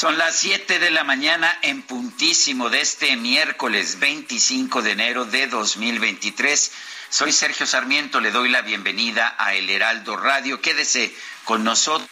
Son las 7 de la mañana en puntísimo de este miércoles 25 de enero de 2023. Soy Sergio Sarmiento, le doy la bienvenida a El Heraldo Radio. Quédese con nosotros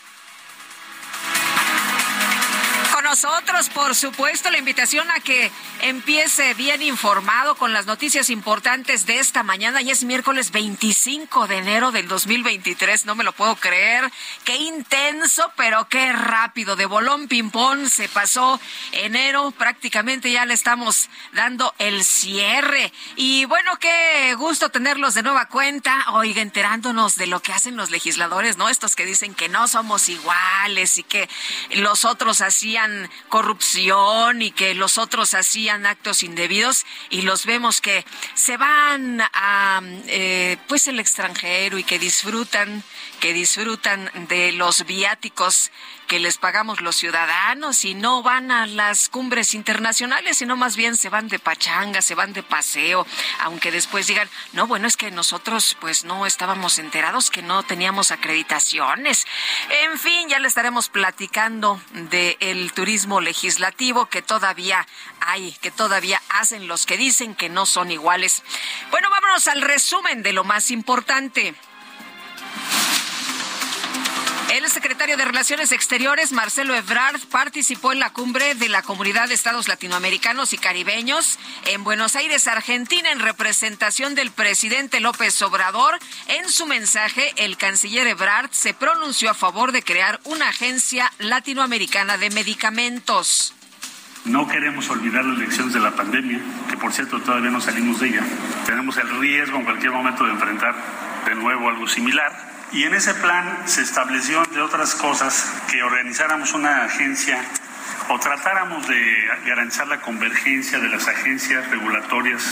nosotros, por supuesto, la invitación a que empiece bien informado con las noticias importantes de esta mañana. Y es miércoles 25 de enero del 2023, no me lo puedo creer. Qué intenso, pero qué rápido. De bolón ping-pong se pasó enero, prácticamente ya le estamos dando el cierre. Y bueno, qué gusto tenerlos de nueva cuenta. Oiga, enterándonos de lo que hacen los legisladores, ¿no? Estos que dicen que no somos iguales y que los otros hacían corrupción y que los otros hacían actos indebidos y los vemos que se van a eh, pues el extranjero y que disfrutan que disfrutan de los viáticos que les pagamos los ciudadanos y no van a las cumbres internacionales, sino más bien se van de pachanga, se van de paseo, aunque después digan, no, bueno, es que nosotros pues no estábamos enterados que no teníamos acreditaciones. En fin, ya le estaremos platicando del turismo legislativo que todavía hay, que todavía hacen los que dicen que no son iguales. Bueno, vámonos al resumen de lo más importante. El secretario de Relaciones Exteriores, Marcelo Ebrard, participó en la cumbre de la Comunidad de Estados Latinoamericanos y Caribeños en Buenos Aires, Argentina, en representación del presidente López Obrador. En su mensaje, el canciller Ebrard se pronunció a favor de crear una agencia latinoamericana de medicamentos. No queremos olvidar las lecciones de la pandemia, que por cierto todavía no salimos de ella. Tenemos el riesgo en cualquier momento de enfrentar de nuevo algo similar y en ese plan se estableció, entre otras cosas, que organizáramos una agencia o tratáramos de garantizar la convergencia de las agencias regulatorias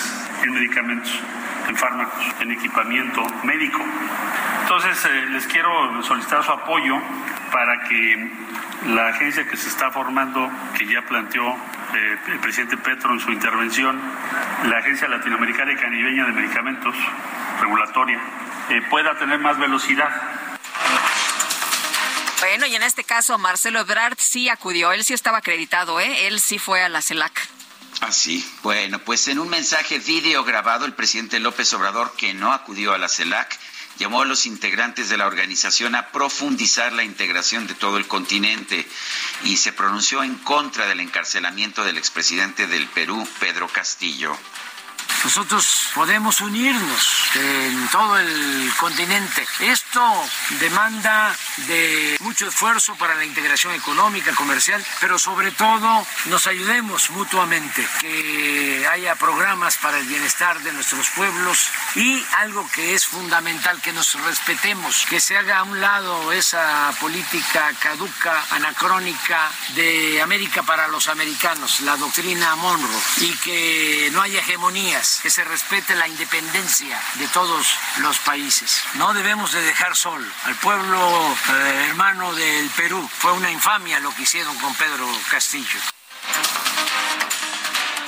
en medicamentos, en fármacos, en equipamiento médico. Entonces, eh, les quiero solicitar su apoyo para que la agencia que se está formando, que ya planteó eh, el presidente Petro en su intervención, la Agencia Latinoamericana y Caribeña de Medicamentos Regulatoria, eh, pueda tener más velocidad. Bueno, y en este caso Marcelo Ebrard sí acudió, él sí estaba acreditado, ¿eh? él sí fue a la CELAC. Así, ah, bueno, pues en un mensaje vídeo grabado, el presidente López Obrador, que no acudió a la CELAC, llamó a los integrantes de la organización a profundizar la integración de todo el continente y se pronunció en contra del encarcelamiento del expresidente del Perú, Pedro Castillo nosotros podemos unirnos en todo el continente. Esto demanda de mucho esfuerzo para la integración económica, comercial, pero sobre todo nos ayudemos mutuamente, que haya programas para el bienestar de nuestros pueblos y algo que es fundamental, que nos respetemos, que se haga a un lado esa política caduca, anacrónica de América para los americanos, la doctrina Monroe, y que no haya hegemonías que se respete la independencia de todos los países. No debemos de dejar sol al pueblo eh, hermano del Perú. Fue una infamia lo que hicieron con Pedro Castillo.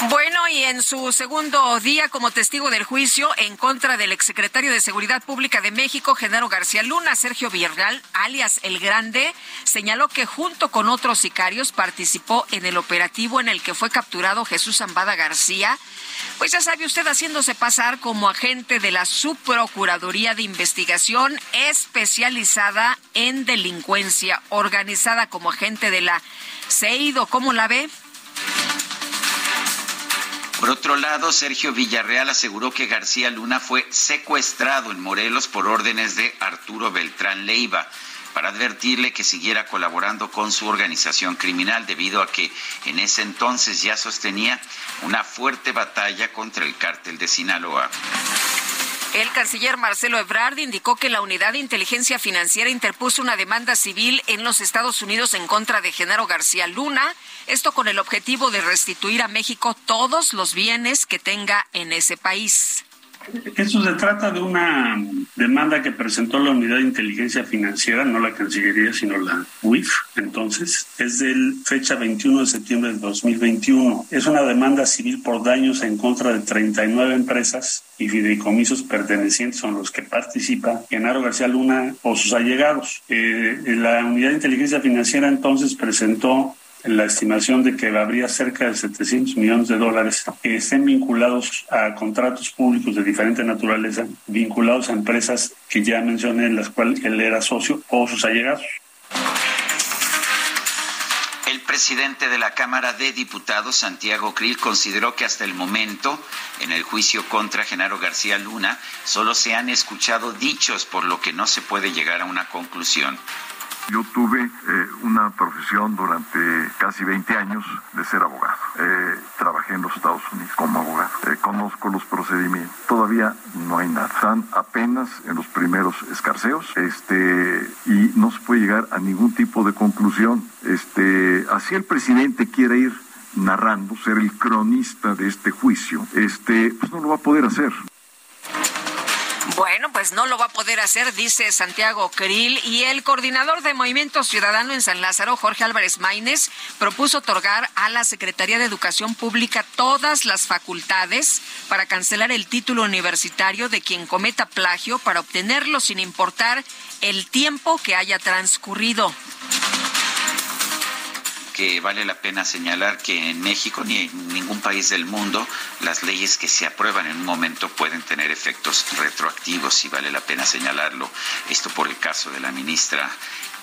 Bueno, y en su segundo día como testigo del juicio en contra del exsecretario de Seguridad Pública de México, Genaro García Luna, Sergio Villarreal, alias El Grande, señaló que junto con otros sicarios participó en el operativo en el que fue capturado Jesús Zambada García, pues ya sabe usted haciéndose pasar como agente de la Subprocuraduría de Investigación especializada en delincuencia organizada como agente de la CEIDO. ¿Cómo la ve? Por otro lado, Sergio Villarreal aseguró que García Luna fue secuestrado en Morelos por órdenes de Arturo Beltrán Leiva. para advertirle que siguiera colaborando con su organización criminal debido a que en ese entonces ya sostenía una fuerte batalla contra el cártel de Sinaloa. El canciller Marcelo Ebrard indicó que la Unidad de Inteligencia Financiera interpuso una demanda civil en los Estados Unidos en contra de Genaro García Luna, esto con el objetivo de restituir a México todos los bienes que tenga en ese país. Eso se trata de una demanda que presentó la Unidad de Inteligencia Financiera, no la Cancillería, sino la UIF. Entonces, es del fecha 21 de septiembre de 2021. Es una demanda civil por daños en contra de 39 empresas y fideicomisos pertenecientes a los que participa Genaro García Luna o sus allegados. Eh, la Unidad de Inteligencia Financiera entonces presentó la estimación de que habría cerca de 700 millones de dólares que estén vinculados a contratos públicos de diferente naturaleza, vinculados a empresas que ya mencioné, en las cuales él era socio o sus allegados. El presidente de la Cámara de Diputados, Santiago Krill, consideró que hasta el momento, en el juicio contra Genaro García Luna, solo se han escuchado dichos, por lo que no se puede llegar a una conclusión. Yo tuve eh, una profesión durante casi 20 años de ser abogado. Eh, trabajé en los Estados Unidos como abogado. Eh, conozco los procedimientos. Todavía no hay nada. Están apenas en los primeros escarceos este, y no se puede llegar a ningún tipo de conclusión. Este, así el presidente quiere ir narrando, ser el cronista de este juicio, este, pues no lo va a poder hacer. Bueno, pues no lo va a poder hacer, dice Santiago Krill. Y el coordinador de Movimiento Ciudadano en San Lázaro, Jorge Álvarez Maínez, propuso otorgar a la Secretaría de Educación Pública todas las facultades para cancelar el título universitario de quien cometa plagio para obtenerlo sin importar el tiempo que haya transcurrido que vale la pena señalar que en México ni en ningún país del mundo las leyes que se aprueban en un momento pueden tener efectos retroactivos y vale la pena señalarlo. Esto por el caso de la ministra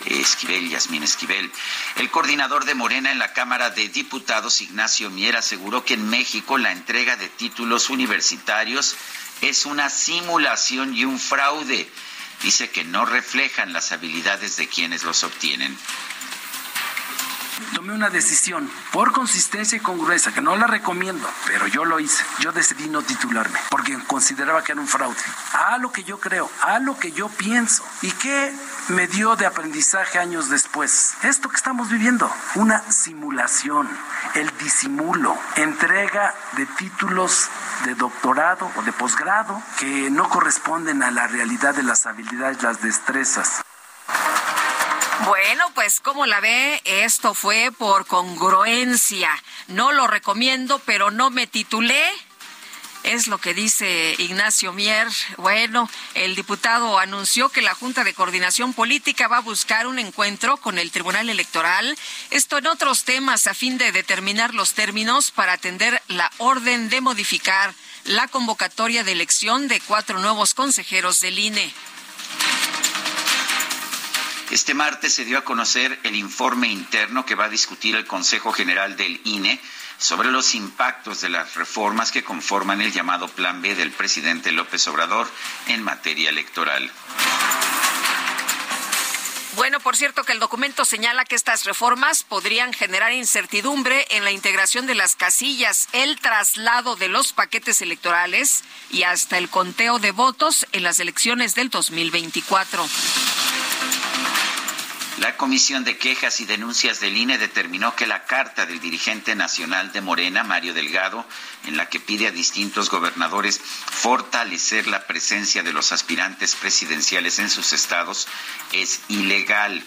Esquivel, Yasmín Esquivel. El coordinador de Morena en la Cámara de Diputados, Ignacio Mier, aseguró que en México la entrega de títulos universitarios es una simulación y un fraude. Dice que no reflejan las habilidades de quienes los obtienen tomé una decisión por consistencia y congruencia, que no la recomiendo, pero yo lo hice. Yo decidí no titularme porque consideraba que era un fraude. A lo que yo creo, a lo que yo pienso. ¿Y qué me dio de aprendizaje años después? Esto que estamos viviendo, una simulación, el disimulo, entrega de títulos de doctorado o de posgrado que no corresponden a la realidad de las habilidades, las destrezas. Bueno, pues como la ve, esto fue por congruencia. No lo recomiendo, pero no me titulé. Es lo que dice Ignacio Mier. Bueno, el diputado anunció que la Junta de Coordinación Política va a buscar un encuentro con el Tribunal Electoral, esto en otros temas, a fin de determinar los términos para atender la orden de modificar la convocatoria de elección de cuatro nuevos consejeros del INE. Este martes se dio a conocer el informe interno que va a discutir el Consejo General del INE sobre los impactos de las reformas que conforman el llamado Plan B del presidente López Obrador en materia electoral. Bueno, por cierto que el documento señala que estas reformas podrían generar incertidumbre en la integración de las casillas, el traslado de los paquetes electorales y hasta el conteo de votos en las elecciones del 2024. La Comisión de Quejas y Denuncias del INE determinó que la carta del dirigente nacional de Morena, Mario Delgado, en la que pide a distintos gobernadores fortalecer la presencia de los aspirantes presidenciales en sus estados, es ilegal.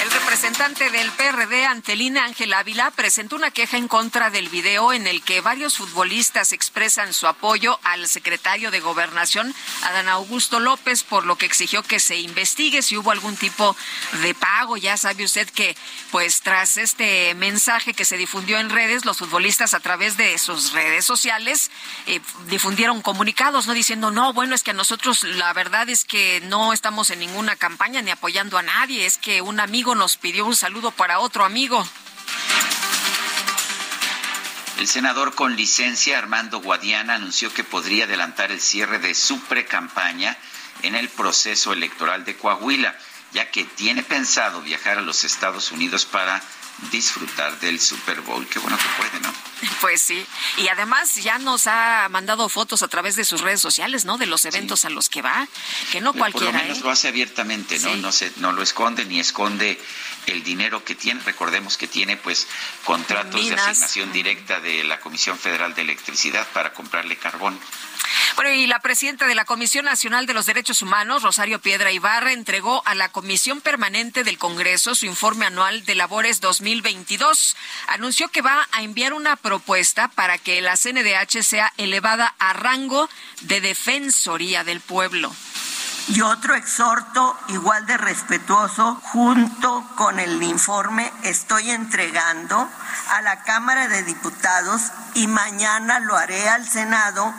El representante del PRD Antelina Ángel Ávila presentó una queja en contra del video en el que varios futbolistas expresan su apoyo al secretario de Gobernación, Adán Augusto López, por lo que exigió que se investigue si hubo algún tipo de pago. Ya sabe usted que, pues, tras este mensaje que se difundió en redes, los futbolistas a través de sus redes sociales eh, difundieron comunicados, ¿no? Diciendo, no, bueno, es que a nosotros la verdad es que no estamos en ninguna campaña ni apoyando a nadie, es que un amigo nos pidió un saludo para otro amigo. El senador con licencia Armando Guadiana anunció que podría adelantar el cierre de su precampaña en el proceso electoral de Coahuila ya que tiene pensado viajar a los Estados Unidos para disfrutar del Super Bowl. Qué bueno que puede, ¿no? Pues sí. Y además ya nos ha mandado fotos a través de sus redes sociales, ¿no? De los eventos a los que va, que no cualquiera. Por lo menos ¿eh? lo hace abiertamente, ¿no? No, se, no lo esconde ni esconde el dinero que tiene. Recordemos que tiene pues contratos de asignación directa de la Comisión Federal de Electricidad para comprarle carbón. Bueno, y la presidenta de la Comisión Nacional de los Derechos Humanos, Rosario Piedra Ibarra, entregó a la Comisión Permanente del Congreso su informe anual de labores 2022. Anunció que va a enviar una propuesta para que la CNDH sea elevada a rango de Defensoría del Pueblo. Y otro exhorto igual de respetuoso, junto con el informe, estoy entregando a la Cámara de Diputados y mañana lo haré al Senado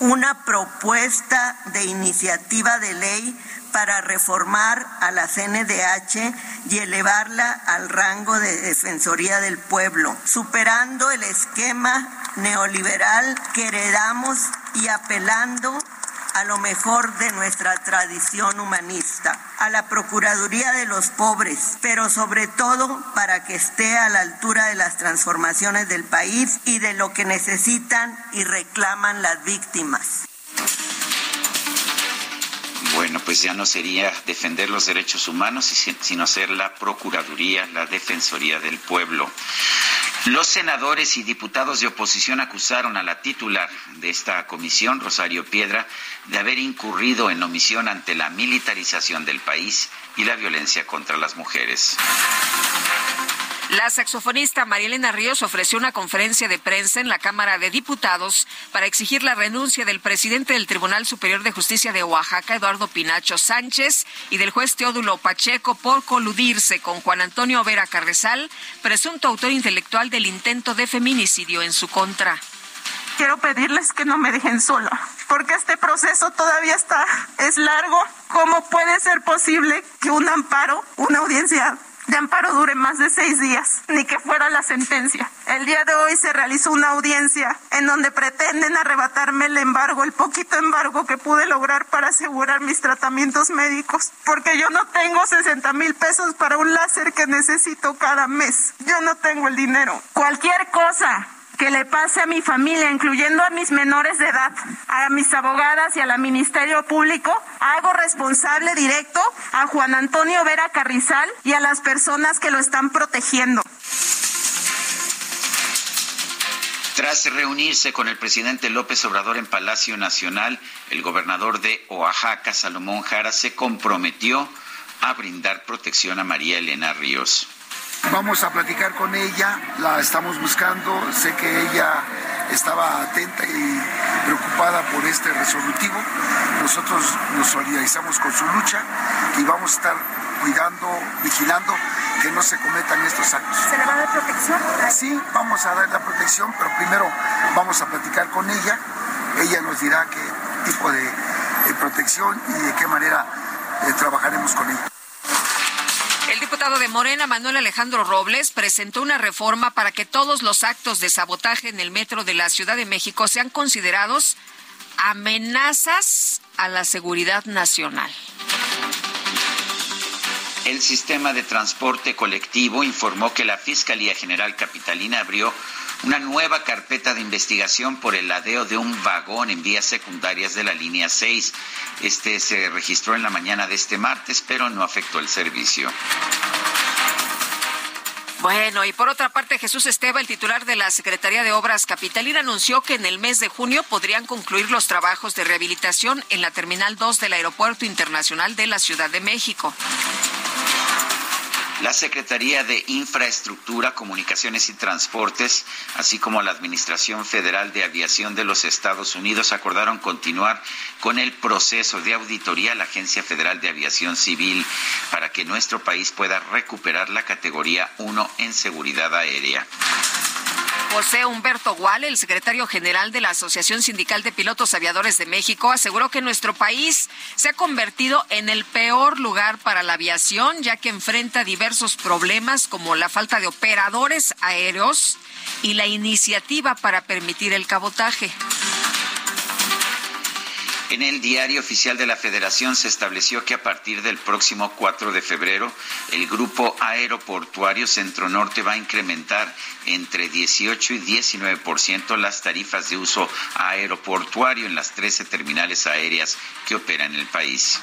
una propuesta de iniciativa de ley para reformar a la CNDH y elevarla al rango de Defensoría del Pueblo, superando el esquema neoliberal que heredamos y apelando a lo mejor de nuestra tradición humanista, a la Procuraduría de los Pobres, pero sobre todo para que esté a la altura de las transformaciones del país y de lo que necesitan y reclaman las víctimas. Bueno, pues ya no sería defender los derechos humanos, sino ser la Procuraduría, la Defensoría del Pueblo. Los senadores y diputados de oposición acusaron a la titular de esta comisión, Rosario Piedra, de haber incurrido en omisión ante la militarización del país y la violencia contra las mujeres. La saxofonista Marielena Ríos ofreció una conferencia de prensa en la Cámara de Diputados para exigir la renuncia del presidente del Tribunal Superior de Justicia de Oaxaca, Eduardo Pinacho Sánchez, y del juez Teodulo Pacheco por coludirse con Juan Antonio Vera Carrizal, presunto autor intelectual del intento de feminicidio en su contra quiero pedirles que no me dejen sola, porque este proceso todavía está, es largo. ¿Cómo puede ser posible que un amparo, una audiencia de amparo dure más de seis días, ni que fuera la sentencia. El día de hoy se realizó una audiencia en donde pretenden arrebatarme el embargo, el poquito embargo que pude lograr para asegurar mis tratamientos médicos, porque yo no tengo 60 mil pesos para un láser que necesito cada mes. Yo no tengo el dinero. Cualquier cosa que le pase a mi familia, incluyendo a mis menores de edad, a mis abogadas y al Ministerio Público, hago responsable directo a Juan Antonio Vera Carrizal y a las personas que lo están protegiendo. Tras reunirse con el presidente López Obrador en Palacio Nacional, el gobernador de Oaxaca, Salomón Jara, se comprometió a brindar protección a María Elena Ríos. Vamos a platicar con ella, la estamos buscando, sé que ella estaba atenta y preocupada por este resolutivo. Nosotros nos solidarizamos con su lucha y vamos a estar cuidando, vigilando que no se cometan estos actos. ¿Se le va a dar protección? Sí, vamos a dar la protección, pero primero vamos a platicar con ella. Ella nos dirá qué tipo de, protección y de qué manera eh, trabajaremos con ella. El diputado de Morena, Manuel Alejandro Robles, presentó una reforma para que todos los actos de sabotaje en el metro de la Ciudad de México sean considerados amenazas a la seguridad nacional. El sistema de transporte colectivo informó que la Fiscalía General Capitalina abrió una nueva carpeta de investigación por el ladeo de un vagón en vías secundarias de la línea 6. Este se registró en la mañana de este martes, pero no afectó el servicio. Bueno, y por otra parte, Jesús Esteba, el titular de la Secretaría de Obras Capitalina, anunció que en el mes de junio podrían concluir los trabajos de rehabilitación en la Terminal 2 del Aeropuerto Internacional de la Ciudad de México. La Secretaría de Infraestructura, Comunicaciones y Transportes, así como la Administración Federal de Aviación de los Estados Unidos acordaron continuar con el proceso de auditoría a la Agencia Federal de Aviación Civil para que nuestro país pueda recuperar la categoría 1 en seguridad aérea. José Humberto Gual, el secretario general de la Asociación Sindical de Pilotos Aviadores de México, aseguró que nuestro país se ha convertido en el peor lugar para la aviación, ya que enfrenta diversos problemas como la falta de operadores aéreos y la iniciativa para permitir el cabotaje. En el diario oficial de la Federación se estableció que a partir del próximo 4 de febrero, el grupo aeroportuario Centro Norte va a incrementar entre 18 y 19% las tarifas de uso aeroportuario en las 13 terminales aéreas que operan en el país.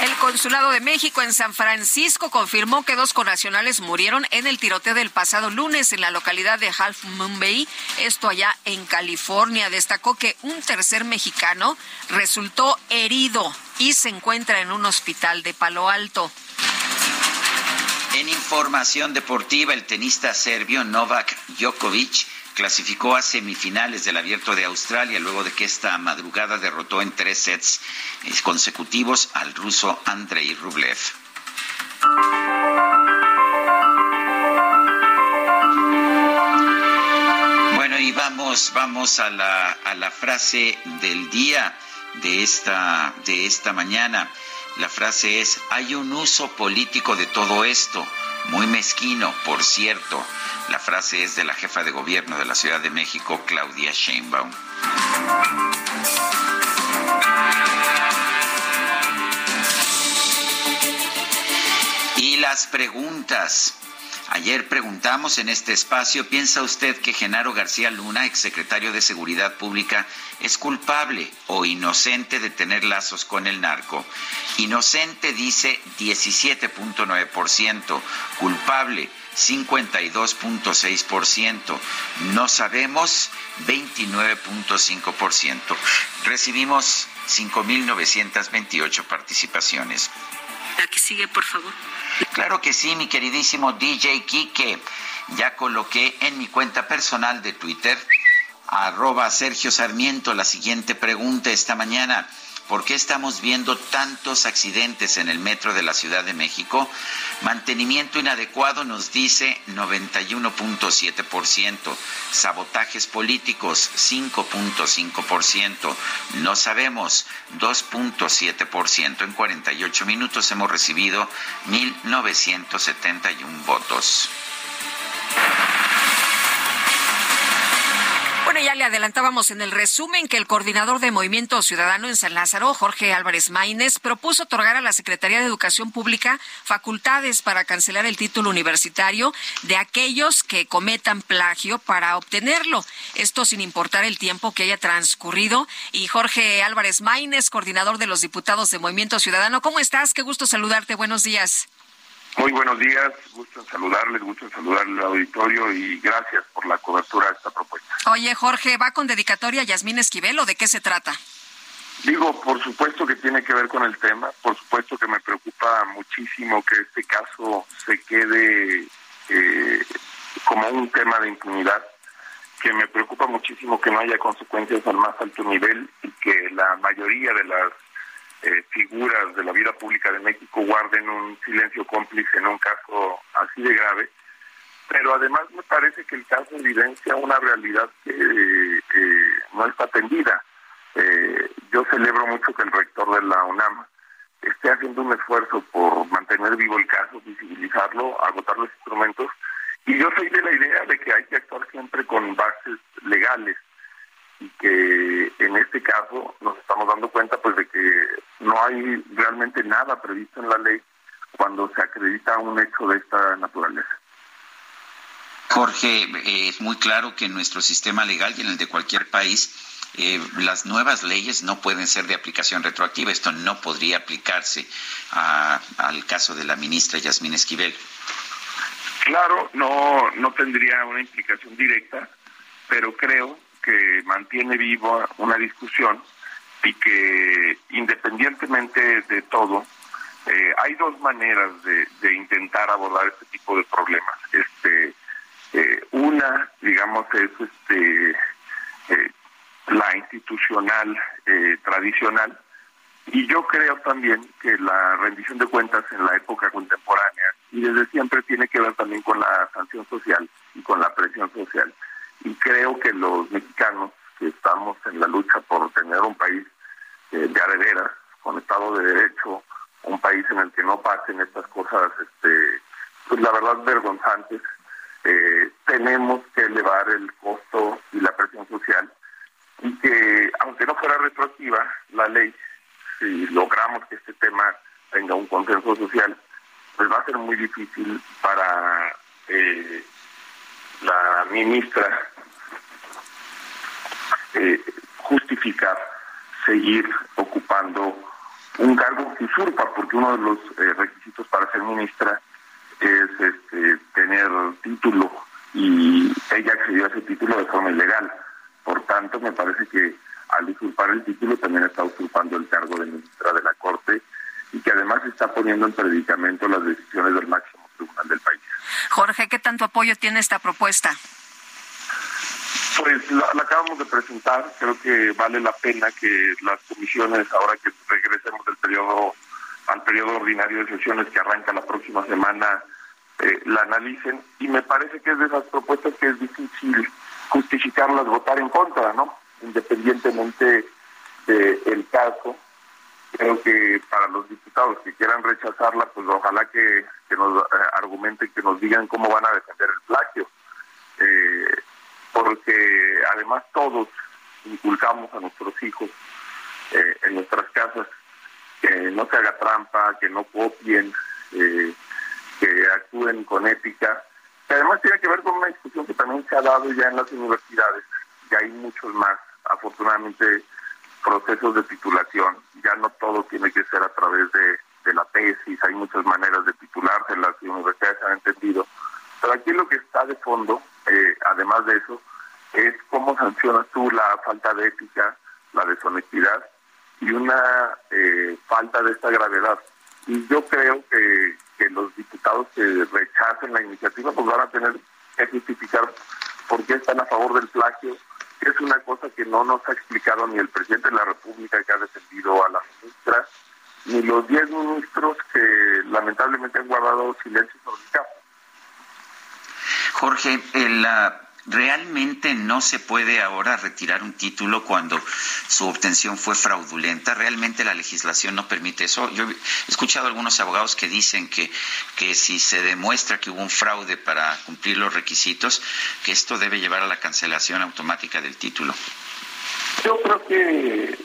El Consulado de México en San Francisco confirmó que dos connacionales murieron en el tiroteo del pasado lunes en la localidad de Half Moon Bay, esto allá en California. Destacó que un tercer mexicano resultó herido y se encuentra en un hospital de Palo Alto. En información deportiva, el tenista serbio Novak Djokovic clasificó a semifinales del Abierto de Australia luego de que esta madrugada derrotó en tres sets eh, consecutivos al ruso Andrei Rublev. Bueno, y vamos, vamos a la, a la frase del día de esta, de esta mañana. La frase es, hay un uso político de todo esto, muy mezquino, por cierto. La frase es de la jefa de gobierno de la Ciudad de México, Claudia Sheinbaum. Y las preguntas. Ayer preguntamos en este espacio, ¿piensa usted que Genaro García Luna, exsecretario de Seguridad Pública, es culpable o inocente de tener lazos con el narco? Inocente dice 17.9%, culpable 52.6%, no sabemos 29.5%. Recibimos 5.928 participaciones. La que sigue, por favor. Claro que sí, mi queridísimo DJ Kike. Ya coloqué en mi cuenta personal de Twitter, arroba Sergio Sarmiento, la siguiente pregunta esta mañana. ¿Por qué estamos viendo tantos accidentes en el metro de la Ciudad de México? Mantenimiento inadecuado nos dice 91.7%. Sabotajes políticos 5.5%. No sabemos 2.7%. En 48 minutos hemos recibido 1.971 votos. Ya le adelantábamos en el resumen que el coordinador de Movimiento Ciudadano en San Lázaro, Jorge Álvarez Maínez, propuso otorgar a la Secretaría de Educación Pública facultades para cancelar el título universitario de aquellos que cometan plagio para obtenerlo. Esto sin importar el tiempo que haya transcurrido. Y Jorge Álvarez Maínez, coordinador de los diputados de Movimiento Ciudadano, ¿cómo estás? Qué gusto saludarte. Buenos días. Muy buenos días, gusto en saludarles, gusto en saludarle al auditorio y gracias por la cobertura de esta propuesta. Oye, Jorge, ¿va con dedicatoria a Yasmín Esquivel o de qué se trata? Digo, por supuesto que tiene que ver con el tema, por supuesto que me preocupa muchísimo que este caso se quede eh, como un tema de impunidad, que me preocupa muchísimo que no haya consecuencias al más alto nivel y que la mayoría de las eh, figuras de la vida pública de México guarden un silencio cómplice en un caso así de grave. Pero además me parece que el caso evidencia una realidad que no está atendida. Eh, yo celebro mucho que el rector de la UNAM esté haciendo un esfuerzo por mantener vivo el caso, visibilizarlo, agotar los instrumentos. Y yo soy de la idea de que hay que actuar siempre con bases legales y que en este caso nos estamos dando cuenta pues de que no hay realmente nada previsto en la ley cuando se acredita un hecho de esta naturaleza. Jorge, eh, es muy claro que en nuestro sistema legal y en el de cualquier país, eh, las nuevas leyes no pueden ser de aplicación retroactiva. Esto no podría aplicarse al caso de la ministra Yasmín Esquivel. Claro, no, no tendría una implicación directa, pero creo que mantiene viva una discusión y que independientemente de todo, eh, hay dos maneras de, intentar abordar este tipo de problemas. Este, eh, una, digamos, es este, eh, la institucional tradicional, y yo creo también que la rendición de cuentas en la época contemporánea y desde siempre tiene que ver también con la sanción social y con la presión social y creo que los mexicanos que estamos en la lucha por tener un país eh, de adeveras, con Estado de Derecho, un país en el que no pasen estas cosas, este, pues la verdad vergonzantes, eh, tenemos que elevar el costo y la presión social y que aunque no fuera retroactiva la ley, si logramos que este tema tenga un consenso social, pues va a ser muy difícil para eh, la ministra eh, justificar seguir ocupando un cargo que usurpa, porque uno de los eh, requisitos para ser ministra es este, tener título y ella accedió a ese título de forma ilegal. Por tanto, me parece que al usurpar el título también está usurpando el cargo de ministra de la Corte y que además está poniendo en predicamento las decisiones del máximo tribunal del país. Jorge, ¿qué tanto apoyo tiene esta propuesta? Pues la, acabamos de presentar, creo que vale la pena que las comisiones, ahora que regresemos del periodo al periodo ordinario de sesiones que arranca la próxima semana, eh, la analicen y me parece que es de esas propuestas que es difícil justificarlas, votar en contra, ¿no? Independientemente del caso, creo que para los diputados que quieran rechazarla, pues ojalá que, nos eh, argumenten, que nos digan cómo van a defender el plagio. Eh, porque además todos inculcamos a nuestros hijos eh, en nuestras casas que no se haga trampa, que no copien, que actúen con ética. Que además tiene que ver con una discusión que también se ha dado ya en las universidades, y hay muchos más, afortunadamente procesos de titulación. Ya no todo tiene que ser a través de, la tesis, hay muchas maneras de titularse, las universidades han entendido. Pero aquí lo que está de fondo, eh, además de eso, es cómo sancionas tú la falta de ética, la deshonestidad y una eh, falta de esta gravedad. Y yo creo que, que los diputados que rechacen la iniciativa pues van a tener que justificar por qué están a favor del plagio es una cosa que no nos ha explicado ni el presidente de la República que ha defendido a la ministra, ni los diez ministros que lamentablemente han guardado silencio sobre el caso. Jorge, el, ¿Realmente no se puede ahora retirar un título cuando su obtención fue fraudulenta? ¿Realmente la legislación no permite eso? Yo he escuchado a algunos abogados que dicen que, que si se demuestra que hubo un fraude para cumplir los requisitos, que esto debe llevar a la cancelación automática del título. Yo creo que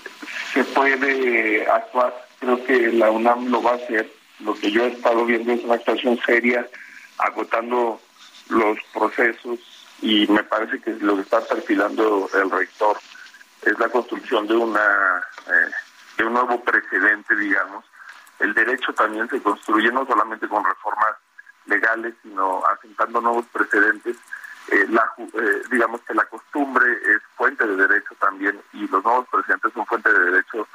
se puede actuar, creo que la UNAM lo va a hacer. Lo que yo he estado viendo es una actuación seria, agotando los procesos y me parece que lo que está perfilando el rector es la construcción de una eh, de un nuevo precedente, digamos. El derecho también se construye no solamente con reformas legales, sino asentando nuevos precedentes. Eh, la, eh, digamos que la costumbre es fuente de derecho también y los nuevos precedentes son fuente de derecho.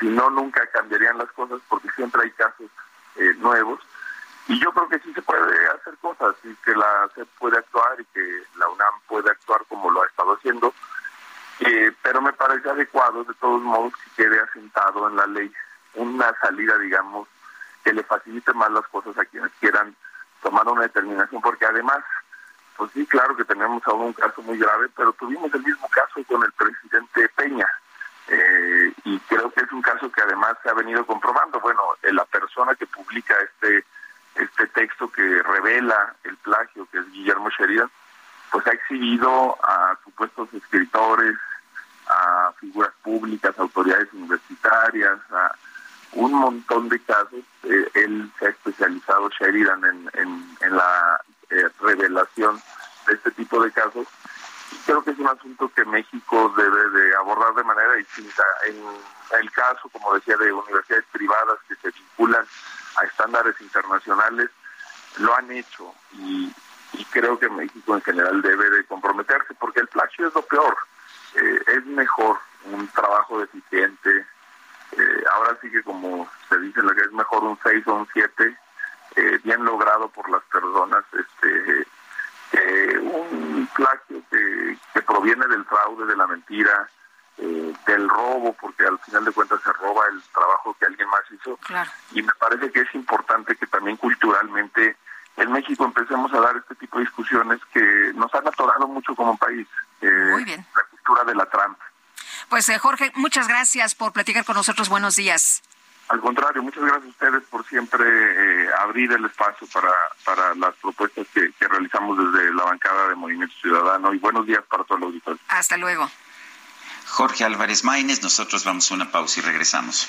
Si no, nunca cambiarían las cosas porque siempre hay casos nuevos y yo creo que sí se puede hacer cosas y que la SEP puede actuar y que la UNAM puede actuar como lo ha estado haciendo, eh, pero me parece adecuado de todos modos que quede asentado en la ley una salida, digamos, que le facilite más las cosas a quienes quieran tomar una determinación, porque además, pues sí, claro que tenemos aún un caso muy grave, pero tuvimos el mismo caso con el presidente Peña. Eh, y creo que es un caso que además se ha venido comprobando. Bueno, la persona que publica este este texto que revela el plagio, que es Guillermo Sheridan, pues ha exhibido a supuestos escritores, a figuras públicas, autoridades universitarias, a un montón de casos. Eh, él se ha especializado, Sheridan, en, en, la eh, revelación de este tipo de casos. Creo que es un asunto que México debe de abordar de manera distinta. En el caso, como decía, de universidades privadas que se vinculan a estándares internacionales, lo han hecho y, creo que México en general debe de comprometerse porque el plagio es lo peor. Eh, es mejor un trabajo deficiente. Eh, ahora sí que como se dice, es mejor un 6 o un 7 eh, bien logrado por las personas este un plagio que, que proviene del fraude, de la mentira, eh, del robo, porque al final de cuentas se roba el trabajo que alguien más hizo. Y me parece que es importante que también culturalmente en México empecemos a dar este tipo de discusiones que nos han atorado mucho como país. Eh, Muy bien. La cultura de la trampa. Pues eh, Jorge, muchas gracias por platicar con nosotros. Buenos días. Al contrario, muchas gracias a ustedes por siempre abrir el espacio para, para las propuestas que, que realizamos desde la bancada de Movimiento Ciudadano y buenos días para todos los auditores. Hasta luego. Jorge Álvarez Maínez. Nosotros vamos a una pausa y regresamos.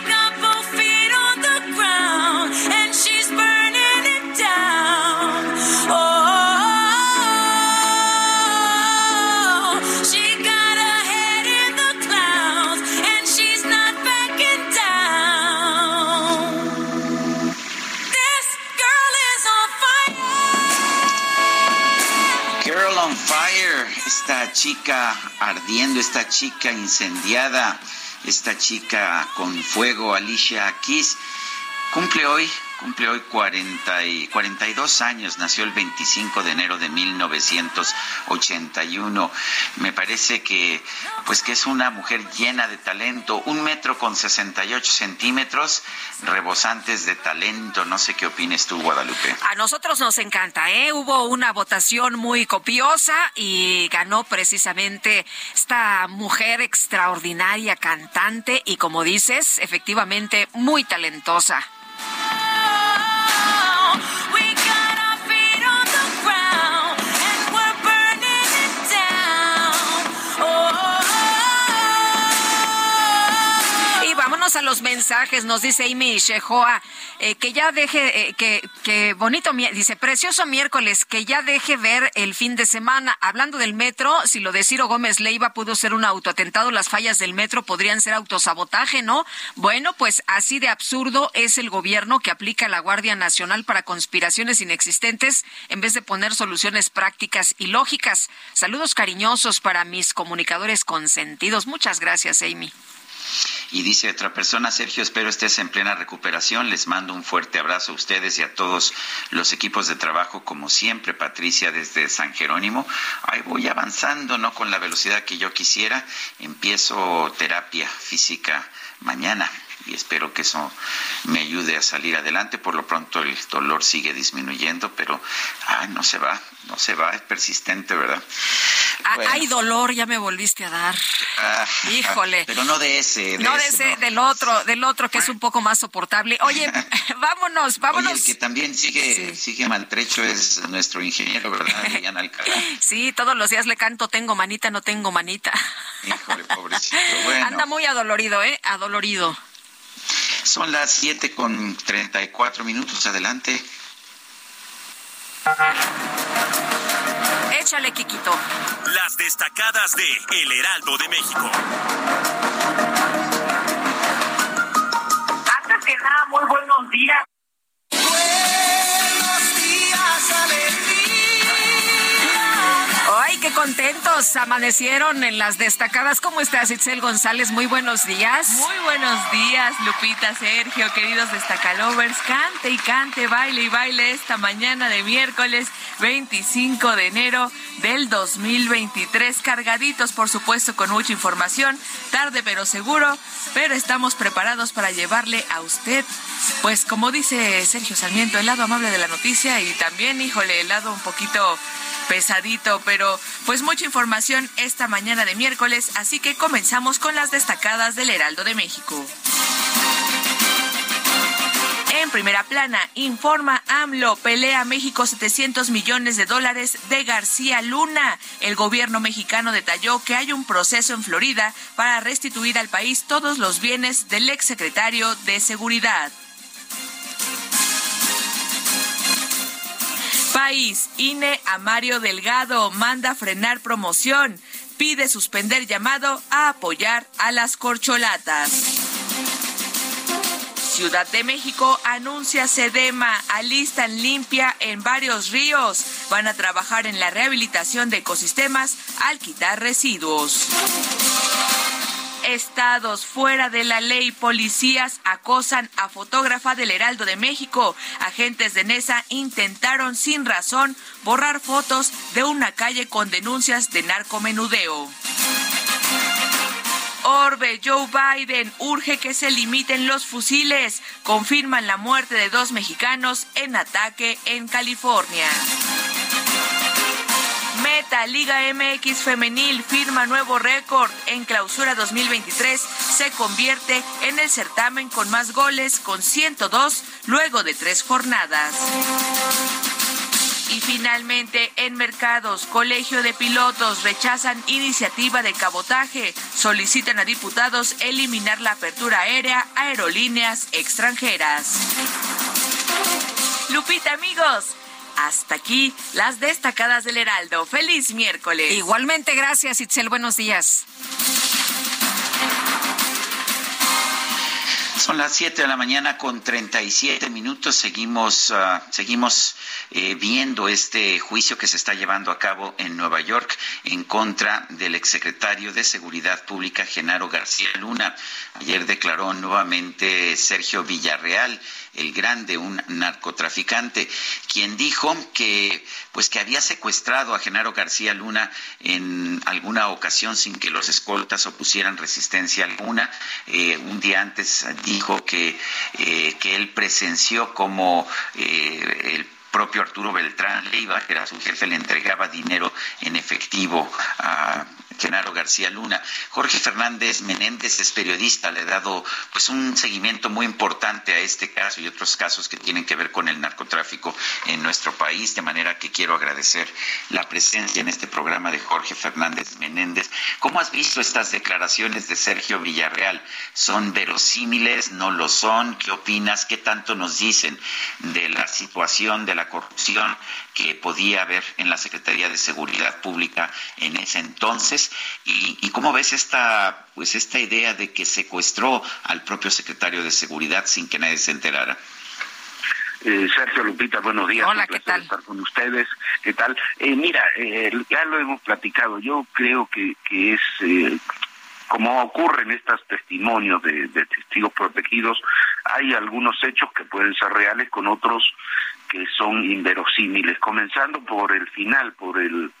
esta chica ardiendo, esta chica incendiada, esta chica con fuego, Alicia Keys, cumple hoy, cumple hoy 40 y 42 años, nació el 25 de enero de 1981. Me parece que, pues que es una mujer llena de talento, un metro con 68 centímetros, rebosantes de talento. No sé qué opines tú, Guadalupe. A nosotros nos encanta, ¿eh? Hubo una votación muy copiosa y ganó precisamente esta mujer extraordinaria, cantante y, como dices, efectivamente muy talentosa. A los mensajes. Nos dice Amy Shehoa eh, que ya deje, eh, que, que bonito, dice, precioso miércoles, que ya deje ver el fin de semana. Hablando del metro, si lo de Ciro Gómez Leiva pudo ser un autoatentado, las fallas del metro podrían ser autosabotaje, ¿no? Bueno, pues así de absurdo es el gobierno que aplica la Guardia Nacional para conspiraciones inexistentes en vez de poner soluciones prácticas y lógicas. Saludos cariñosos para mis comunicadores consentidos. Muchas gracias, Amy. Y dice otra persona, Sergio, espero estés en plena recuperación. Les mando un fuerte abrazo a ustedes y a todos los equipos de trabajo, como siempre, Patricia desde San Jerónimo. Ahí voy avanzando, no con la velocidad que yo quisiera. Empiezo terapia física mañana y espero que eso me ayude a salir adelante. Por lo pronto el dolor sigue disminuyendo, pero ay, no se va, no se va, es persistente, ¿verdad? Ah, Bueno. Hay dolor, ya me volviste a dar. Ah, Híjole. Pero no de ese. no de ese, del otro, del otro que es un poco más soportable. Oye, vámonos, vámonos. Oye, el que también sigue, sigue maltrecho es nuestro ingeniero, ¿verdad? Adrián Alcalá. Sí, todos los días le canto, tengo manita, no tengo manita. Híjole, pobrecito. Bueno, Anda muy adolorido, ¿eh? Adolorido. Son las 7 con 34 minutos. Adelante. Échale, Kikito. Las destacadas de El Heraldo de México. Antes que nada, muy buenos días. Ay, contentos amanecieron en las destacadas. ¿Cómo estás, Itzel González? Muy buenos días. Muy buenos días, Lupita, Sergio, queridos destacalovers. Cante y cante, baile y baile esta mañana de miércoles 25 de enero del 2023. Cargaditos, por supuesto, con mucha información. Tarde pero seguro, pero estamos preparados para llevarle a usted, pues como dice Sergio Sarmiento, el lado amable de la noticia y también, híjole, el lado un poquito pesadito, pero pues mucha información esta mañana de miércoles, así que comenzamos con las destacadas del Heraldo de México. En primera plana, informa AMLO, pelea México 700 millones de dólares de García Luna. El gobierno mexicano detalló que hay un proceso en Florida para restituir al país todos los bienes del exsecretario de Seguridad. País, INE a Mario Delgado manda frenar promoción, pide suspender llamado a apoyar a las corcholatas. Ciudad de México anuncia Sedema, alistan limpia en varios ríos. Van a trabajar en la rehabilitación de ecosistemas al quitar residuos. Estados fuera de la ley, policías acosan a fotógrafa del Heraldo de México. Agentes de NESA intentaron sin razón borrar fotos de una calle con denuncias de narcomenudeo. Orbe, Joe Biden urge que se limiten los fusiles. Confirman la muerte de dos mexicanos en ataque en California. Liga MX Femenil firma nuevo récord. En clausura 2023 se convierte en el certamen con más goles, con 102, luego de tres jornadas. Y finalmente, en mercados, Colegio de Pilotos rechazan iniciativa de cabotaje. Solicitan a diputados eliminar la apertura aérea a aerolíneas extranjeras. Lupita, amigos. Hasta aquí las destacadas del Heraldo. Feliz miércoles. Igualmente, gracias, Itzel. Buenos días. Son las 7 de la mañana con 37 minutos. Seguimos, uh, seguimos eh, viendo este juicio que se está llevando a cabo en Nueva York en contra del exsecretario de Seguridad Pública, Genaro García Luna. Ayer declaró nuevamente Sergio Villarreal el Grande, un narcotraficante, quien dijo que pues que había secuestrado a Genaro García Luna en alguna ocasión sin que los escoltas opusieran resistencia alguna. Eh, un día antes dijo que, eh, que él presenció como eh, el propio Arturo Beltrán Leiva, que era su jefe, le entregaba dinero en efectivo a Genaro García Luna. Jorge Fernández Menéndez es periodista, le ha dado pues un seguimiento muy importante a este caso y otros casos que tienen que ver con el narcotráfico en nuestro país, de manera que quiero agradecer la presencia en este programa de Jorge Fernández Menéndez. ¿Cómo has visto estas declaraciones de Sergio Villarreal? ¿Son verosímiles? ¿No lo son? ¿Qué opinas? ¿Qué tanto nos dicen de la situación de la corrupción que podía haber en la Secretaría de Seguridad Pública en ese entonces y, y cómo ves esta pues esta idea de que secuestró al propio secretario de Seguridad sin que nadie se enterara. Eh, Sergio Lupita, buenos días. Hola, Un ¿qué placer tal? Estar con ustedes. ¿Qué tal? Eh, mira, eh, ya lo hemos platicado. Yo creo que, que es eh, como ocurre en estos testimonios de, de testigos protegidos, hay algunos hechos que pueden ser reales con otros que son inverosímiles, comenzando por el final, por el,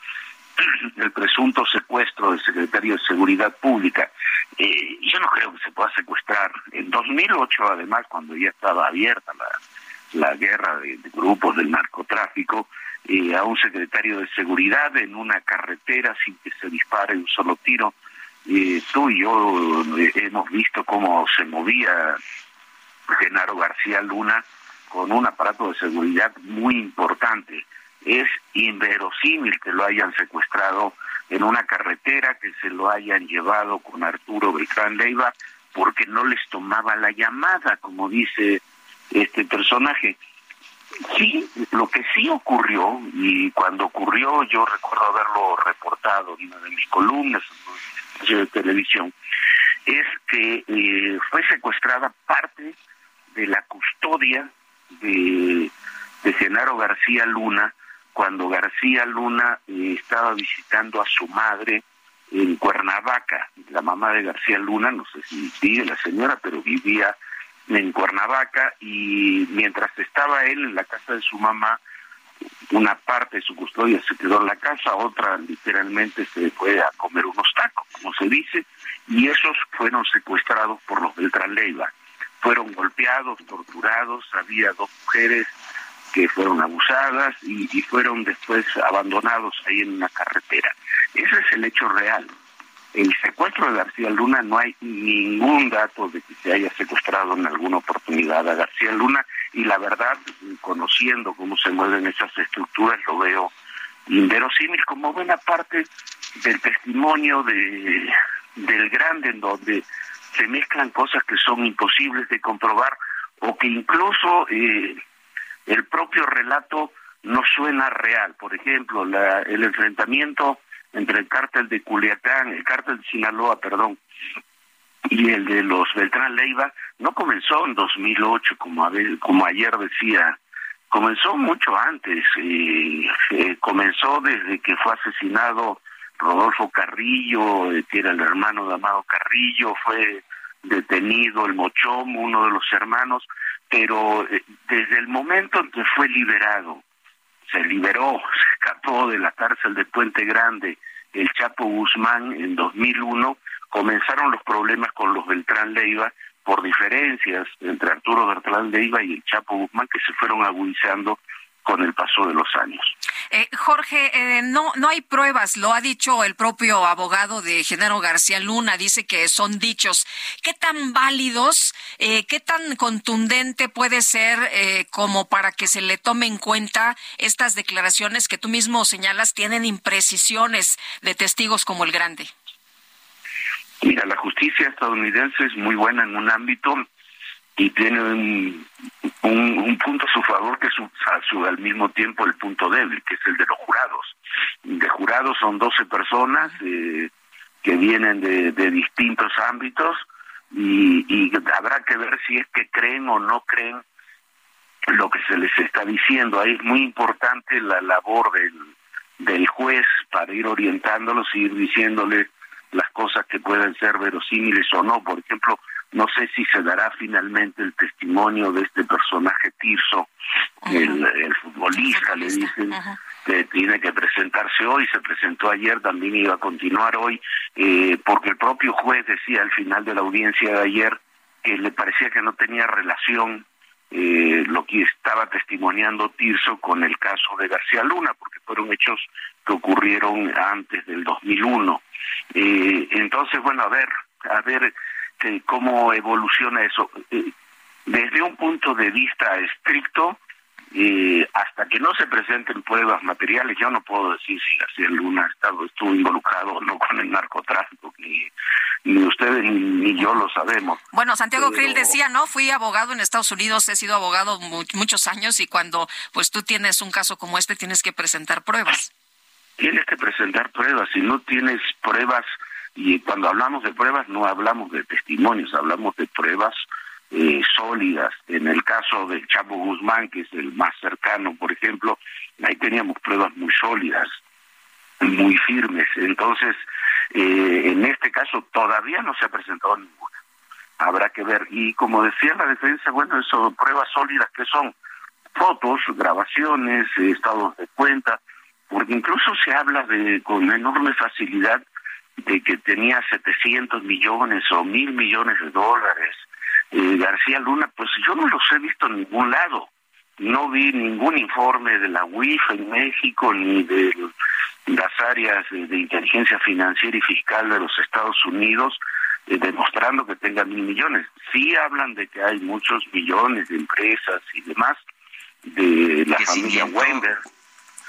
el presunto secuestro del secretario de Seguridad Pública. Eh, yo no creo que se pueda secuestrar. En 2008, además, cuando ya estaba abierta la, la guerra de, grupos del narcotráfico, eh, a un secretario de Seguridad en una carretera sin que se dispare un solo tiro. Eh, tú y yo eh, hemos visto cómo se movía Genaro García Luna con un aparato de seguridad muy importante. Es inverosímil que lo hayan secuestrado en una carretera, que se lo hayan llevado con Arturo Beltrán Leiva, porque no les tomaba la llamada, como dice este personaje. Sí, lo que sí ocurrió, y cuando ocurrió yo recuerdo haberlo reportado en una de mis columnas de televisión, es que eh, fue secuestrada parte de la custodia de, de Genaro García Luna cuando García Luna eh, estaba visitando a su madre en Cuernavaca. La mamá de García Luna, no sé si vive la señora, pero vivía en Cuernavaca y mientras estaba él en la casa de su mamá, una parte de su custodia se quedó en la casa, otra literalmente se fue a comer unos tacos, como se dice, y esos fueron secuestrados por los Beltrán Leiva. Fueron golpeados, torturados, había dos mujeres que fueron abusadas y, y fueron después abandonados ahí en una carretera. Ese es el hecho real. El secuestro de García Luna no hay ningún dato de que se haya secuestrado en alguna oportunidad a García Luna y la verdad, conociendo cómo se mueven esas estructuras, lo veo inverosímil como buena parte del testimonio de del grande en donde se mezclan cosas que son imposibles de comprobar o que incluso eh, el propio relato no suena real. Por ejemplo, la, el enfrentamiento entre el cártel de Culiacán, el cártel de Sinaloa, perdón, y el de los Beltrán Leiva no comenzó en 2008 como, a como ayer decía, comenzó mucho antes, eh, comenzó desde que fue asesinado Rodolfo Carrillo, eh, que era el hermano de Amado Carrillo, fue detenido el Mochomo, uno de los hermanos, pero eh, desde el momento en que fue liberado, se liberó, se escapó de la cárcel de Puente Grande, el Chapo Guzmán en 2001, comenzaron los problemas con los Beltrán Leiva por diferencias entre Arturo Beltrán Leiva y el Chapo Guzmán que se fueron agudizando con el paso de los años. Eh, Jorge, eh, no, no hay pruebas, lo ha dicho el propio abogado de Genaro García Luna, dice que son dichos. ¿Qué tan válidos, eh, qué tan contundente puede ser eh, como para que se le tome en cuenta estas declaraciones que tú mismo señalas tienen imprecisiones de testigos como el grande? Mira, la justicia estadounidense es muy buena en un ámbito y tiene un, un, un punto a su favor que es su, al mismo tiempo el punto débil, que es el de los jurados. De jurados son 12 personas eh, que vienen de, de distintos ámbitos y, y habrá que ver si es que creen o no creen lo que se les está diciendo. Ahí es muy importante la labor del, del juez para ir orientándolos y ir diciéndoles las cosas que pueden ser verosímiles o no. Por ejemplo, no sé si se dará finalmente el testimonio de este personaje Tirso, el, el, futbolista, le dicen, que tiene que presentarse hoy, se presentó ayer, también iba a continuar hoy, eh, porque el propio juez decía al final de la audiencia de ayer que le parecía que no tenía relación eh, lo que estaba testimoniando Tirso con el caso de García Luna, porque fueron hechos que ocurrieron antes del 2001. Eh, entonces, bueno, a ver, a ver eh, cómo evoluciona eso. Eh, desde un punto de vista estricto, eh, hasta que no se presenten pruebas materiales, yo no puedo decir si García Luna estado, estuvo involucrado o no con el narcotráfico, ni, ni ustedes ni, ni, yo lo sabemos. Bueno, Santiago Pero... Krill decía, ¿no? Fui abogado en Estados Unidos, he sido abogado mu muchos años y cuando pues tú tienes un caso como este tienes que presentar pruebas. Tienes que presentar pruebas, si no tienes pruebas, y cuando hablamos de pruebas no hablamos de testimonios, hablamos de pruebas eh, sólidas. En el caso del Chapo Guzmán, que es el más cercano, por ejemplo, ahí teníamos pruebas muy sólidas, muy firmes. Entonces, eh, en este caso todavía no se ha presentado ninguna. Habrá que ver. Y como decía la defensa, bueno, eso, pruebas sólidas que son fotos, grabaciones, estados de cuenta, porque incluso se habla de con enorme facilidad de que tenía 700 millones o mil millones de dólares. Eh, García Luna, pues yo no los he visto en ningún lado. No vi ningún informe de la UIF en México ni de las áreas de, de inteligencia financiera y fiscal de los Estados Unidos eh, demostrando que tenga mil millones. Sí hablan de que hay muchos millones de empresas y demás de la familia Wender.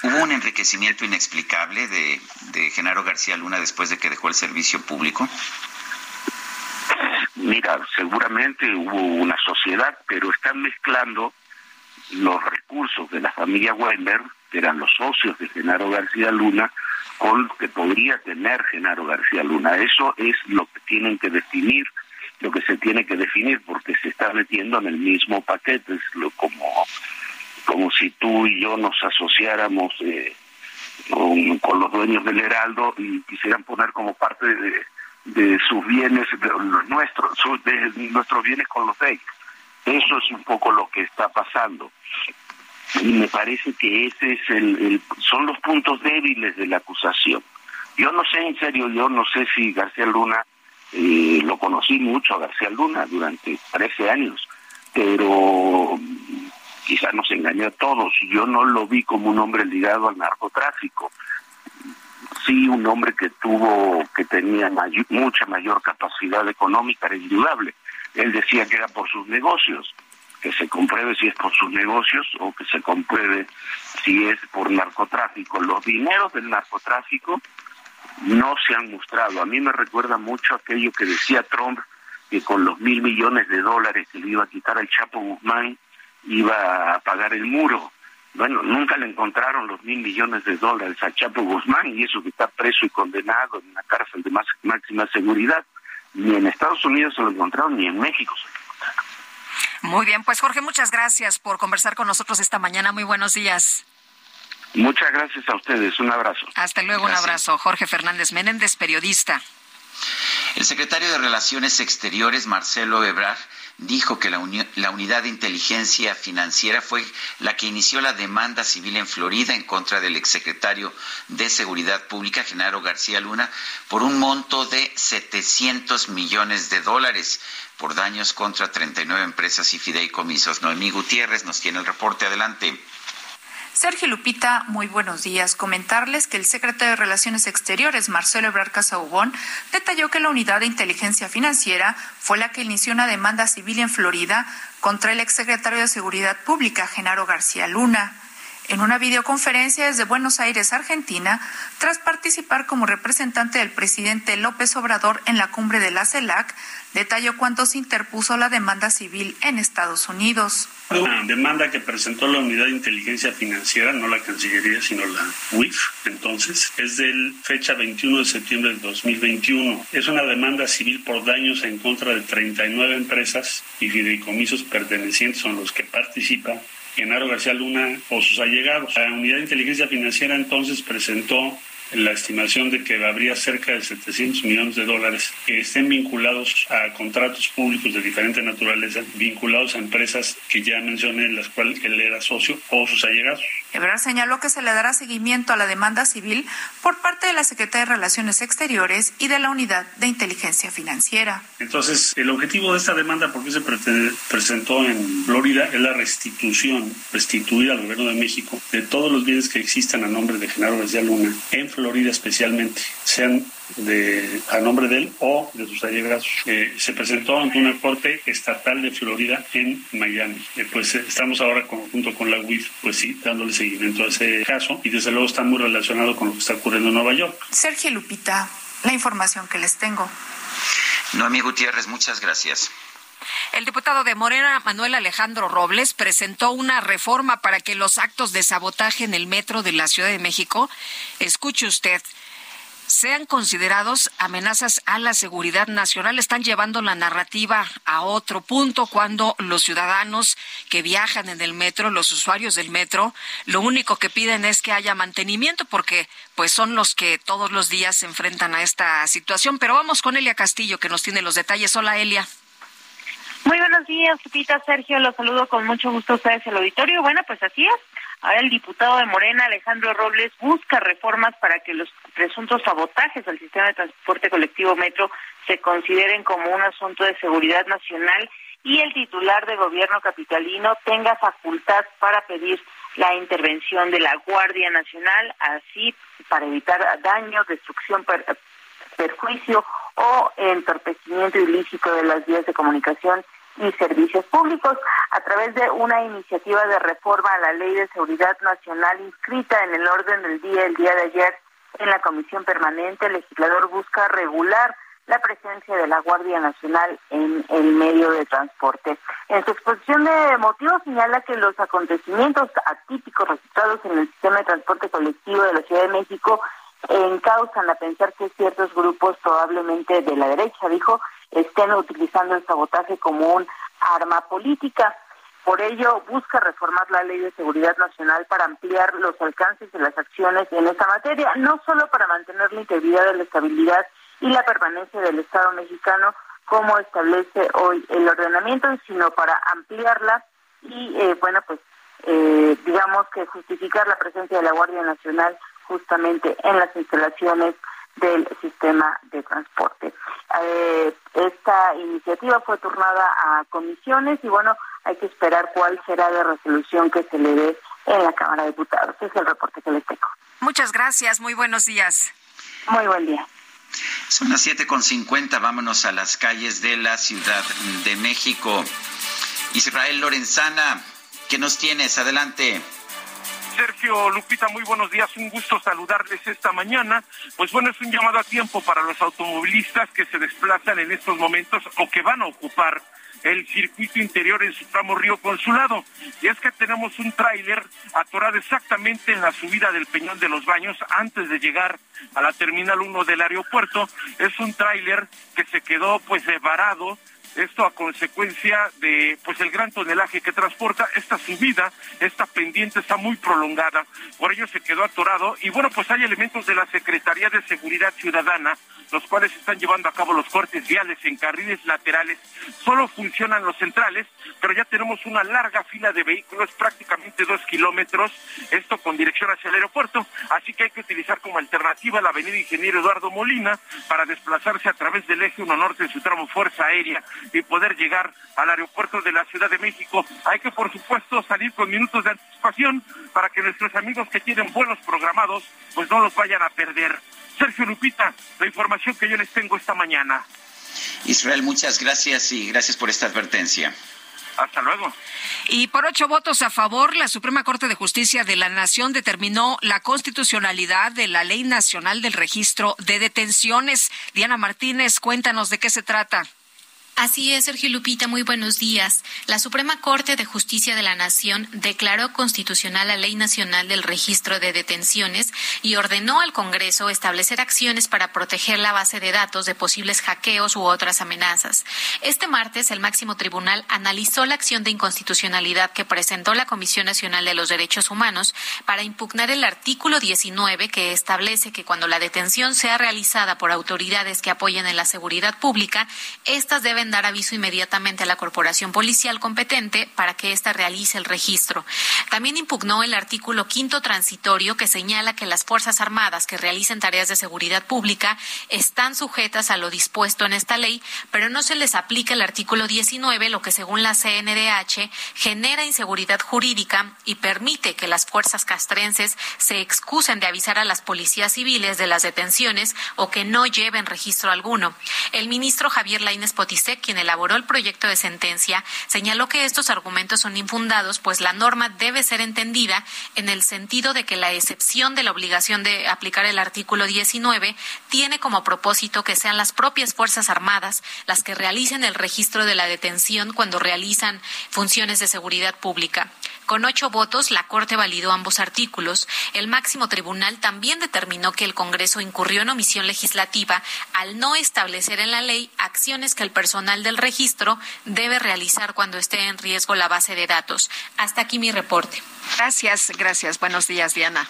¿Hubo un enriquecimiento inexplicable de, de Genaro García Luna después de que dejó el servicio público? Mira, seguramente hubo una sociedad, pero están mezclando los recursos de la familia Weinberg, que eran los socios de Genaro García Luna, con lo que podría tener Genaro García Luna. Eso es lo que tienen que definir, lo que se tiene que definir, porque se está metiendo en el mismo paquete, es lo como como si tú y yo nos asociáramos eh, con, los dueños del Heraldo y quisieran poner como parte de, sus bienes, de nuestros, de nuestros bienes con los de ellos. Eso es un poco lo que está pasando. Y me parece que ese es el, el- son los puntos débiles de la acusación. Yo no sé, en serio, yo no sé si García Luna, eh, lo conocí mucho a García Luna durante 13 años, pero quizás nos engañó a todos. Yo no lo vi como un hombre ligado al narcotráfico. Sí, un hombre que tuvo, que tenía mucha mayor capacidad económica, era indudable. Él decía que era por sus negocios, que se compruebe si es por sus negocios o que se compruebe si es por narcotráfico. Los dineros del narcotráfico no se han mostrado. A mí me recuerda mucho aquello que decía Trump, que con los mil millones de dólares que le iba a quitar al Chapo Guzmán iba a pagar el muro. Bueno, nunca le encontraron los mil millones de dólares a Chapo Guzmán y eso que está preso y condenado en una cárcel de más, máxima seguridad. Ni en Estados Unidos se lo encontraron, ni en México se lo Muy bien, pues Jorge, muchas gracias por conversar con nosotros esta mañana. Muy buenos días. Muchas gracias a ustedes. Un abrazo. Hasta luego, un abrazo. Jorge Fernández Menéndez, periodista. El secretario de Relaciones Exteriores, Marcelo Ebrard, dijo que la, la unidad de inteligencia financiera fue la que inició la demanda civil en Florida en contra del exsecretario de Seguridad Pública, Genaro García Luna, por un monto de 700 millones de dólares por daños contra 39 empresas y fideicomisos. Noemí Gutiérrez nos tiene el reporte. Adelante. Sergio Lupita, muy buenos días. Comentarles que el secretario de Relaciones Exteriores, Marcelo Ebrard Casaubón, detalló que la unidad de inteligencia financiera fue la que inició una demanda civil en Florida contra el exsecretario de Seguridad Pública, Genaro García Luna. En una videoconferencia desde Buenos Aires, Argentina, tras participar como representante del presidente López Obrador en la cumbre de la CELAC, detalló cuándo se interpuso la demanda civil en Estados Unidos. Una demanda que presentó la Unidad de Inteligencia Financiera, no la Cancillería, sino la UIF, entonces, es del fecha 21 de septiembre del 2021. Es una demanda civil por daños en contra de 39 empresas y fideicomisos pertenecientes a los que participa Genaro García Luna o sus allegados. La Unidad de Inteligencia Financiera entonces presentó la estimación de que habría cerca de 700 millones de dólares que estén vinculados a contratos públicos de diferente naturaleza, vinculados a empresas que ya mencioné, en las cuales él era socio o sus allegados. Ebrard señaló que se le dará seguimiento a la demanda civil por parte de la Secretaría de Relaciones Exteriores y de la Unidad de Inteligencia Financiera. Entonces, el objetivo de esta demanda, porque se presentó en Florida, es la restitución, restituir al gobierno de México de todos los bienes que existan a nombre de Genaro García Luna, en Florida especialmente, sean de, a nombre de él o de sus allegados. Eh, se presentó ante una corte estatal de Florida en Miami. Eh, pues eh, estamos ahora con- junto con la UIF, pues sí, dándole seguimiento a ese caso y desde luego está muy relacionado con lo que está ocurriendo en Nueva York. Sergio Lupita, la información que les tengo. Noemí Gutiérrez, muchas gracias. El diputado de Morena, Manuel Alejandro Robles, presentó una reforma para que los actos de sabotaje en el metro de la Ciudad de México, escuche usted, sean considerados amenazas a la seguridad nacional. Están llevando la narrativa a otro punto cuando los ciudadanos que viajan en el metro, los usuarios del metro, lo único que piden es que haya mantenimiento porque pues son los que todos los días se enfrentan a esta situación. Pero vamos con Elia Castillo que nos tiene los detalles. Hola Elia. Muy buenos días, Lupita, Sergio, los saludo con mucho gusto a ustedes el auditorio. Bueno, pues así es. Ahora el diputado de Morena, Alejandro Robles, busca reformas para que los presuntos sabotajes al sistema de transporte colectivo Metro se consideren como un asunto de seguridad nacional y el titular de gobierno capitalino tenga facultad para pedir la intervención de la Guardia Nacional, así para evitar daño, destrucción, perjuicio o entorpecimiento ilícito de las vías de comunicación y servicios públicos a través de una iniciativa de reforma a la Ley de Seguridad Nacional inscrita en el orden del día el día de ayer en la Comisión Permanente. El legislador busca regular la presencia de la Guardia Nacional en el medio de transporte. En su exposición de motivos señala que los acontecimientos atípicos registrados en el sistema de transporte colectivo de la Ciudad de México encausan a pensar que ciertos grupos, probablemente de la derecha, dijo, estén utilizando el sabotaje como un arma política. Por ello, busca reformar la Ley de Seguridad Nacional para ampliar los alcances de las acciones en esta materia, no solo para mantener la integridad, la estabilidad y la permanencia del Estado mexicano, como establece hoy el ordenamiento, sino para ampliarla y, eh, bueno, pues eh, digamos que justificar la presencia de la Guardia Nacional justamente en las instalaciones del sistema de transporte. Eh, esta iniciativa fue turnada a comisiones y bueno, hay que esperar cuál será la resolución que se le dé en la Cámara de Diputados. Es el reporte que les tengo. Muchas gracias, muy buenos días. Muy buen día. Son las 7.50, vámonos a las calles de la Ciudad de México. Israel Lorenzana, ¿qué nos tienes? Adelante. Sergio Lupita, muy buenos días, un gusto saludarles esta mañana. Pues bueno, es un llamado a tiempo para los automovilistas que se desplazan en estos momentos o que van a ocupar el circuito interior en su tramo Río Consulado. Y es que tenemos un tráiler atorado exactamente en la subida del Peñón de los Baños antes de llegar a la Terminal 1 del aeropuerto. Es un tráiler que se quedó pues varado esto a consecuencia de pues el gran tonelaje que transporta. Esta subida, esta pendiente está muy prolongada, por ello se quedó atorado. Y bueno, pues hay elementos de la Secretaría de Seguridad Ciudadana los cuales están llevando a cabo los cortes viales en carriles laterales. Solo funcionan los centrales, pero ya tenemos una larga fila de vehículos, prácticamente dos kilómetros, esto con dirección hacia el aeropuerto, así que hay que utilizar como alternativa la avenida Ingeniero Eduardo Molina para desplazarse a través del eje 1 norte en su tramo Fuerza Aérea y poder llegar al aeropuerto de la Ciudad de México. Hay que, por supuesto, salir con minutos de anticipación para que nuestros amigos que tienen vuelos programados, pues no los vayan a perder. Sergio Lupita, la información que yo les tengo esta mañana. Israel, muchas gracias y gracias por esta advertencia. Hasta luego. Y por ocho votos a favor, la Suprema Corte de Justicia de la Nación determinó la constitucionalidad de la Ley Nacional del Registro de Detenciones. Diana Martínez, cuéntanos de qué se trata. Así es, Sergio Lupita, muy buenos días. La Suprema Corte de Justicia de la Nación declaró constitucional la Ley Nacional del Registro de Detenciones y ordenó al Congreso establecer acciones para proteger la base de datos de posibles hackeos u otras amenazas. Este martes, el máximo tribunal analizó la acción de inconstitucionalidad que presentó la Comisión Nacional de los Derechos Humanos para impugnar el artículo 19 que establece que cuando la detención sea realizada por autoridades que apoyen en la seguridad pública, estas deben dar aviso inmediatamente a la corporación policial competente para que ésta realice el registro. También impugnó el artículo quinto transitorio que señala que las Fuerzas Armadas que realicen tareas de seguridad pública están sujetas a lo dispuesto en esta ley, pero no se les aplica el artículo 19, lo que según la CNDH genera inseguridad jurídica y permite que las fuerzas castrenses se excusen de avisar a las policías civiles de las detenciones o que no lleven registro alguno. El ministro Javier Lainez Quien elaboró el proyecto de sentencia, señaló que estos argumentos son infundados, pues la norma debe ser entendida en el sentido de que la excepción de la obligación de aplicar el artículo 19 tiene como propósito que sean las propias Fuerzas Armadas las que realicen el registro de la detención cuando realizan funciones de seguridad pública. Con ocho votos, la Corte validó ambos artículos. El máximo tribunal también determinó que el Congreso incurrió en omisión legislativa al no establecer en la ley acciones que el personal del registro debe realizar cuando esté en riesgo la base de datos. Hasta aquí mi reporte. Gracias, gracias. Buenos días, Diana.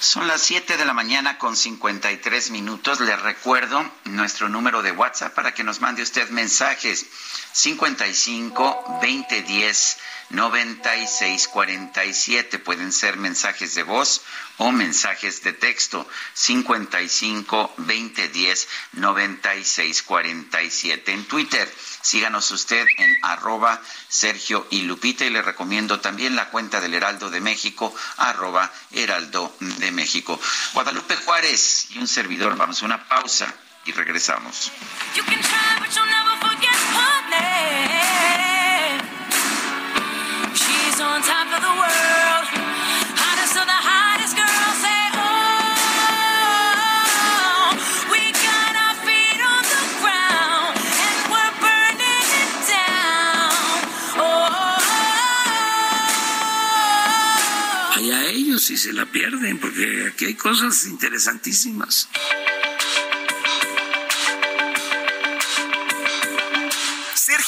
Son las 7 de la mañana con 53 minutos. Le recuerdo nuestro número de WhatsApp para que nos mande usted mensajes. 55 2010 9647. Pueden ser mensajes de voz o mensajes de texto. 55 2010 9647. En Twitter, síganos usted en arroba Sergio y Lupita y le recomiendo también la cuenta del Heraldo de México, arroba Heraldo de México. Guadalupe Juárez y un servidor. Vamos a una pausa y regresamos. Say, oh. Oh, si se la pierden, porque aquí hay cosas interesantísimas.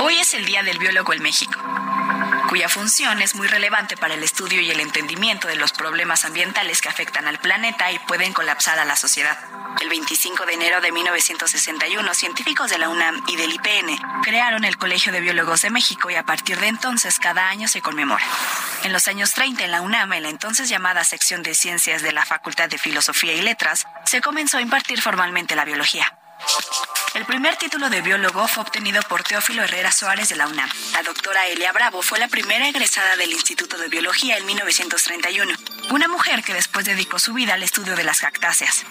Hoy es el Día del Biólogo en México, cuya función es muy relevante para el estudio y el entendimiento de los problemas ambientales que afectan al planeta y pueden colapsar a la sociedad. El 25 de enero de 1961, científicos de la UNAM y del IPN crearon el Colegio de Biólogos de México y a partir de entonces cada año se conmemora. En los años 30 en la UNAM, en la entonces llamada sección de ciencias de la Facultad de Filosofía y Letras, se comenzó a impartir formalmente la biología. El primer título de biólogo fue obtenido por Teófilo Herrera Suárez de la UNAM. La doctora Elia Bravo fue la primera egresada del Instituto de Biología en 1931, una mujer que después dedicó su vida al estudio de las cactáceas.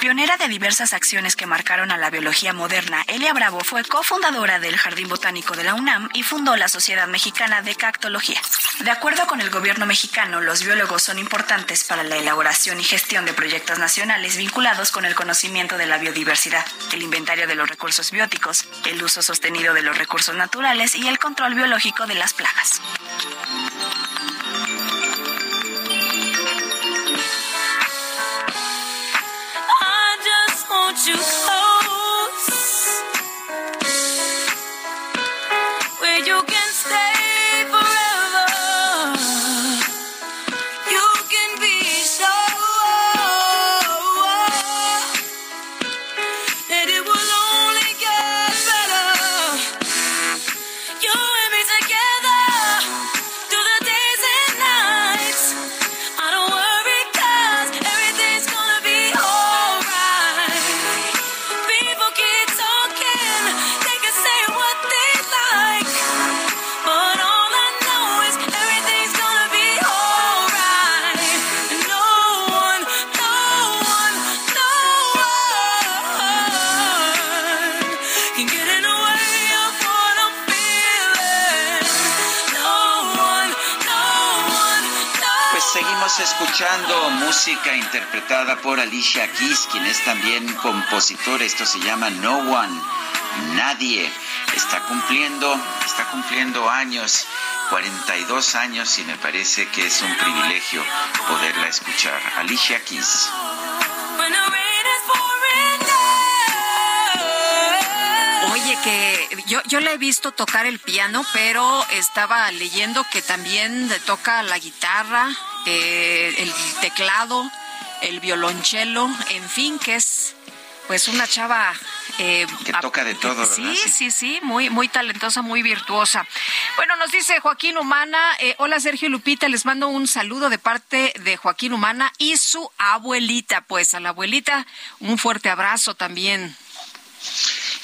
Pionera de diversas acciones que marcaron a la biología moderna, Elia Bravo fue cofundadora del Jardín Botánico de la UNAM y fundó la Sociedad Mexicana de Cactología. De acuerdo con el gobierno mexicano, los biólogos son importantes para la elaboración y gestión de proyectos nacionales vinculados con el conocimiento de la biodiversidad, el inventario de los recursos bióticos, el uso sostenido de los recursos naturales y el control biológico de las plagas. Peace. Por Alicia Keys, quien es también compositora. Esto se llama No One, Nadie. Está cumpliendo, está cumpliendo años, 42 años, y me parece que es un privilegio poderla escuchar. Alicia Keys. Oye, que yo, yo la he visto tocar el piano, pero estaba leyendo que también le toca la guitarra, eh, el teclado, el violonchelo, en fin, que es pues una chava eh, Que toca de todo, ¿verdad? Sí, sí, sí, muy, muy talentosa, muy virtuosa. Bueno, nos dice Joaquín Humana, eh, hola Sergio Lupita, les mando un saludo de parte de Joaquín Humana y su abuelita. Pues a la abuelita un fuerte abrazo también.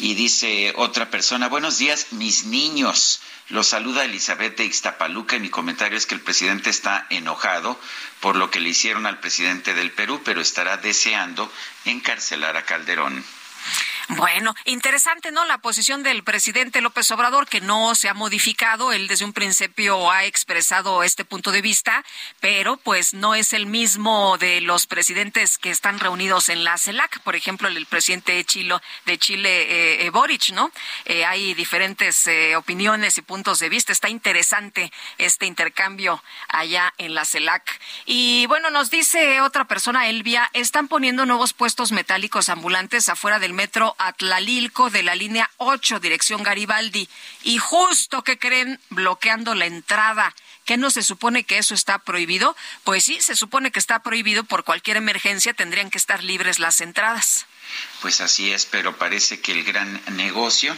Y dice otra persona, buenos días, mis niños. Los saluda Elizabeth de Ixtapaluca y mi comentario es que el presidente está enojado por lo que le hicieron al presidente del Perú, pero estará deseando encarcelar a Calderón. Bueno, interesante, ¿no? La posición del presidente López Obrador, que no se ha modificado. Él desde un principio ha expresado este punto de vista, pero pues no es el mismo de los presidentes que están reunidos en la CELAC. Por ejemplo, el presidente de Chile, de Chile eh, eh, Boric, ¿no? Eh, hay diferentes eh, opiniones y puntos de vista. Está interesante este intercambio allá en la CELAC. Y bueno, nos dice otra persona, Elvia, están poniendo nuevos puestos metálicos ambulantes afuera del metro Atlalilco de la línea 8, dirección Garibaldi. Y justo que creen, bloqueando la entrada. ¿Qué no se supone que eso está prohibido? Pues sí, se supone que está prohibido por cualquier emergencia, tendrían que estar libres las entradas. Pues así es, pero parece que el gran negocio,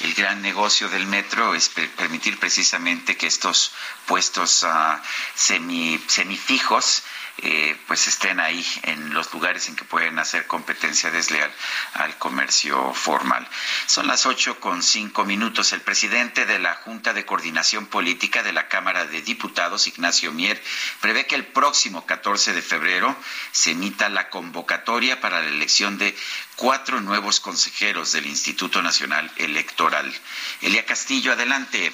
el gran negocio del metro es permitir precisamente que estos puestos uh, semi, semifijos eh, pues estén ahí en los lugares en que pueden hacer competencia desleal al comercio formal. Son las ocho con cinco minutos. El presidente de la Junta de Coordinación Política de la Cámara de Diputados, Ignacio Mier, prevé que el próximo 14 de febrero se emita la convocatoria para la elección de cuatro nuevos consejeros del Instituto Nacional Electoral. Elia Castillo, adelante.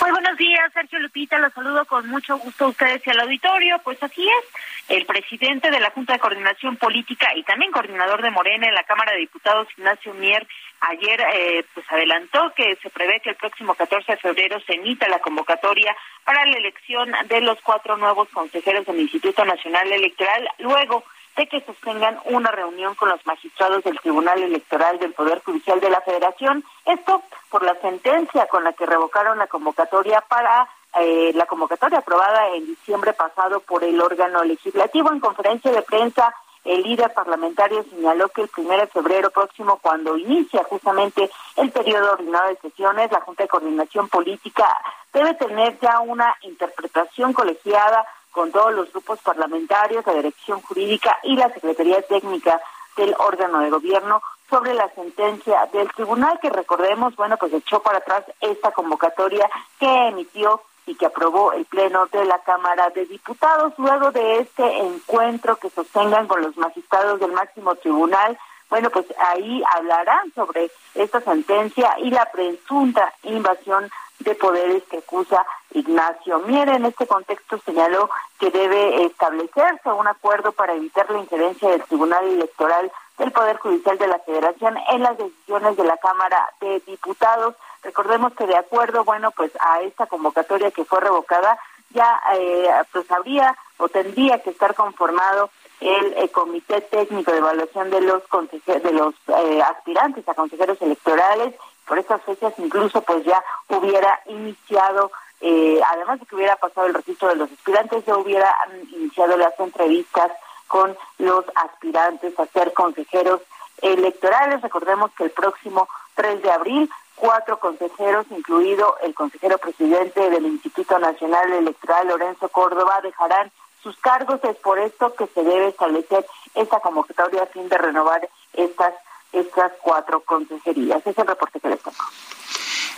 Muy buenos días, Sergio Lupita. Los saludo con mucho gusto a ustedes y al auditorio. Pues así es, el presidente de la Junta de Coordinación Política y también coordinador de Morena en la Cámara de Diputados, Ignacio Mier, ayer eh, pues adelantó que se prevé que el próximo 14 de febrero se emita la convocatoria para la elección de los cuatro nuevos consejeros del Instituto Nacional Electoral. Luego de que sostengan una reunión con los magistrados del Tribunal Electoral del Poder Judicial de la Federación. Esto por la sentencia con la que revocaron la convocatoria para eh, la convocatoria aprobada en diciembre pasado por el órgano legislativo. En conferencia de prensa, el líder parlamentario señaló que el primero de febrero próximo, cuando inicia justamente el periodo ordinario de sesiones, la Junta de Coordinación Política debe tener ya una interpretación colegiada con todos los grupos parlamentarios, la dirección jurídica y la Secretaría Técnica del órgano de gobierno sobre la sentencia del tribunal que recordemos, bueno, pues echó para atrás esta convocatoria que emitió y que aprobó el Pleno de la Cámara de Diputados. Luego de este encuentro que sostengan con los magistrados del máximo tribunal, bueno, pues ahí hablarán sobre esta sentencia y la presunta invasión de poderes que acusa Ignacio Mier. En este contexto señaló que debe establecerse un acuerdo para evitar la injerencia del Tribunal Electoral del Poder Judicial de la Federación en las decisiones de la Cámara de Diputados. Recordemos que de acuerdo, bueno, pues a esta convocatoria que fue revocada, ya eh, pues habría o tendría que estar conformado el, eh, Comité Técnico de Evaluación de los de los eh, aspirantes a consejeros electorales por estas fechas incluso pues ya hubiera iniciado, eh, además de que hubiera pasado el registro de los aspirantes, ya hubiera iniciado las entrevistas con los aspirantes a ser consejeros electorales. Recordemos que el próximo 3 de abril, cuatro consejeros, incluido el consejero presidente del Instituto Nacional Electoral, Lorenzo Córdoba, dejarán sus cargos. Es por esto que se debe establecer esta convocatoria a fin de renovar estas estas cuatro consejerías. Ese es el reporte que les tengo.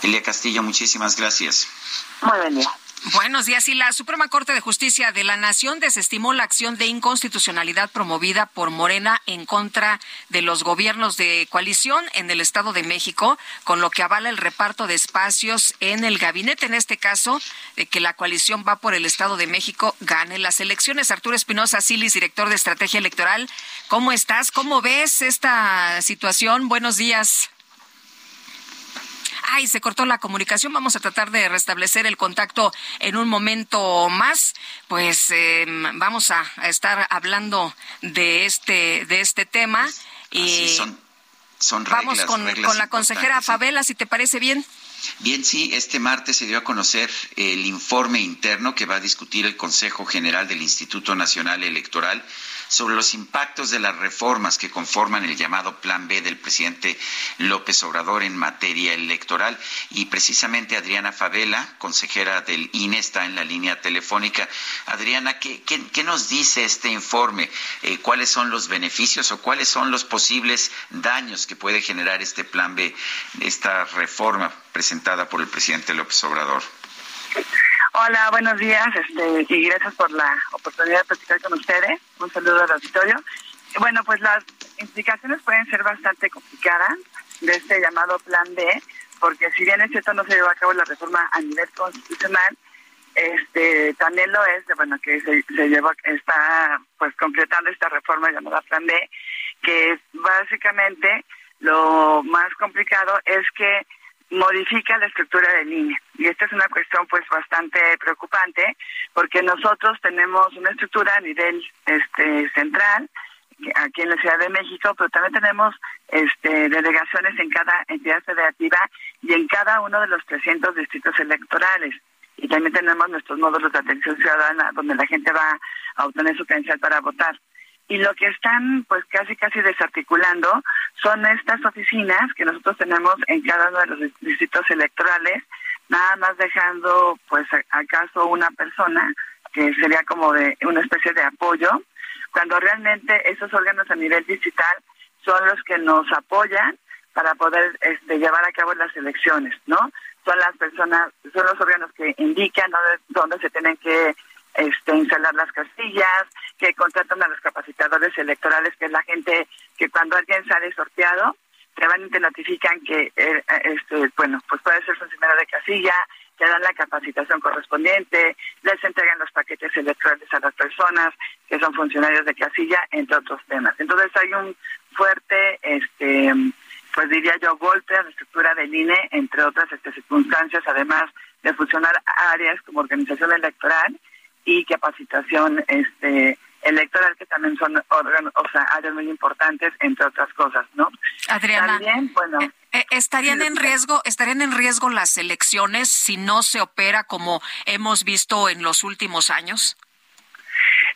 Elia Castillo, muchísimas gracias. Muy buen día. Buenos días. Y la Suprema Corte de Justicia de la Nación desestimó la acción de inconstitucionalidad promovida por Morena en contra de los gobiernos de coalición en el Estado de México, con lo que avala el reparto de espacios en el gabinete. En este caso, de que la coalición va por el Estado de México gane las elecciones. Arturo Espinosa Silis, director de Estrategia Electoral. ¿Cómo estás? ¿Cómo ves esta situación? Buenos días ay, se cortó la comunicación. Vamos a tratar de restablecer el contacto en un momento más. Pues em, vamos a, estar hablando de este, de este tema. y son, son vamos con, con la consejera Favela, si te parece bien. Bien, sí, este martes se dio a conocer el informe interno que va a discutir el Consejo General del Instituto Nacional Electoral sobre los impactos de las reformas que conforman el llamado Plan B del presidente López Obrador en materia electoral. Y precisamente Adriana Favela, consejera del INE, está en la línea telefónica. Adriana, ¿qué, nos dice este informe? Eh, ¿Cuáles son los beneficios o cuáles son los posibles daños que puede generar este Plan B, esta reforma presentada por el presidente López Obrador? Hola, buenos días este, y gracias por la oportunidad de platicar con ustedes. Un saludo al auditorio. Bueno, pues las implicaciones pueden ser bastante complicadas de este llamado Plan B, porque si bien es cierto no se llevó a cabo la reforma a nivel constitucional, este también lo es bueno que se, se llevó está pues concretando esta reforma llamada Plan B, que básicamente lo más complicado es que modifica la estructura del INE. Y esta es una cuestión pues bastante preocupante porque nosotros tenemos una estructura a nivel este central aquí en la Ciudad de México, pero también tenemos este delegaciones en cada entidad federativa y en cada uno de los 300 distritos electorales. y también tenemos nuestros módulos de atención ciudadana donde la gente va a obtener su credencial para votar. Y lo que están pues casi casi desarticulando son estas oficinas que nosotros tenemos en cada uno de los distritos electorales, nada más dejando pues acaso una persona que sería como de una especie de apoyo, cuando realmente esos órganos a nivel digital son los que nos apoyan para poder este, llevar a cabo las elecciones, ¿no? Son las personas, son los órganos que indican dónde, dónde se tienen que este, instalar las castillas, que contratan a los capacitadores electorales, que es la gente que cuando alguien sale sorteado, te van y te notifican que, eh, este, bueno, pues puede ser funcionario de casilla, te dan la capacitación correspondiente, les entregan los paquetes electorales a las personas que son funcionarios de casilla, entre otros temas. Entonces hay un fuerte, este, pues diría yo, golpe a la estructura del INE, entre otras este, circunstancias, además de fusionar áreas como organización electoral y capacitación este electoral que también son órganos, o sea, áreas muy importantes entre otras cosas, ¿no? Adriana, También, bueno, eh, eh, estarían en riesgo, estarían en riesgo las elecciones si no se opera como hemos visto en los últimos años.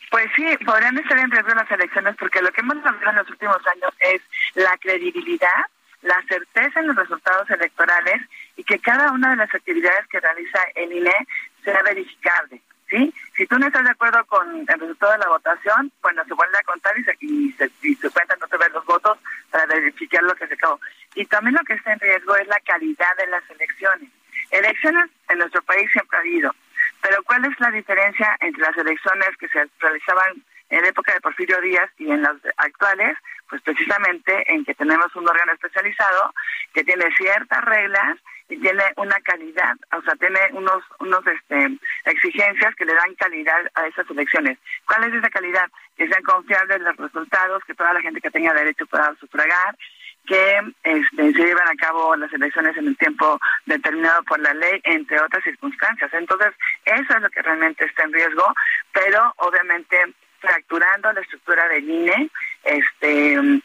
Pues sí, podrían estar en riesgo las elecciones porque lo que hemos visto en los últimos años es la credibilidad, la certeza en los resultados electorales y que cada una de las actividades que realiza el INE sea verificable. ¿Sí? Si tú no estás de acuerdo con el resultado de la votación, bueno, se vuelve a contar y se, y se, y se cuentan no te ven los votos para verificar lo que se acabó. Y también lo que está en riesgo es la calidad de las elecciones. Elecciones en nuestro país siempre ha habido, pero ¿cuál es la diferencia entre las elecciones que se realizaban en la época de Porfirio Díaz y en las actuales? Pues precisamente en que tenemos un órgano especializado que tiene ciertas reglas tiene una calidad, o sea, tiene unos unos este exigencias que le dan calidad a esas elecciones. ¿Cuál es esa calidad? Que sean confiables los resultados, que toda la gente que tenga derecho pueda sufragar, que este, se llevan a cabo las elecciones en el tiempo determinado por la ley, entre otras circunstancias. Entonces, eso es lo que realmente está en riesgo, pero obviamente fracturando la estructura del INE, este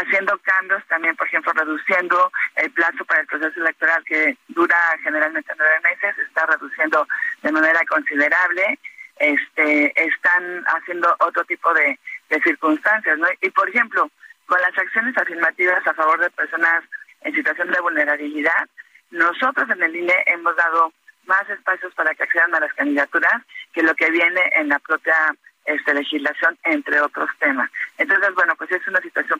haciendo cambios también, por ejemplo, reduciendo el plazo para el proceso electoral que dura generalmente nueve meses, está reduciendo de manera considerable, este, están haciendo otro tipo de, de circunstancias, ¿no? Y por ejemplo, con las acciones afirmativas a favor de personas en situación de vulnerabilidad, nosotros en el INE hemos dado más espacios para que accedan a las candidaturas que lo que viene en la propia este, legislación, entre otros temas. Entonces, bueno, pues es una situación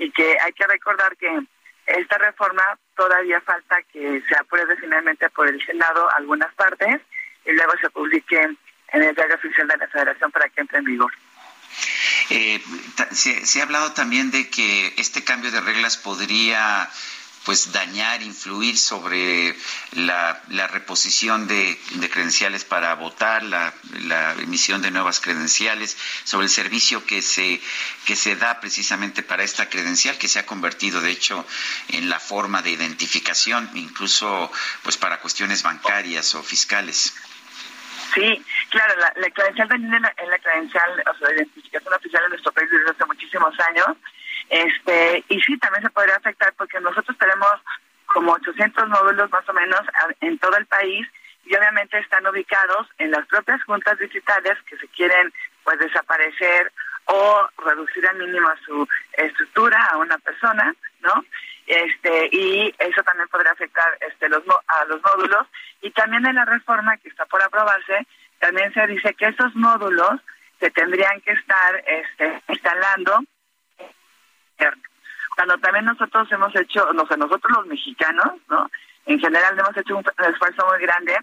y que hay que recordar que esta reforma todavía falta que se apruebe finalmente por el Senado algunas partes y luego se publique en el diario oficial de la Federación para que entre en vigor. Eh, se, se, ha hablado también de que este cambio de reglas podría pues dañar, influir sobre la, la reposición de, de, credenciales para votar, la, emisión de nuevas credenciales, sobre el servicio que se, que se da precisamente para esta credencial, que se ha convertido de hecho en la forma de identificación, incluso pues para cuestiones bancarias o fiscales. Sí, claro, la, credencial de es la, la credencial, o sea, la identificación oficial en nuestro país desde hace muchísimos años. Este, y sí, también se podría afectar porque nosotros tenemos como 800 módulos más o menos en todo el país y obviamente están ubicados en las propias juntas digitales que se quieren pues desaparecer o reducir al mínimo su estructura a una persona, ¿no? Este, y eso también podría afectar este, los, a los módulos. Y también en la reforma que está por aprobarse, también se dice que esos módulos se tendrían que estar este, instalando cuando también nosotros hemos hecho, no sé, nosotros los mexicanos, ¿no? En general hemos hecho un esfuerzo muy grande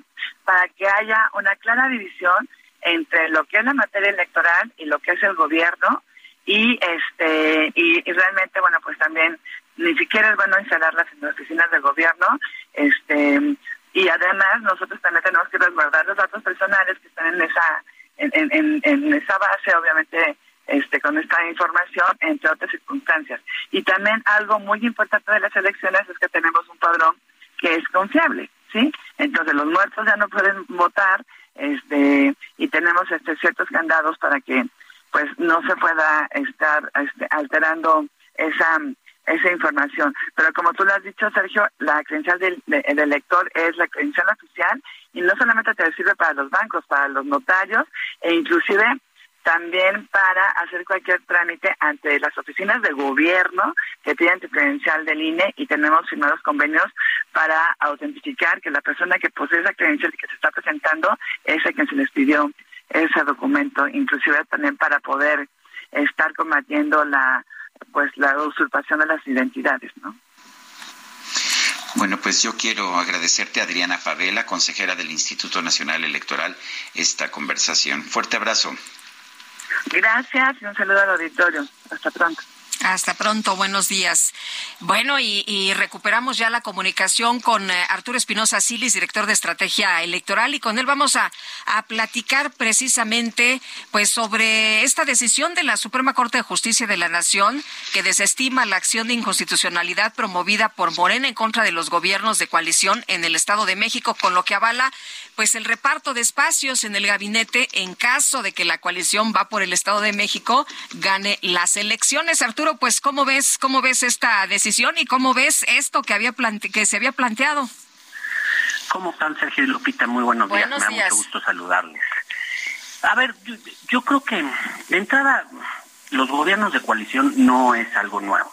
para que haya una clara división entre lo que es la materia electoral y lo que es el gobierno y este y, y realmente bueno pues también ni siquiera es bueno instalarlas en las oficinas del gobierno este y además nosotros también tenemos que resguardar los datos personales que están en esa en, en, en esa base obviamente este, con esta información, entre otras circunstancias. Y también algo muy importante de las elecciones es que tenemos un padrón que es confiable, ¿sí? Entonces los muertos ya no pueden votar, este, y tenemos este ciertos candados para que pues no se pueda estar este, alterando esa esa información. Pero como tú lo has dicho, Sergio, la credencial del, elector es la credencial oficial y no solamente te sirve para los bancos, para los notarios e inclusive también para hacer cualquier trámite ante las oficinas de gobierno que tienen tu credencial del INE y tenemos firmados convenios para autentificar que la persona que posee esa credencial y que se está presentando es a quien se les pidió ese documento, inclusive también para poder estar combatiendo la pues la usurpación de las identidades, ¿no? Bueno, pues yo quiero agradecerte, Adriana Favela, consejera del Instituto Nacional Electoral, esta conversación. Fuerte abrazo. Gracias y un saludo al auditorio. Hasta pronto. Hasta pronto, buenos días. Bueno, y, recuperamos ya la comunicación con eh, Arturo Espinosa Silis, director de Estrategia Electoral, y con él vamos a, a platicar precisamente pues sobre esta decisión de la Suprema Corte de Justicia de la Nación que desestima la acción de inconstitucionalidad promovida por Morena en contra de los gobiernos de coalición en el Estado de México, con lo que avala pues el reparto de espacios en el gabinete en caso de que la coalición va por el Estado de México gane las elecciones. Arturo, pues cómo ves cómo ves esta decisión y cómo ves esto que había plante que se había planteado. ¿Cómo están, Sergio y Lupita? Muy buenos, días. Me da mucho gusto saludarles. A ver, yo, yo creo que de entrada los gobiernos de coalición no es algo nuevo,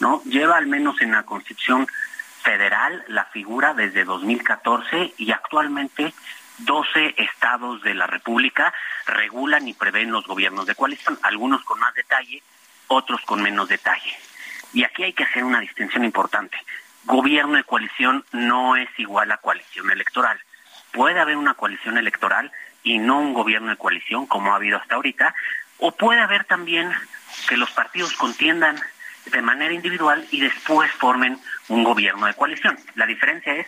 ¿no? Lleva al menos en la Constitución Federal la figura desde 2014 y actualmente 12 estados de la República regulan y prevén los gobiernos de coalición, algunos con más detalle, otros con menos detalle. Y aquí hay que hacer una distinción importante. Gobierno de coalición no es igual a coalición electoral. Puede haber una coalición electoral y no un gobierno de coalición como ha habido hasta ahorita, o puede haber también que los partidos contiendan de manera individual y después formen un gobierno de coalición. La diferencia es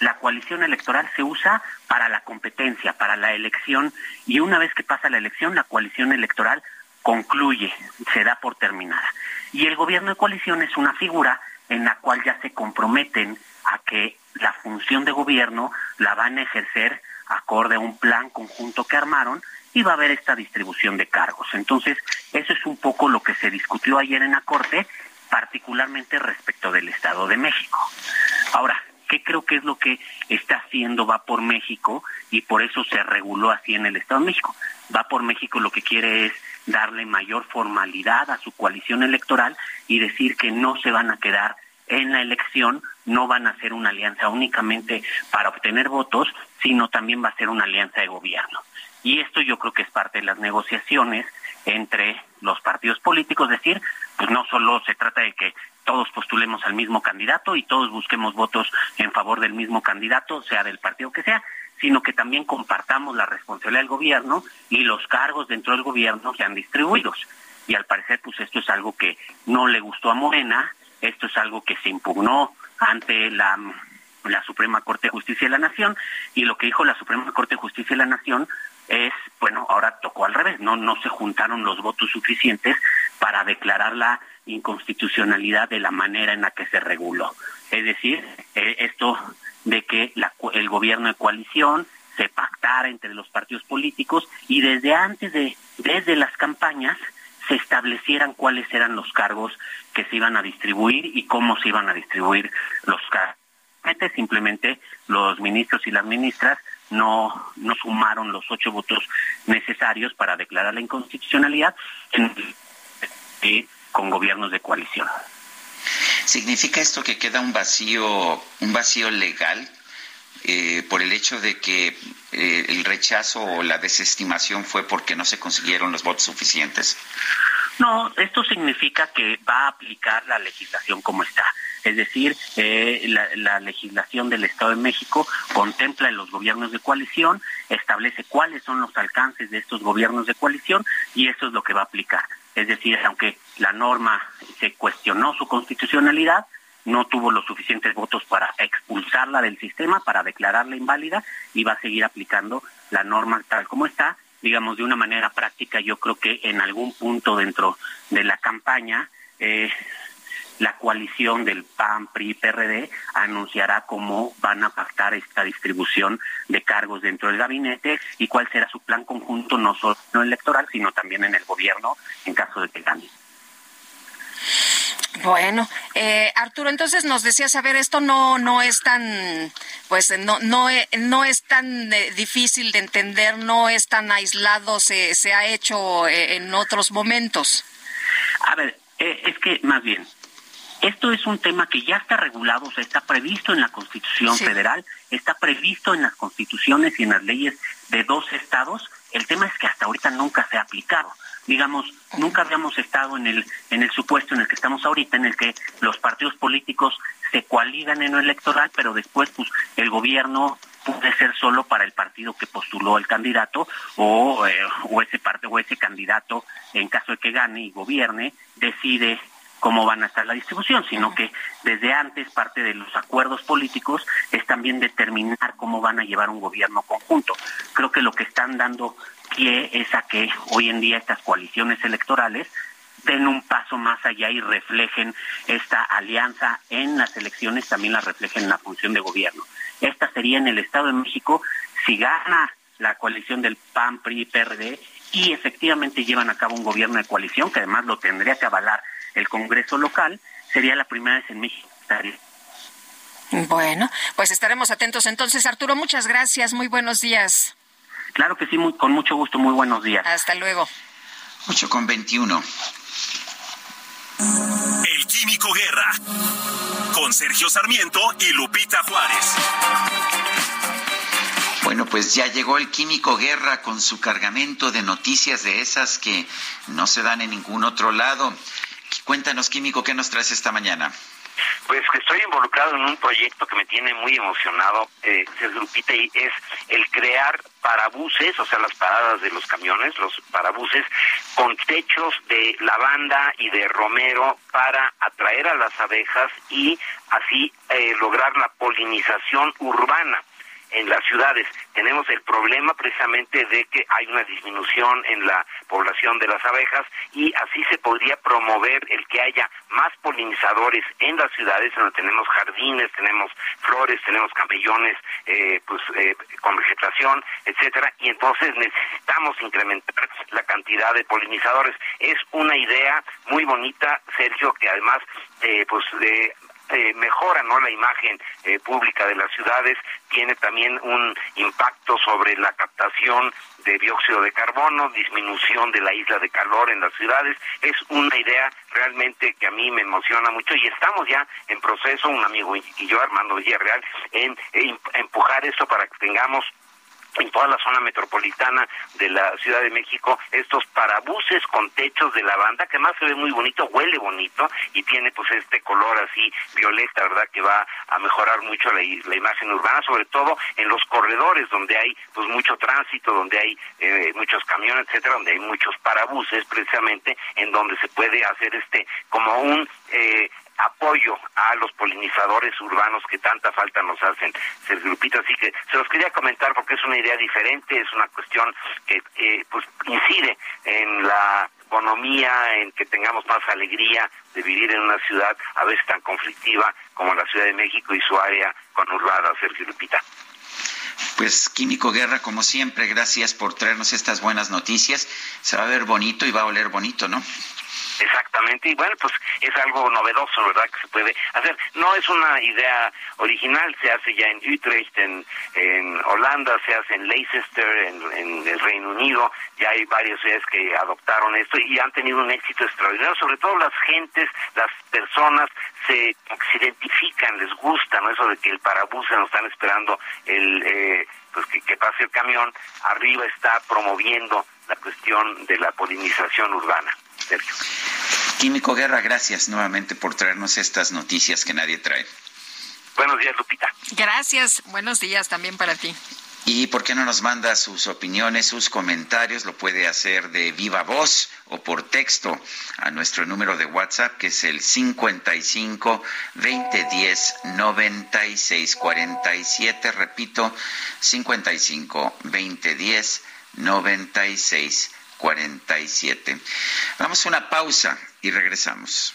la coalición electoral se usa para la competencia, para la elección, y una vez que pasa la elección, la coalición electoral concluye, se da por terminada. Y el gobierno de coalición es una figura en la cual ya se comprometen a que la función de gobierno la van a ejercer acorde a un plan conjunto que armaron y va a haber esta distribución de cargos. Entonces, eso es un poco lo que se discutió ayer en la Corte, particularmente respecto del Estado de México. Ahora, ¿qué creo que es lo que está haciendo Va por México y por eso se reguló así en el Estado de México? Va por México lo que quiere es darle mayor formalidad a su coalición electoral y decir que no se van a quedar en la elección, no van a hacer una alianza únicamente para obtener votos, sino también va a ser una alianza de gobierno. Y esto yo creo que es parte de las negociaciones entre los partidos políticos, es decir, pues no solo se trata de que todos postulemos al mismo candidato y todos busquemos votos en favor del mismo candidato, sea del partido que sea, sino que también compartamos la responsabilidad del gobierno y los cargos dentro del gobierno sean distribuidos. Y al parecer, pues esto es algo que no le gustó a Morena, esto es algo que se impugnó ante la, la Suprema Corte de Justicia de la Nación, y lo que dijo la Suprema Corte de Justicia de la Nación es, bueno, ahora tocó al revés, no, no se juntaron los votos suficientes para declarar la inconstitucionalidad de la manera en la que se reguló. Es decir, eh, esto de que el gobierno de coalición se pactara entre los partidos políticos y desde antes de, desde las campañas, se establecieran cuáles eran los cargos que se iban a distribuir y cómo se iban a distribuir los cargos. Simplemente los ministros y las ministras no, no sumaron los ocho votos necesarios para declarar la inconstitucionalidad eh, con gobiernos de coalición. ¿Significa esto que queda un vacío, un vacío legal eh, por el hecho de que eh, el rechazo o la desestimación fue porque no se consiguieron los votos suficientes? No, esto significa que va a aplicar la legislación como está. Es decir, eh, la, la, legislación del Estado de México contempla los gobiernos de coalición, establece cuáles son los alcances de estos gobiernos de coalición y eso es lo que va a aplicar. Es decir, aunque la norma se cuestionó su constitucionalidad, no tuvo los suficientes votos para expulsarla del sistema, para declararla inválida y va a seguir aplicando la norma tal como está. Digamos, de una manera práctica, yo creo que en algún punto dentro de la campaña, eh, la coalición del PAN, PRI, PRD anunciará cómo van a pactar esta distribución de cargos dentro del gabinete y cuál será su plan conjunto, no solo electoral, sino también en el gobierno en caso de que gane. Bueno, eh, Arturo, entonces nos decías, a ver, esto no no es tan, pues no no no es tan eh, difícil de entender, no es tan aislado, se, se ha hecho eh, en otros momentos. A ver, eh, es que más bien, esto es un tema que ya está regulado, o sea, está previsto en la Constitución Sí. Federal, está previsto en las constituciones y en las leyes de dos estados. El tema es que hasta ahorita nunca se ha aplicado. Digamos, nunca habíamos estado en el en el supuesto en el que estamos ahorita, en el que los partidos políticos se coaligan en lo electoral, pero después pues el gobierno puede ser solo para el partido que postuló el candidato o, eh, o ese parte o ese candidato en caso de que gane y gobierne decide cómo van a estar la distribución, sino que desde antes parte de los acuerdos políticos es también determinar cómo van a llevar un gobierno conjunto. Creo que lo que están dando pie es a que hoy en día estas coaliciones electorales den un paso más allá y reflejen esta alianza en las elecciones, también la reflejen en la función de gobierno. Esta sería en el Estado de México si gana la coalición del PAN, PRI, PRD y efectivamente llevan a cabo un gobierno de coalición que además lo tendría que avalar el Congreso local, sería la primera vez en México. Bueno, pues estaremos atentos entonces, Arturo, muchas gracias, muy buenos días. Claro que sí, muy, con mucho gusto, muy buenos días. Hasta luego. 8 con 21. El Químico Guerra. Con Sergio Sarmiento y Lupita Juárez. Bueno, pues ya llegó el Químico Guerra con su cargamento de noticias de esas que no se dan en ningún otro lado. Cuéntanos, Químico, ¿qué nos traes esta mañana? Pues que estoy involucrado en un proyecto que me tiene muy emocionado, eh, Lupita, y es el crear parabuses, o sea, las paradas de los camiones, los parabuses, con techos de lavanda y de romero para atraer a las abejas y así eh, lograr la polinización urbana en las ciudades. Tenemos el problema precisamente de que hay una disminución en la población de las abejas y así se podría promover el que haya más polinizadores en las ciudades donde tenemos jardines, tenemos flores, tenemos camellones eh, pues eh, con vegetación, etcétera, y entonces necesitamos incrementar la cantidad de polinizadores. Es una idea muy bonita, Sergio, que además eh, pues eh, mejora no la imagen eh, pública de las ciudades tiene también un impacto sobre la captación de dióxido de carbono disminución de la isla de calor en las ciudades. Es una idea realmente que a mí me emociona mucho y estamos ya en proceso un amigo y yo Armando Villarreal en, en empujar esto para que tengamos en toda la zona metropolitana de la Ciudad de México estos parabuses con techos de lavanda que más se ve muy bonito, huele bonito y tiene pues este color así violeta, ¿verdad? Que va a mejorar mucho la, la imagen urbana, sobre todo en los corredores donde hay pues mucho tránsito, donde hay eh, muchos camiones, etcétera, donde hay muchos parabuses precisamente en donde se puede hacer este como un eh, apoyo a los polinizadores urbanos que tanta falta nos hacen, Sergio Lupita. Así que se los quería comentar porque es una idea diferente, es una cuestión que eh, pues incide en la economía, en que tengamos más alegría de vivir en una ciudad a veces tan conflictiva como la Ciudad de México y su área conurbada, Sergio Lupita. Pues Químico Guerra, como siempre, gracias por traernos estas buenas noticias. Se va a ver bonito y va a oler bonito, ¿no? Exactamente, y bueno, pues es algo novedoso, ¿verdad? Que se puede hacer. No es una idea original, se hace ya en Utrecht, en, en Holanda, se hace en Leicester, en, en el Reino Unido, ya hay varias ciudades que adoptaron esto y han tenido un éxito extraordinario, sobre todo las gentes, las personas se, se identifican, les gusta, ¿no? Eso de que el parabús nos están esperando el... Eh, pues que, que pase el camión, arriba está promoviendo la cuestión de la polinización urbana. Sergio. Químico Guerra, gracias nuevamente por traernos estas noticias que nadie trae. Buenos días, Lupita. Gracias, buenos días también para ti. ¿Y por qué no nos manda sus opiniones, sus comentarios? Lo puede hacer de viva voz o por texto a nuestro número de WhatsApp, que es el 55 2010 96 47. Repito, 55 2010 96 47. Vamos a una pausa y regresamos.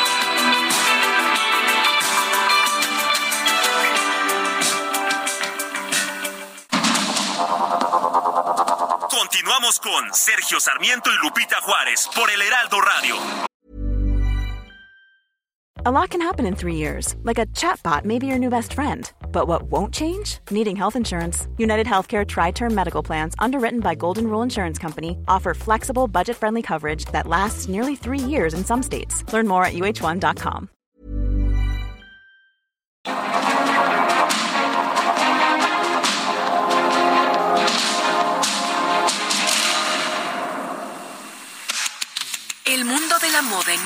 Continuamos con Sergio Sarmiento y Lupita Juárez por el Heraldo Radio. A lot can happen in three years, like a chatbot may be your new best friend. But what won't change? Needing health insurance. United Healthcare Tri Term Medical Plans, underwritten by Golden Rule Insurance Company, offer flexible, budget friendly coverage that lasts nearly three years in some states. Learn more at uh1.com.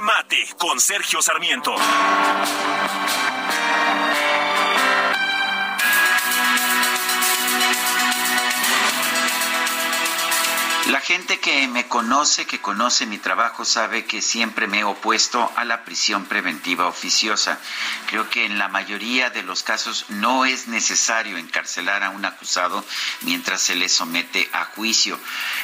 Mate con Sergio Sarmiento. La gente que me conoce, que conoce mi trabajo, sabe que siempre me he opuesto a la prisión preventiva oficiosa. Creo que en la mayoría de los casos no es necesario encarcelar a un acusado mientras se le somete a juicio,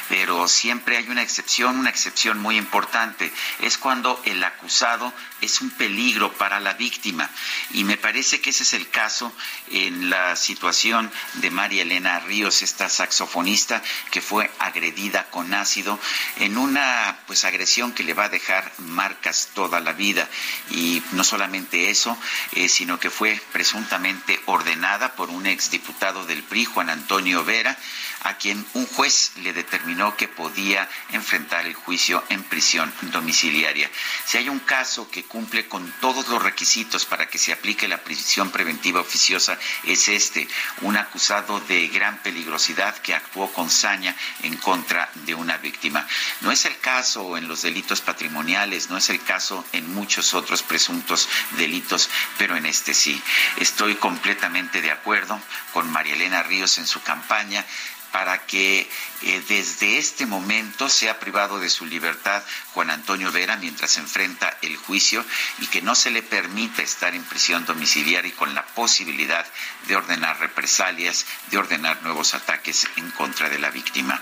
pero siempre hay una excepción, una excepción muy importante. Es cuando el acusado es un peligro para la víctima. Y me parece que ese es el caso en la situación de María Elena Ríos, esta saxofonista que fue agredida con ácido en una pues agresión que le va a dejar marcas toda la vida. Y no solamente eso, eh, sino que fue presuntamente ordenada por un exdiputado del PRI, Juan Antonio Vera, a quien un juez le determinó que podía enfrentar el juicio en prisión domiciliaria. Si hay un caso que cumple con todos los requisitos para que se aplique la prisión preventiva oficiosa, es este, un acusado de gran peligrosidad que actuó con saña en contra de una víctima. No es el caso en los delitos patrimoniales, no es el caso en muchos otros presuntos delitos, pero en este sí. Estoy completamente de acuerdo con María Elena Ríos en su campaña para que eh, desde este momento sea privado de su libertad Juan Antonio Vera mientras enfrenta el juicio y que no se le permita estar en prisión domiciliaria y con la posibilidad de ordenar represalias, de ordenar nuevos ataques en contra de la víctima.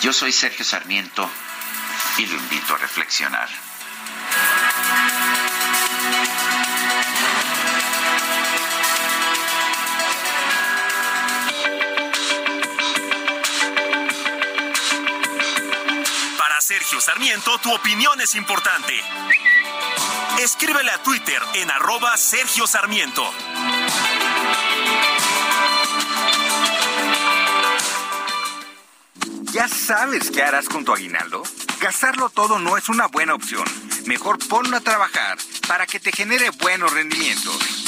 Yo soy Sergio Sarmiento y lo invito a reflexionar. Sergio Sarmiento, tu opinión es importante. Escríbele a Twitter en arroba Sergio Sarmiento. ¿Ya sabes qué harás con tu aguinaldo? Gastarlo todo no es una buena opción. Mejor ponlo a trabajar para que te genere buenos rendimientos.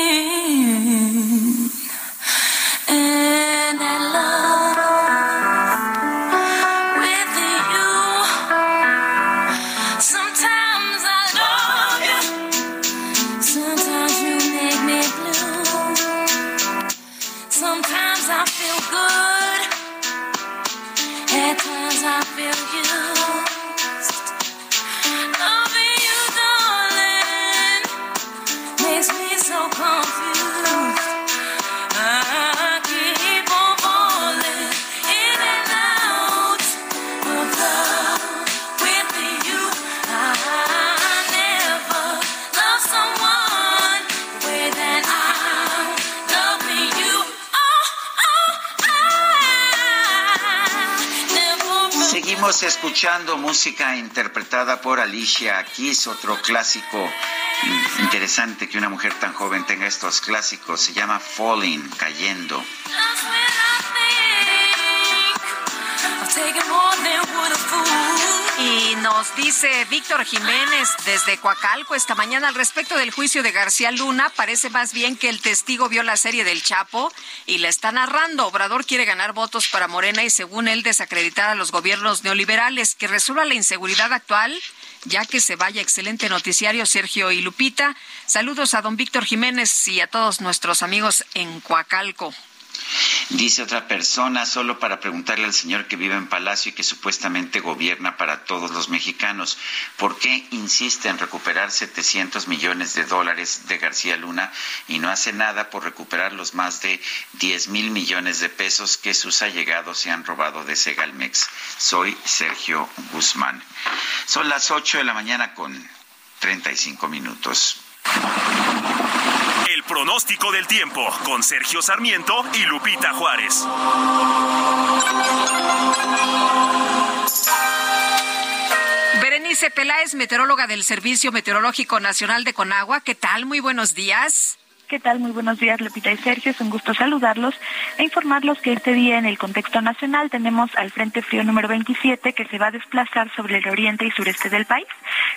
Seguimos escuchando música interpretada por Alicia Keys, otro clásico interesante que una mujer tan joven tenga estos clásicos. Se llama Falling, cayendo. Y nos dice Víctor Jiménez desde Coacalco esta mañana al respecto del juicio de García Luna. Parece más bien que el testigo vio la serie del Chapo y la está narrando. Obrador quiere ganar votos para Morena y según él desacreditar a los gobiernos neoliberales. Que resuelva la inseguridad actual ya que se vaya excelente noticiario Sergio y Lupita. Saludos a don Víctor Jiménez y a todos nuestros amigos en Coacalco. Dice otra persona, solo para preguntarle al señor que vive en Palacio y que supuestamente gobierna para todos los mexicanos, ¿por qué insiste en recuperar 700 millones de dólares de García Luna y no hace nada por recuperar los más de 10 mil millones de pesos que sus allegados se han robado de Segalmex? Soy Sergio Guzmán. Son las 8 de la mañana con 35 minutos. El pronóstico del tiempo con Sergio Sarmiento y Lupita Juárez. Berenice Peláez, meteoróloga del Servicio Meteorológico Nacional de Conagua. ¿Qué tal? Muy buenos días. ¿Qué tal? Muy buenos días, Lupita y Sergio. Es un gusto saludarlos e informarlos que este día en el contexto nacional tenemos al Frente Frío número 27 que se va a desplazar sobre el oriente y sureste del país,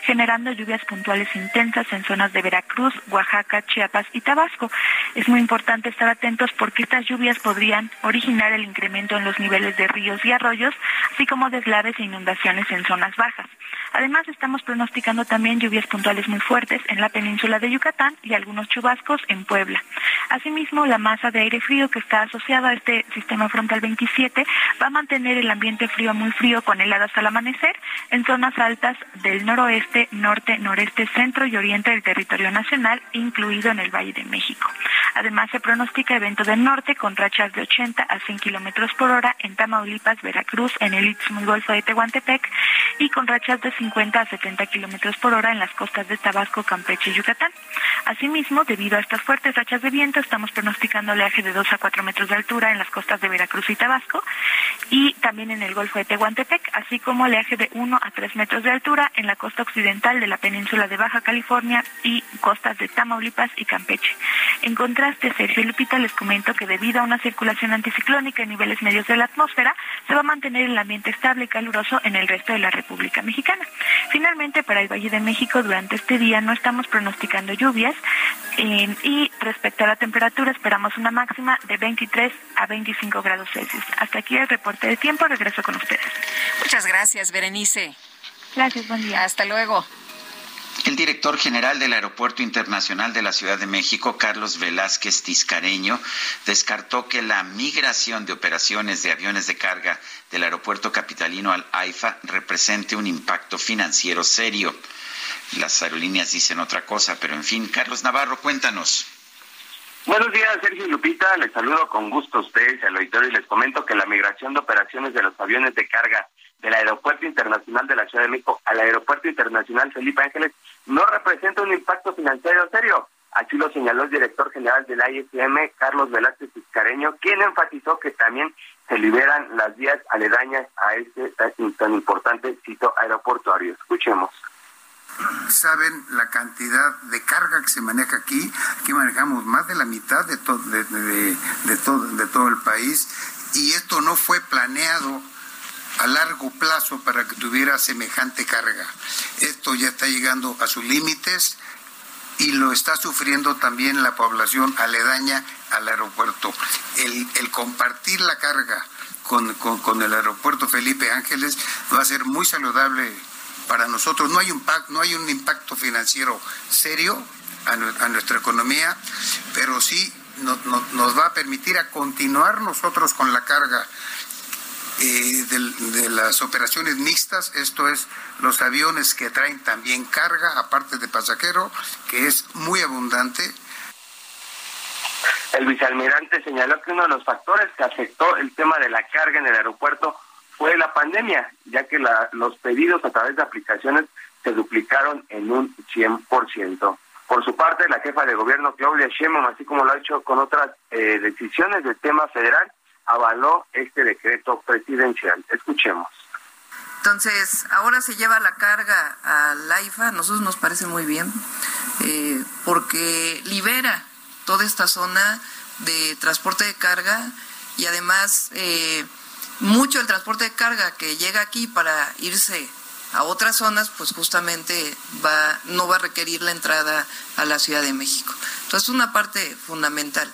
generando lluvias puntuales intensas en zonas de Veracruz, Oaxaca, Chiapas y Tabasco. Es muy importante estar atentos porque estas lluvias podrían originar el incremento en los niveles de ríos y arroyos, así como deslaves e inundaciones en zonas bajas. Además, estamos pronosticando también lluvias puntuales muy fuertes en la península de Yucatán y algunos chubascos en Puebla. Asimismo, la masa de aire frío que está asociada a este sistema frontal 27 va a mantener el ambiente frío muy frío con heladas al amanecer en zonas altas del noroeste, norte, noreste, centro y oriente del territorio nacional, incluido en el Valle de México. Además, se pronostica evento del norte con rachas de 80 a 100 kilómetros por hora en Tamaulipas, Veracruz, en el Istmo y Golfo de Tehuantepec y con rachas de 50 a 70 kilómetros por hora en las costas de Tabasco, Campeche y Yucatán. Asimismo, debido a estas fuertes rachas de viento, estamos pronosticando oleaje de 2 a 4 metros de altura en las costas de Veracruz y Tabasco y también en el Golfo de Tehuantepec, así como oleaje de 1 a 3 metros de altura en la costa occidental de la península de Baja California y costas de Tamaulipas y Campeche. En contraste, Sergio Lupita les comento que debido a una circulación anticiclónica en niveles medios de la atmósfera, se va a mantener el ambiente estable y caluroso en el resto de la República Mexicana. Finalmente, para el Valle de México, durante este día no estamos pronosticando lluvias eh, y respecto a la temperatura esperamos una máxima de 23 a 25 grados Celsius. Hasta aquí el reporte de tiempo. Regreso con ustedes. Muchas gracias, Berenice. Gracias, buen día. Hasta luego. El director general del Aeropuerto Internacional de la Ciudad de México, Carlos Velázquez Tiscareño, descartó que la migración de operaciones de aviones de carga del aeropuerto capitalino al AIFA represente un impacto financiero serio. Las aerolíneas dicen otra cosa, pero en fin, Carlos Navarro, cuéntanos. Buenos días, Sergio Lupita. Les saludo con gusto a ustedes al auditorio y les comento que la migración de operaciones de los aviones de carga del Aeropuerto Internacional de la Ciudad de México al Aeropuerto Internacional Felipe Ángeles no representa un impacto financiero serio. Así lo señaló el director general del ISM, Carlos Velázquez Iscareño, quien enfatizó que también se liberan las vías aledañas a este tan importante sitio aeroportuario. Escuchemos saben la cantidad de carga que se maneja aquí. Aquí manejamos más de la mitad de, to de, todo, de todo el país y esto no fue planeado a largo plazo para que tuviera semejante carga. Esto ya está llegando a sus límites y lo está sufriendo también la población aledaña al aeropuerto. El, compartir la carga con, con, el aeropuerto Felipe Ángeles va a ser muy saludable para nosotros. No hay un, no hay un impacto financiero serio a, nuestra economía, pero sí no, no, nos va a permitir a continuar nosotros con la carga eh, de, de, las operaciones mixtas, esto es los aviones que traen también carga, aparte de pasajero, que es muy abundante. El vicealmirante señaló que uno de los factores que afectó el tema de la carga en el aeropuerto fue la pandemia, ya que la, los pedidos a través de aplicaciones se duplicaron en un 100%. Por su parte, la jefa de gobierno, Claudia Sheinbaum, así como lo ha hecho con otras eh, decisiones del tema federal, avaló este decreto presidencial. Escuchemos. Entonces, ahora se lleva la carga al AIFA, a nosotros nos parece muy bien, eh, porque libera toda esta zona de transporte de carga y además eh, mucho el transporte de carga que llega aquí para irse a otras zonas, pues justamente va, no va a requerir la entrada a la Ciudad de México. Entonces, es una parte fundamental.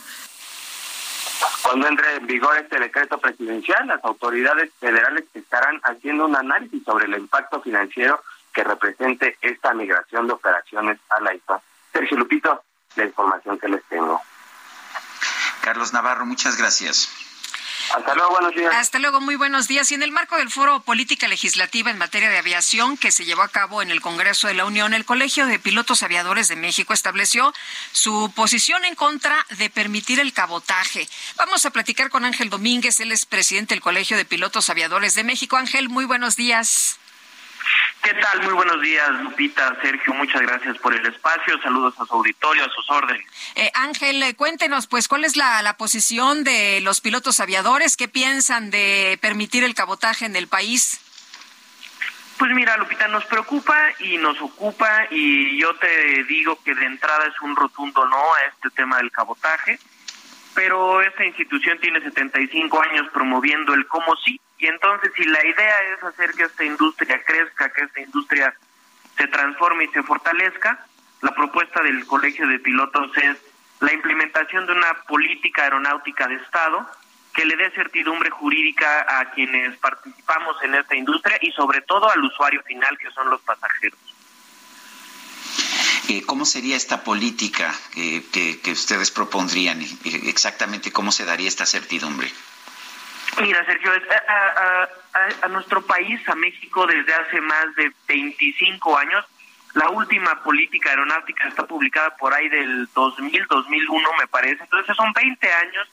Cuando entre en vigor este decreto presidencial, las autoridades federales estarán haciendo un análisis sobre el impacto financiero que represente esta migración de operaciones a la IPA. Sergio Lupito, la información que les tengo. Carlos Navarro, muchas gracias. Hasta luego, buenos días. Hasta luego, muy buenos días. Y en el marco del Foro Política Legislativa en materia de aviación que se llevó a cabo en el Congreso de la Unión, el Colegio de Pilotos Aviadores de México estableció su posición en contra de permitir el cabotaje. Vamos a platicar con Ángel Domínguez, él es presidente del Colegio de Pilotos Aviadores de México. Ángel, muy buenos días. ¿Qué tal? Muy buenos días, Lupita, Sergio, muchas gracias por el espacio. Saludos a su auditorio, a sus órdenes. Eh, Ángel, eh, cuéntenos, pues, ¿cuál es la, la posición de los pilotos aviadores? ¿Qué piensan de permitir el cabotaje en el país? Pues mira, Lupita, nos preocupa y nos ocupa y yo te digo que de entrada es un rotundo no a este tema del cabotaje, pero esta institución tiene 75 años promoviendo el cómo sí y entonces si la idea es hacer que esta industria crezca, que esta industria se transforme y se fortalezca, la propuesta del Colegio de Pilotos es la implementación de una política aeronáutica de Estado que le dé certidumbre jurídica a quienes participamos en esta industria y sobre todo al usuario final que son los pasajeros. Eh, ¿Cómo sería esta política que, que- que ustedes propondrían? Eh, Exactamente, ¿cómo se daría esta certidumbre? Mira, Sergio, a- a nuestro país, a México, desde hace más de 25 años, la última política aeronáutica está publicada por ahí del 2000, 2001, me parece. Entonces son 20 años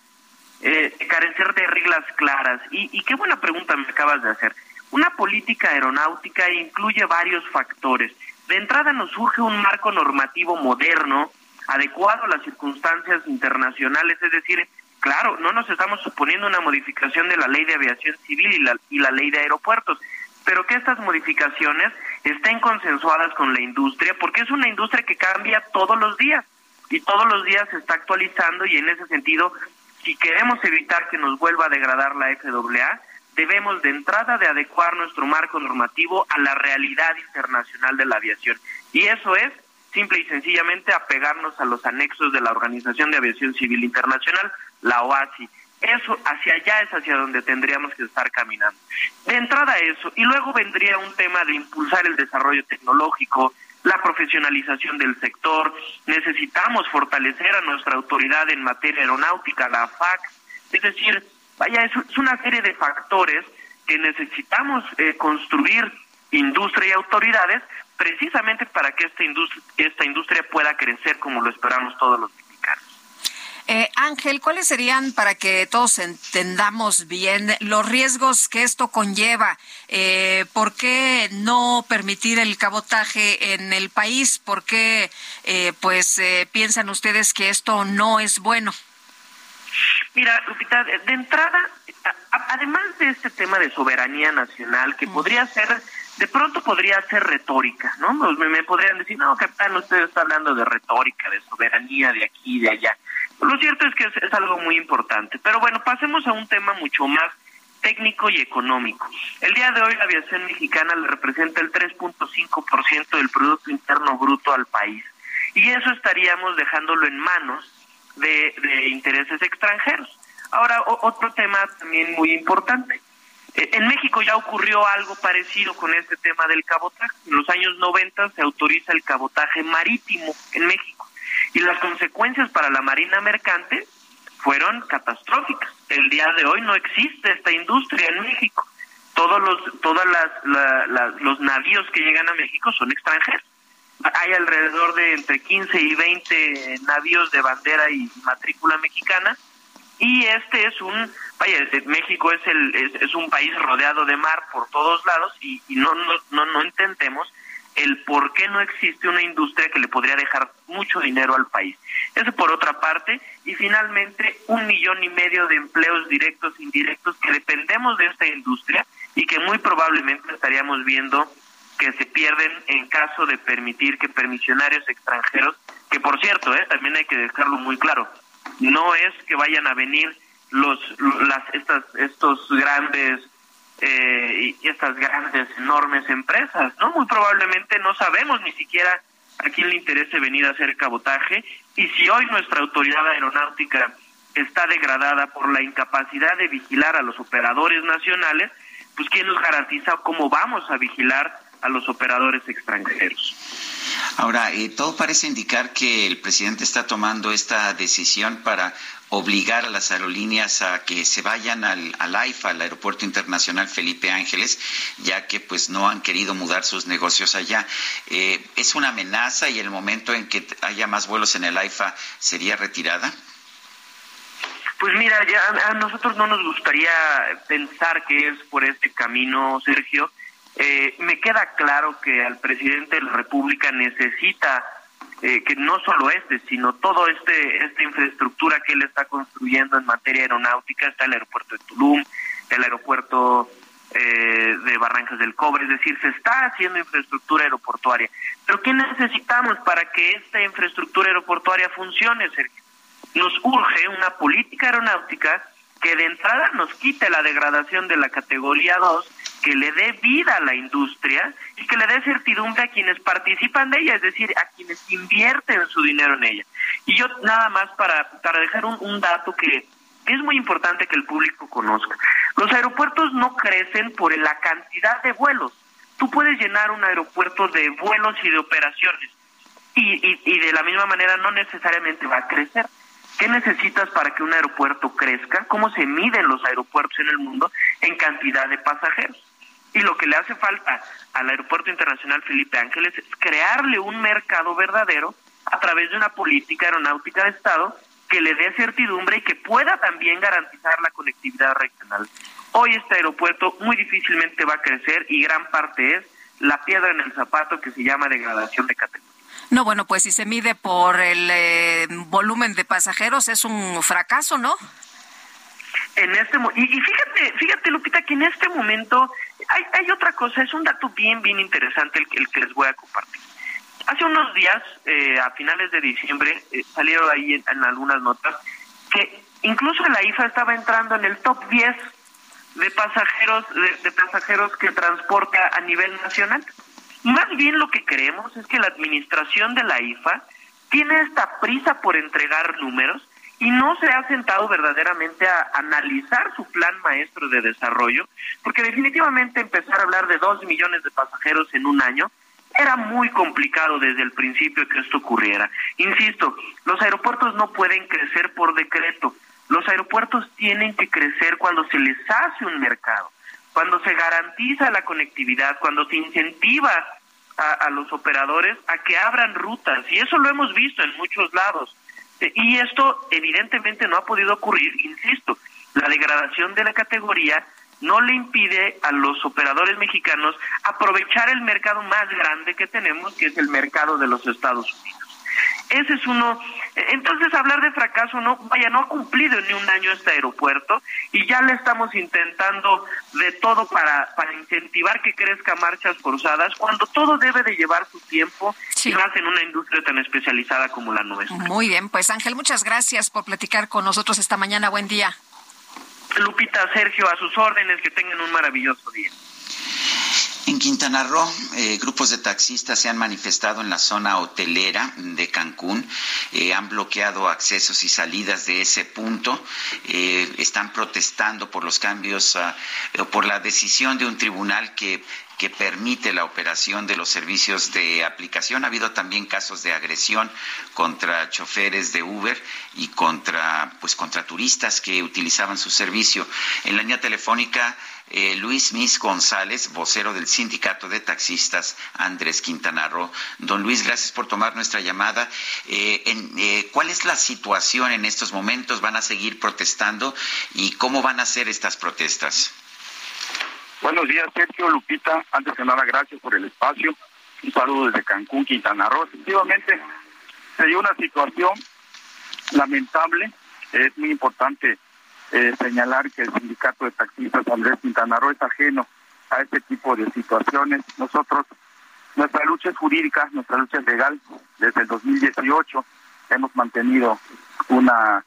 eh, de carecer de reglas claras. Y, y qué buena pregunta me acabas de hacer. Una política aeronáutica incluye varios factores. De entrada nos surge un marco normativo moderno, adecuado a las circunstancias internacionales, es decir, claro, no nos estamos suponiendo una modificación de la ley de aviación civil y la, y la ley de aeropuertos, pero que estas modificaciones estén consensuadas con la industria, porque es una industria que cambia todos los días y todos los días se está actualizando y en ese sentido, si queremos evitar que nos vuelva a degradar la FAA, debemos de entrada de adecuar nuestro marco normativo a la realidad internacional de la aviación. Y eso es simple y sencillamente apegarnos a los anexos de la Organización de Aviación Civil Internacional, la OASI. Eso, hacia allá es hacia donde tendríamos que estar caminando. De entrada eso, y luego vendría un tema de impulsar el desarrollo tecnológico, la profesionalización del sector, necesitamos fortalecer a nuestra autoridad en materia aeronáutica, la AFAC, es decir, vaya, es, una serie de factores que necesitamos eh, construir industria y autoridades precisamente para que esta industria, esta industria pueda crecer como lo esperamos todos los mexicanos. Eh, Ángel, ¿cuáles serían, para que todos entendamos bien, los riesgos que esto conlleva? Eh, ¿Por qué no permitir el cabotaje en el país? ¿Por qué eh, pues, eh, piensan ustedes que esto no es bueno? Mira, Lupita, de, entrada, además de este tema de soberanía nacional, que podría ser, de pronto podría ser retórica, ¿no? Pues Me, podrían decir, no, capitán, usted está hablando de retórica, de soberanía, de aquí de allá. Lo cierto es que es, algo muy importante. Pero bueno, pasemos a un tema mucho más técnico y económico. El día de hoy la aviación mexicana le representa el 3.5% del Producto Interno Bruto al país. Y eso estaríamos dejándolo en manos de, de intereses extranjeros. Ahora, otro tema también muy importante. Eh, En México ya ocurrió algo parecido con este tema del cabotaje. En los años 90 se autoriza el cabotaje marítimo en México y las consecuencias para la marina mercante fueron catastróficas. El día de hoy no existe esta industria en México. Todos los todas las, la- la- los navíos que llegan a México son extranjeros. Hay alrededor de entre 15 y 20 navíos de bandera y matrícula mexicana y este es un vaya México es el es, es un país rodeado de mar por todos lados y, y no, no no no entendemos el por qué no existe una industria que le podría dejar mucho dinero al país. Eso por otra parte. Y finalmente un millón y medio de empleos directos e indirectos que dependemos de esta industria y que muy probablemente estaríamos viendo que se pierden en caso de permitir que permisionarios extranjeros, que por cierto, eh, también hay que dejarlo muy claro, no es que vayan a venir los las estas estos grandes eh, estas grandes enormes empresas, no muy probablemente no sabemos ni siquiera a quién le interese venir a hacer cabotaje y si hoy nuestra autoridad aeronáutica está degradada por la incapacidad de vigilar a los operadores nacionales, pues quién nos garantiza cómo vamos a vigilar a los operadores extranjeros. Ahora, eh, todo parece indicar que el presidente está tomando esta decisión para obligar a las aerolíneas a que se vayan al, al AIFA, al Aeropuerto Internacional Felipe Ángeles, ya que pues no han querido mudar sus negocios allá. Eh, ¿Es una amenaza y el momento en que haya más vuelos en el AIFA sería retirada? Pues mira, ya a nosotros no nos gustaría pensar que es por este camino, Sergio. Eh, me queda claro que al presidente de la República necesita eh, que no solo este, sino todo este esta infraestructura que él está construyendo en materia aeronáutica, está el aeropuerto de Tulum, el aeropuerto eh, de Barrancas del Cobre, es decir, se está haciendo infraestructura aeroportuaria. Pero ¿qué necesitamos para que esta infraestructura aeroportuaria funcione, Sergio? Nos urge una política aeronáutica que de entrada nos quite la degradación de la categoría 2, que le dé vida a la industria y que le dé certidumbre a quienes participan de ella, es decir, a quienes invierten su dinero en ella. Y yo nada más para, para dejar un, un dato que es muy importante que el público conozca. Los aeropuertos no crecen por la cantidad de vuelos. Tú puedes llenar un aeropuerto de vuelos y de operaciones y, y, y de la misma manera no necesariamente va a crecer. ¿Qué necesitas para que un aeropuerto crezca? ¿Cómo se miden los aeropuertos en el mundo en cantidad de pasajeros? Y lo que le hace falta al Aeropuerto Internacional Felipe Ángeles es crearle un mercado verdadero a través de una política aeronáutica de Estado que le dé certidumbre y que pueda también garantizar la conectividad regional. Hoy este aeropuerto muy difícilmente va a crecer y gran parte es la piedra en el zapato que se llama degradación de categoría. No, bueno, pues si se mide por el eh, volumen de pasajeros es un fracaso, ¿no? En este y, y fíjate, fíjate Lupita que en este momento hay, hay otra cosa, es un dato bien bien interesante el, el que les voy a compartir. Hace unos días, eh, a finales de diciembre, eh, salieron ahí en, en algunas notas que incluso la IFA estaba entrando en el top 10 de pasajeros de, de pasajeros que transporta a nivel nacional. Más bien lo que creemos es que la administración de la IFA tiene esta prisa por entregar números y no se ha sentado verdaderamente a analizar su plan maestro de desarrollo, porque definitivamente empezar a hablar de dos millones de pasajeros en un año era muy complicado desde el principio que esto ocurriera. Insisto, los aeropuertos no pueden crecer por decreto. Los aeropuertos tienen que crecer cuando se les hace un mercado, cuando se garantiza la conectividad, cuando se incentiva a, a los operadores a que abran rutas. Y eso lo hemos visto en muchos lados. Eh, Y esto evidentemente no ha podido ocurrir, insisto, la degradación de la categoría no le impide a los operadores mexicanos aprovechar el mercado más grande que tenemos, que es el mercado de los Estados Unidos. Ese es uno. Entonces, hablar de fracaso, no, vaya, no ha cumplido ni un año este aeropuerto y ya le estamos intentando de todo para, para incentivar que crezca marchas forzadas, cuando todo debe de llevar su tiempo y más en una industria tan especializada como la nuestra. Muy bien, pues Ángel, muchas gracias por platicar con nosotros esta mañana. Buen día. Lupita, Sergio, a sus órdenes, que tengan un maravilloso día. En Quintana Roo, eh, grupos de taxistas se han manifestado en la zona hotelera de Cancún, eh, han bloqueado accesos y salidas de ese punto, eh, están protestando por los cambios, eh, por la decisión de un tribunal que que permite la operación de los servicios de aplicación. Ha habido también casos de agresión contra choferes de Uber y contra pues contra turistas que utilizaban su servicio. En la línea telefónica eh, Luis Mis González, vocero del Sindicato de Taxistas Andrés Quintana Roo. Don Luis, gracias por tomar nuestra llamada. Eh, en, eh, ¿Cuál es la situación en estos momentos? ¿Van a seguir protestando? ¿Y cómo van a ser estas protestas? Buenos días, Sergio Lupita. Antes de nada, gracias por el espacio. Un saludo desde Cancún, Quintana Roo. Efectivamente, se dio una situación lamentable. Es muy importante eh, señalar que el sindicato de taxistas Andrés Quintana Roo es ajeno a este tipo de situaciones. Nosotros, nuestra lucha es jurídica, nuestra lucha legal. Desde el 2018 hemos mantenido una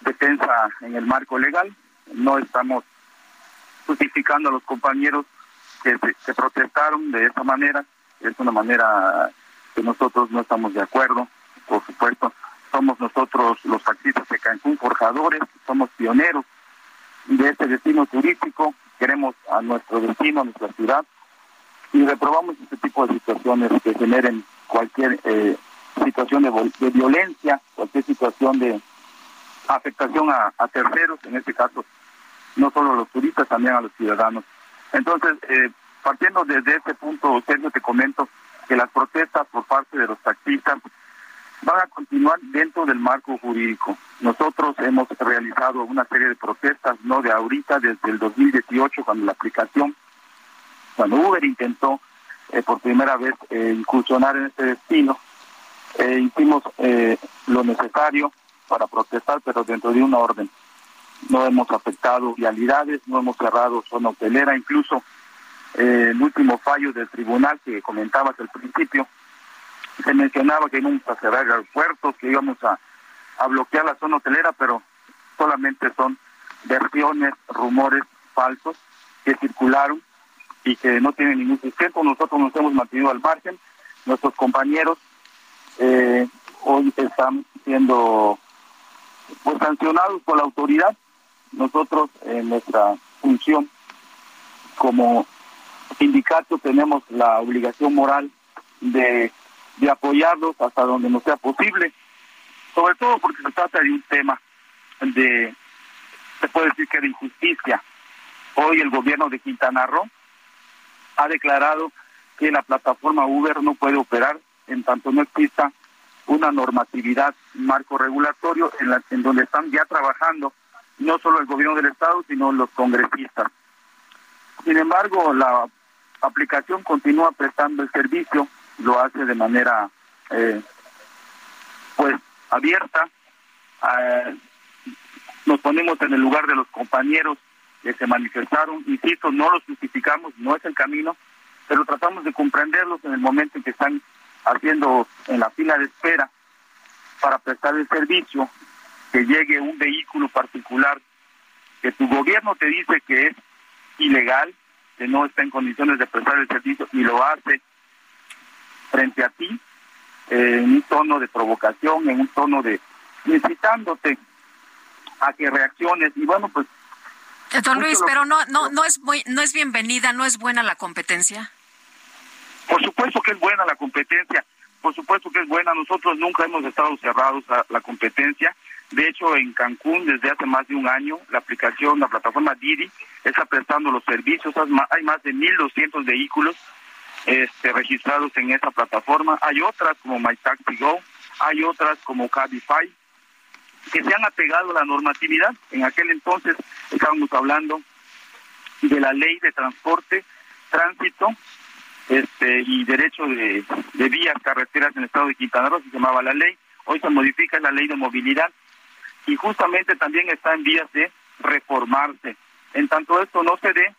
defensa en el marco legal. No estamos justificando a los compañeros que, se- protestaron de esa manera. Es una manera que nosotros no estamos de acuerdo, por supuesto. Somos nosotros los taxistas de Cancún, forjadores, somos pioneros de este destino turístico, queremos a nuestro destino, a nuestra ciudad, y reprobamos este tipo de situaciones que generen cualquier eh, situación de, violencia, cualquier situación de afectación a terceros, en este caso no solo a los turistas, también a los ciudadanos. Entonces, eh, partiendo desde este punto, Sergio, te comento que las protestas por parte de los taxistas van a continuar dentro del marco jurídico. Nosotros hemos realizado una serie de protestas, no de ahorita, desde el 2018, cuando la aplicación, cuando Uber intentó eh, por primera vez eh, incursionar en este destino, eh, hicimos eh, lo necesario para protestar, pero dentro de una orden. No hemos afectado vialidades, no hemos cerrado zona hotelera, incluso eh, el último fallo del tribunal que comentabas al principio, se mencionaba que íbamos a cerrar aeropuertos, que íbamos a, a bloquear la zona hotelera, pero solamente son versiones, rumores falsos que circularon y que no tienen ningún sustento. Nosotros nos hemos mantenido al margen. Nuestros compañeros eh, hoy están siendo pues sancionados por la autoridad. Nosotros en nuestra función como sindicato tenemos la obligación moral de, de apoyarlos hasta donde nos sea posible, sobre todo porque se trata de un tema de, se puede decir que de injusticia. Hoy el gobierno de Quintana Roo ha declarado que la plataforma Uber no puede operar en tanto no exista una normatividad, marco regulatorio en, la, en donde están ya trabajando no solo el gobierno del estado, sino los congresistas. Sin embargo, la aplicación continúa prestando el servicio, lo hace de manera eh, pues abierta. Eh, nos ponemos en el lugar de los compañeros que se manifestaron, insisto, no los justificamos, no es el camino, pero tratamos de comprenderlos en el momento en que están haciendo en la fila de espera para prestar el servicio, que llegue un vehículo particular que tu gobierno te dice que es ilegal, que no está en condiciones de prestar el servicio y lo hace frente a ti eh, en un tono de provocación, en un tono de incitándote a que reacciones y bueno pues Eh, Don Luis, pero no, no, no es muy, no es bienvenida, no es buena la competencia. Por supuesto que es buena la competencia, por supuesto que es buena. Nosotros nunca hemos estado cerrados a la competencia. De hecho, en Cancún, desde hace más de un año, la aplicación, la plataforma Didi, está prestando los servicios. Hay más de 1.200 vehículos este, registrados en esa plataforma. Hay otras como MyTaxiGo, hay otras como Cabify, que se han apegado a la normatividad. En aquel entonces estábamos hablando de la ley de transporte, tránsito este y derecho de, de vías carreteras en el estado de Quintana Roo, se llamaba la ley. Hoy se modifica la ley de movilidad y justamente también está en vías de reformarse. En tanto esto no se dé,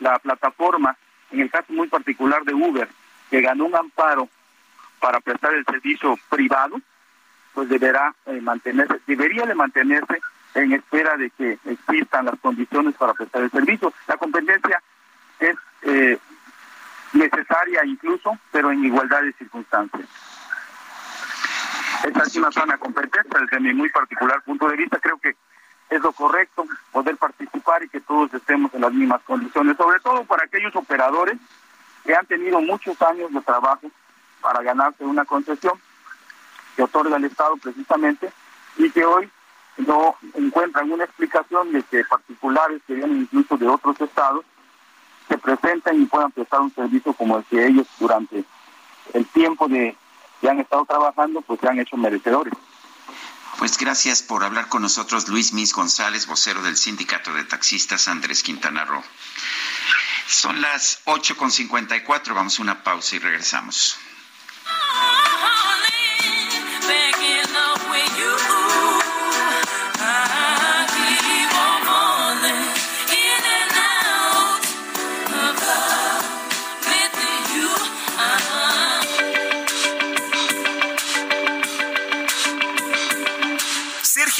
la plataforma, en el caso muy particular de Uber, que ganó un amparo para prestar el servicio privado, pues deberá eh, mantenerse, debería de mantenerse en espera de que existan las condiciones para prestar el servicio. La competencia es eh, necesaria incluso, pero en igualdad de circunstancias. Esta es una sana competencia desde mi muy particular punto de vista. Creo que es lo correcto poder participar y que todos estemos en las mismas condiciones, sobre todo para aquellos operadores que han tenido muchos años de trabajo para ganarse una concesión que otorga el Estado precisamente y que hoy no encuentran una explicación de que particulares que vienen incluso de otros estados se presenten y puedan prestar un servicio como el que ellos durante el tiempo de que han estado trabajando pues se han hecho merecedores. Pues gracias por hablar con nosotros, Luis Mis González, vocero del Sindicato de Taxistas Andrés Quintana Roo. Son las 8.54, vamos a una pausa y regresamos.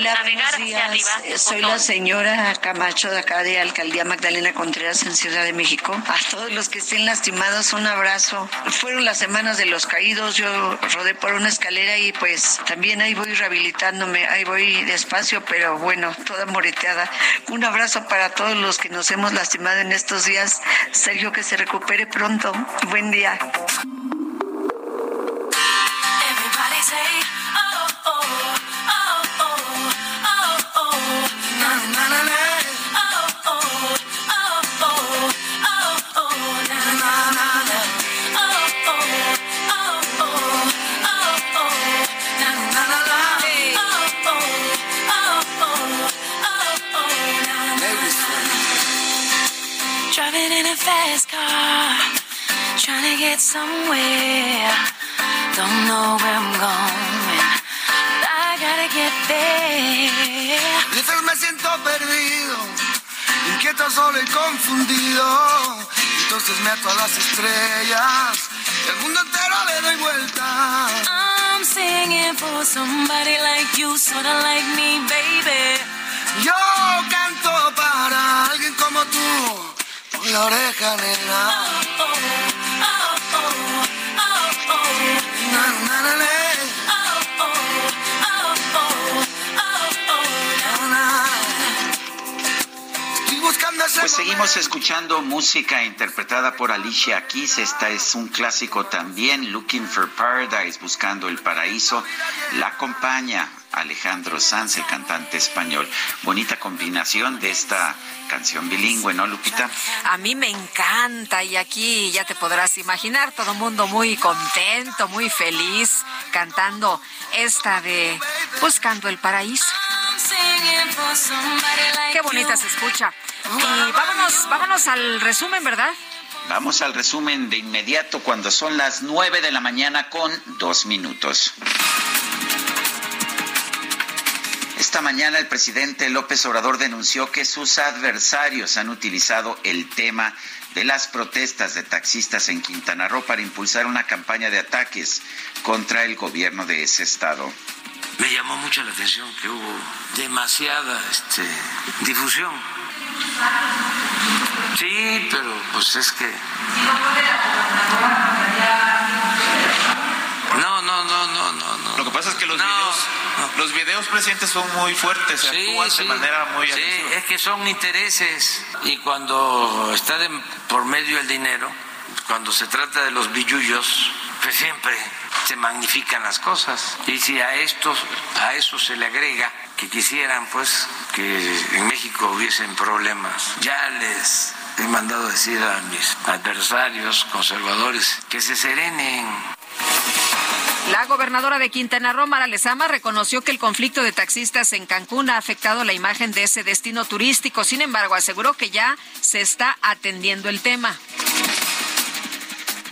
Hola, buenos días. Eh, Soy la señora Camacho de acá de Alcaldía Magdalena Contreras en Ciudad de México. A todos los que estén lastimados, un abrazo. Fueron las semanas de los caídos. Yo rodé por una escalera y pues también ahí voy rehabilitándome. Ahí voy despacio, pero bueno, toda moreteada. Un abrazo para todos los que nos hemos lastimado en estos días. Sergio, que se recupere pronto. Buen día. Fast car, trying to get somewhere. Don't know where I'm going, but I gotta get there. Veces me siento perdido, inquieto, solo y confundido. Entonces me ato a las estrellas y al mundo entero le doy vuelta. I'm singing for somebody like you, sorta like me, baby. Yo canto para alguien como tú, la oreja nena. Oh, oh, oh, oh, oh. Na, na, na, na. Oh, Pues seguimos escuchando música interpretada por Alicia Keys. Esta es un clásico también, Looking for Paradise, Buscando el Paraíso. La acompaña Alejandro Sanz, el cantante español. Bonita combinación de esta canción bilingüe, ¿no, Lupita? A mí me encanta y aquí ya te podrás imaginar, todo el mundo muy contento, muy feliz, cantando esta de Buscando el Paraíso. Qué bonita se escucha. Y vámonos, vámonos al resumen, ¿verdad? Vamos al resumen de inmediato cuando son las 9 de la mañana con dos minutos. Esta mañana el presidente López Obrador denunció que sus adversarios han utilizado el tema de las protestas de taxistas en Quintana Roo para impulsar una campaña de ataques contra el gobierno de ese estado. Me llamó mucho la atención que hubo demasiada este, difusión. Sí, pero pues es que... No, no, no, no, no, no. Lo que pasa es que los videos, los videos presentes son muy fuertes, se actúan de manera muy sí, agresiva. es que son intereses y cuando está de por medio el dinero, cuando se trata de los billullos, pues siempre se magnifican las cosas. Y si a estos, a eso se le agrega que quisieran pues que en México hubiesen problemas, ya les he mandado decir a mis adversarios conservadores que se serenen. La gobernadora de Quintana Roo, Mara Lezama, reconoció que el conflicto de taxistas en Cancún ha afectado la imagen de ese destino turístico. Sin embargo, aseguró que ya se está atendiendo el tema.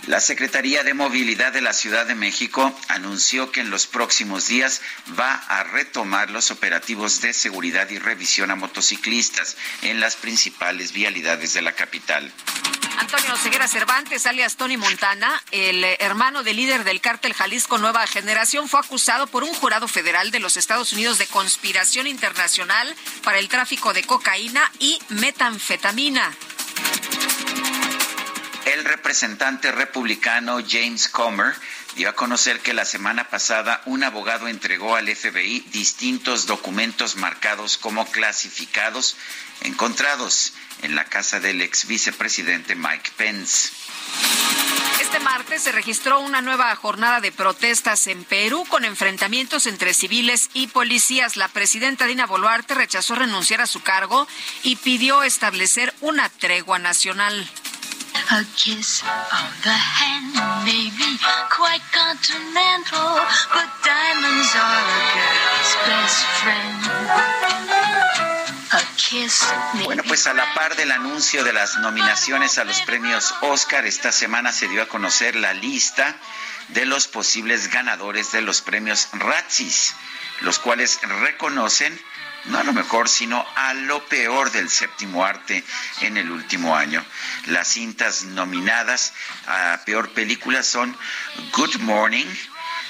La Secretaría de Movilidad de la Ciudad de México anunció que en los próximos días va a retomar los operativos de seguridad y revisión a motociclistas en las principales vialidades de la capital. Antonio Ceguera Cervantes, alias Tony Montana, el hermano del líder del cártel Jalisco Nueva Generación, fue acusado por un jurado federal de los Estados Unidos de conspiración internacional para el tráfico de cocaína y metanfetamina. El representante republicano James Comer dio a conocer que la semana pasada un abogado entregó al FBI distintos documentos marcados como clasificados encontrados en la casa del ex vicepresidente Mike Pence. Este martes se registró una nueva jornada de protestas en Perú con enfrentamientos entre civiles y policías. La presidenta Dina Boluarte rechazó renunciar a su cargo y pidió establecer una tregua nacional. A kiss on the hand may be quite continental, but diamonds are a girl's best friend. A kiss may Bueno, pues a la par del anuncio de las nominaciones a los premios Oscar, esta semana se dio a conocer la lista de los posibles ganadores de los premios Razzies, los cuales reconocen no a lo mejor, sino a lo peor del séptimo arte en el último año. Las cintas nominadas a peor película son Good Morning,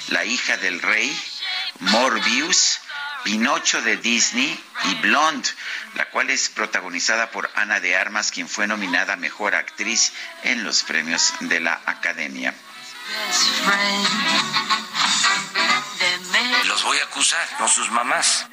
La hija del rey, Morbius, Pinocho de Disney y Blonde, la cual es protagonizada por Ana de Armas, quien fue nominada Mejor Actriz en los premios de la Academia. Los voy a acusar con sus mamás.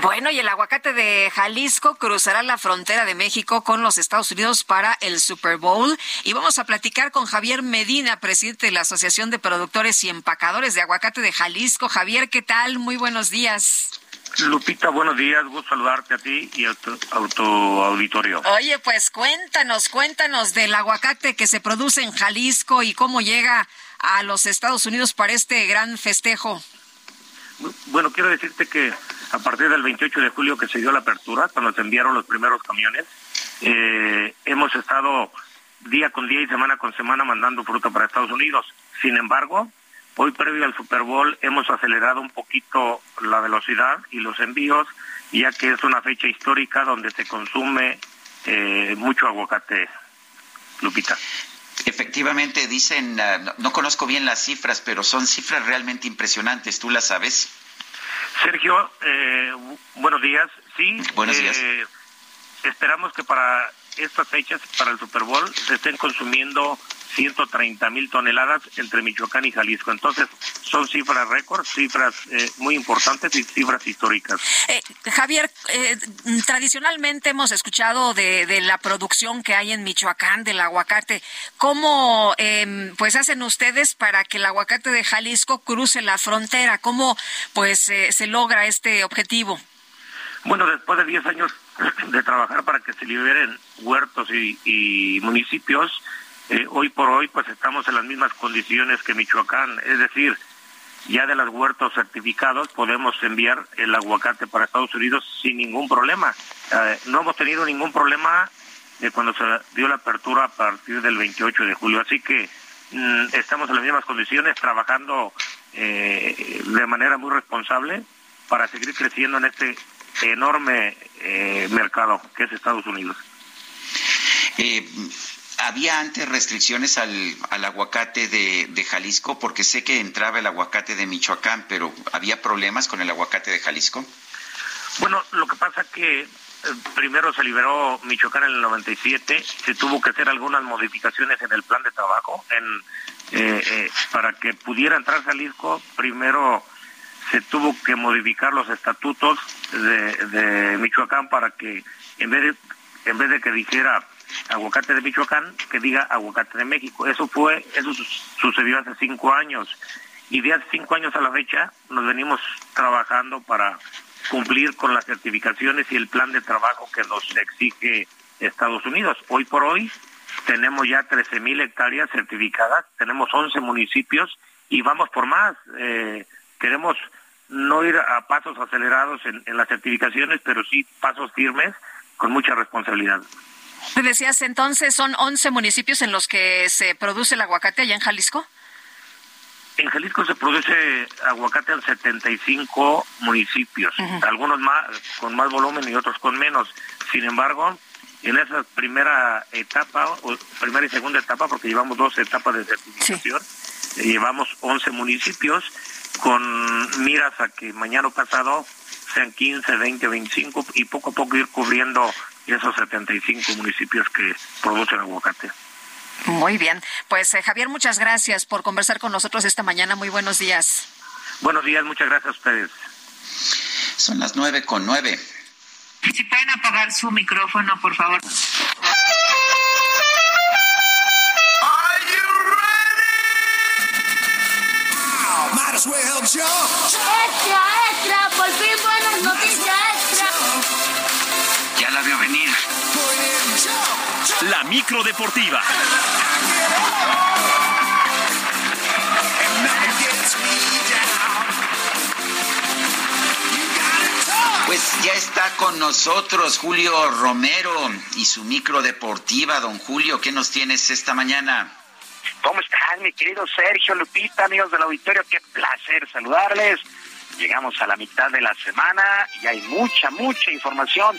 Bueno, y el aguacate de Jalisco cruzará la frontera de México con los Estados Unidos para el Super Bowl. Y vamos a platicar con Javier Medina, presidente de la Asociación de Productores y Empacadores de Aguacate de Jalisco. Javier, ¿qué tal? Muy buenos días. Lupita, buenos días, gusto saludarte a ti y a tu, a tu auditorio. Oye, pues cuéntanos, cuéntanos del aguacate que se produce en Jalisco y cómo llega a los Estados Unidos para este gran festejo. Bueno, quiero decirte que a partir del 28 de julio que se dio la apertura, cuando se enviaron los primeros camiones, eh, hemos estado día con día y semana con semana mandando fruta para Estados Unidos. Sin embargo, hoy previo al Super Bowl hemos acelerado un poquito la velocidad y los envíos, ya que es una fecha histórica donde se consume eh, mucho aguacate, Lupita. Efectivamente, dicen, ah, no, no conozco bien las cifras, pero son cifras realmente impresionantes, ¿tú las sabes? Sergio, eh, bu- buenos días. Sí, Buenos días. eh, esperamos que para estas fechas, para el Super Bowl, se estén consumiendo 130 mil toneladas entre Michoacán y Jalisco. Entonces, son cifras récord, cifras eh, muy importantes y cifras históricas. Eh, Javier, eh, tradicionalmente hemos escuchado de, de la producción que hay en Michoacán del aguacate. ¿Cómo eh, pues hacen ustedes para que el aguacate de Jalisco cruce la frontera? ¿Cómo pues eh, se logra este objetivo? Bueno, después de 10 años de trabajar para que se liberen huertos y, municipios, eh, hoy por hoy pues estamos en las mismas condiciones que Michoacán, es decir, ya de los huertos certificados podemos enviar el aguacate para Estados Unidos sin ningún problema. Eh, no hemos tenido ningún problema de cuando se dio la apertura a partir del 28 de julio, así que mm, estamos en las mismas condiciones trabajando eh, de manera muy responsable para seguir creciendo en este enorme eh, mercado que es Estados Unidos. Eh, ¿Había antes restricciones al, al aguacate de, de Jalisco? Porque sé que entraba el aguacate de Michoacán, pero ¿había problemas con el aguacate de Jalisco? Bueno, lo que pasa que eh, primero se liberó Michoacán en el 97, se tuvo que hacer algunas modificaciones en el plan de trabajo en, eh, eh, para que pudiera entrar Jalisco. Primero se tuvo que modificar los estatutos de, de Michoacán para que en vez de, en vez de que dijera aguacate de Michoacán, que diga aguacate de México. Eso fue, eso su- sucedió hace cinco años y de hace cinco años a la fecha nos venimos trabajando para cumplir con las certificaciones y el plan de trabajo que nos exige Estados Unidos. Hoy por hoy tenemos ya 13 mil hectáreas certificadas, tenemos 11 municipios y vamos por más. Eh, queremos no ir a pasos acelerados en, en las certificaciones, pero sí pasos firmes con mucha responsabilidad. Me decías entonces son 11 municipios en los que se produce el aguacate allá en Jalisco. En Jalisco se produce aguacate en 75 municipios, algunos más con más volumen y otros con menos. Sin embargo, en esa primera etapa, o primera y segunda etapa, porque llevamos dos etapas de certificación, eh, llevamos 11 municipios con miras a que mañana o pasado sean 15, 20, 25 y poco a poco ir cubriendo esos 75 municipios que producen aguacate. Muy bien. Pues eh, Javier, muchas gracias por conversar con nosotros esta mañana. Muy buenos días. Buenos días, muchas gracias a ustedes. Son las nueve con nueve. Si pueden apagar su micrófono, por favor. Extra, extra, por fin buenas noticias extra. Ya la veo venir. La micro deportiva. Pues ya está con nosotros Julio Romero y su micro deportiva. Don Julio, ¿qué nos tienes esta mañana? ¿Cómo están, mi querido Sergio Lupita, amigos del auditorio? Qué placer saludarles. Llegamos a la mitad de la semana y hay mucha, mucha información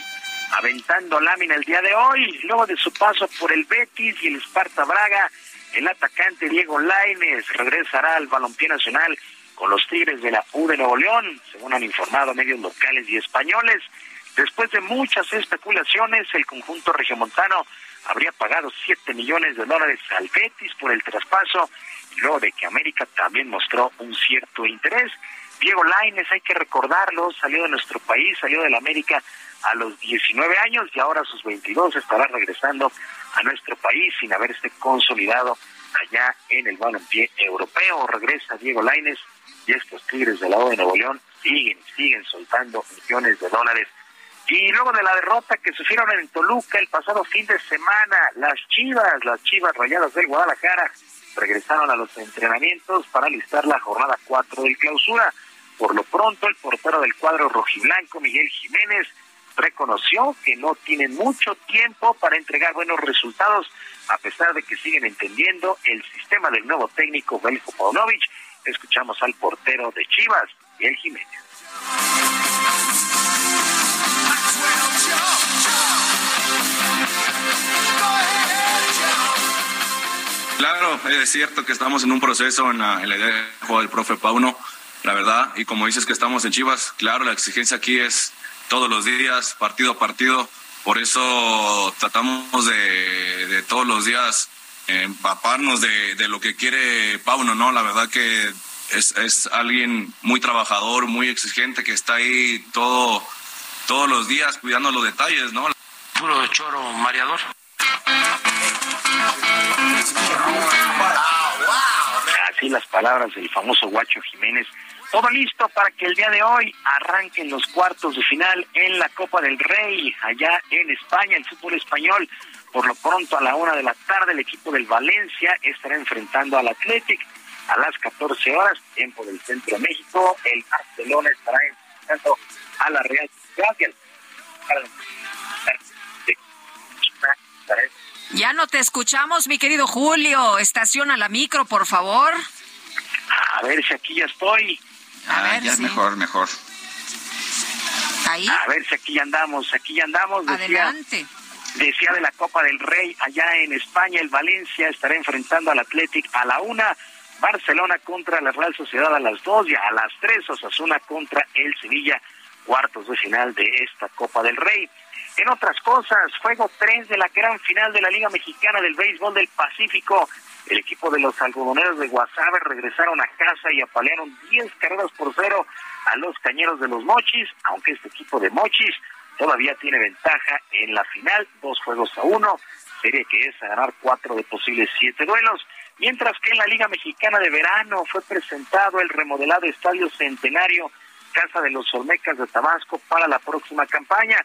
aventando lámina el día de hoy. Luego de su paso por el Betis y el Esparta Braga, el atacante Diego Laines regresará al balompié nacional con los Tigres de la U de Nuevo León, según han informado medios locales y españoles. Después de muchas especulaciones, el conjunto regiomontano habría pagado 7 millones de dólares al Betis por el traspaso, luego de que América también mostró un cierto interés. Diego Laines, hay que recordarlo, salió de nuestro país, salió de la América a los 19 años y ahora a sus 22 estará regresando a nuestro país sin haberse consolidado allá en el balompié europeo. Regresa Diego Laines y estos Tigres del lado de Nuevo León siguen, siguen soltando millones de dólares. Y luego de la derrota que sufrieron en Toluca el pasado fin de semana, las Chivas, las Chivas Rayadas del Guadalajara, regresaron a los entrenamientos para listar la jornada 4 del clausura. Por lo pronto, el portero del cuadro rojiblanco, Miguel Jiménez, reconoció que no tienen mucho tiempo para entregar buenos resultados, a pesar de que siguen entendiendo el sistema del nuevo técnico Belko Paunovic. Escuchamos al portero de Chivas, Miguel Jiménez. Claro, es cierto que estamos en un proceso en la, en idea de juego del profe Pauno, la verdad, y como dices que estamos en Chivas, claro, la exigencia aquí es todos los días, partido a partido, por eso tratamos de, todos los días empaparnos de, de lo que quiere Pauno, ¿no? La verdad que es, es alguien muy trabajador, muy exigente, que está ahí todo, todos los días cuidando los detalles, ¿no? Puro choro mareador. Así las palabras del famoso Guacho Jiménez. Todo listo para que el día de hoy arranquen los cuartos de final en la Copa del Rey, allá en España, el fútbol español. Por lo pronto, a la una de la tarde, el equipo del Valencia estará enfrentando al Athletic. A las 14 horas, tiempo del centro de México, el Barcelona estará enfrentando a la Real Sociedad. Ya no te escuchamos, mi querido Julio. Estaciona la micro, por favor. A ver si aquí ya estoy. A ver, ya sí. mejor, mejor. Ahí. A ver si aquí ya andamos, aquí ya andamos. Decía, Adelante. decía de la Copa del Rey, allá en España, el Valencia estará enfrentando al Athletic a la una, Barcelona contra la Real Sociedad a las dos y a las tres, Osasuna contra el Sevilla, cuartos de final de esta Copa del Rey. En otras cosas, juego 3 de la gran final de la Liga Mexicana del Béisbol del Pacífico. El equipo de los algodoneros de Guasave regresaron a casa y apalearon 10 carreras por cero a los cañeros de los Mochis, aunque este equipo de Mochis todavía tiene ventaja en la final, dos juegos a uno, serie que es a ganar cuatro de posibles siete duelos. Mientras que en la Liga Mexicana de Verano fue presentado el remodelado Estadio Centenario, Casa de los Olmecas de Tabasco, para la próxima campaña.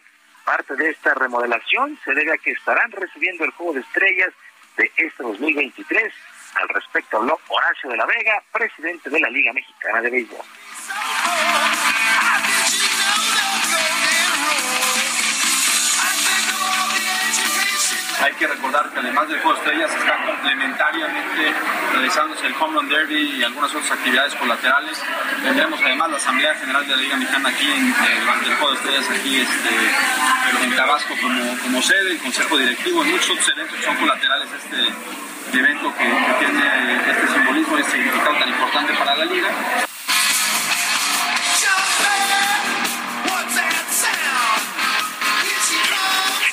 Parte de esta remodelación se debe a que estarán recibiendo el Juego de Estrellas de este 2023. Al respecto habló Horacio de la Vega, presidente de la Liga Mexicana de Béisbol. Hay que recordar que además del Juego de Estrellas están complementariamente realizándose el Home Run Derby y algunas otras actividades colaterales. Tendremos además la Asamblea General de la Liga Mexicana aquí en, eh, durante el Juego de Estrellas aquí este, en Tabasco como, sede, el Consejo Directivo y muchos otros eventos que son colaterales este evento que, que tiene este simbolismo y este significado tan importante para la Liga.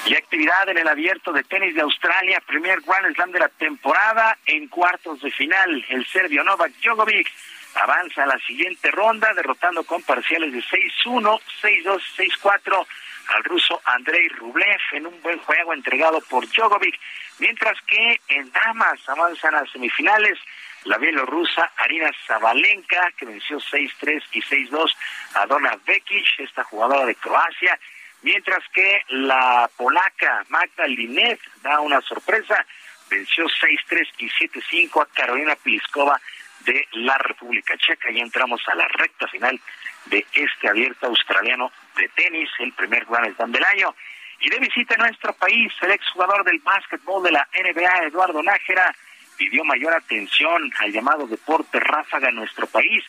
Y actividad en el abierto de tenis de Australia, primer Grand Slam de la temporada en cuartos de final. El serbio Novak Djokovic avanza a la siguiente ronda derrotando con parciales de 6-1, 6-2, 6-4 al ruso Andrei Rublev en un buen juego entregado por Djokovic, mientras que en damas avanzan a semifinales la bielorrusa Arina Zabalenka, que venció 6-3 y 6-2 a Donna Vekic, esta jugadora de Croacia, mientras que la polaca Magda Linet da una sorpresa, venció 6-3 y 7-5 a Carolina Pliskova de la República Checa. Y entramos a la recta final de este abierto australiano de tenis, el primer Grand Slam del año. Y de visita a nuestro país, el exjugador del básquetbol de la NBA, Eduardo Nájera, pidió mayor atención al llamado deporte ráfaga en nuestro país,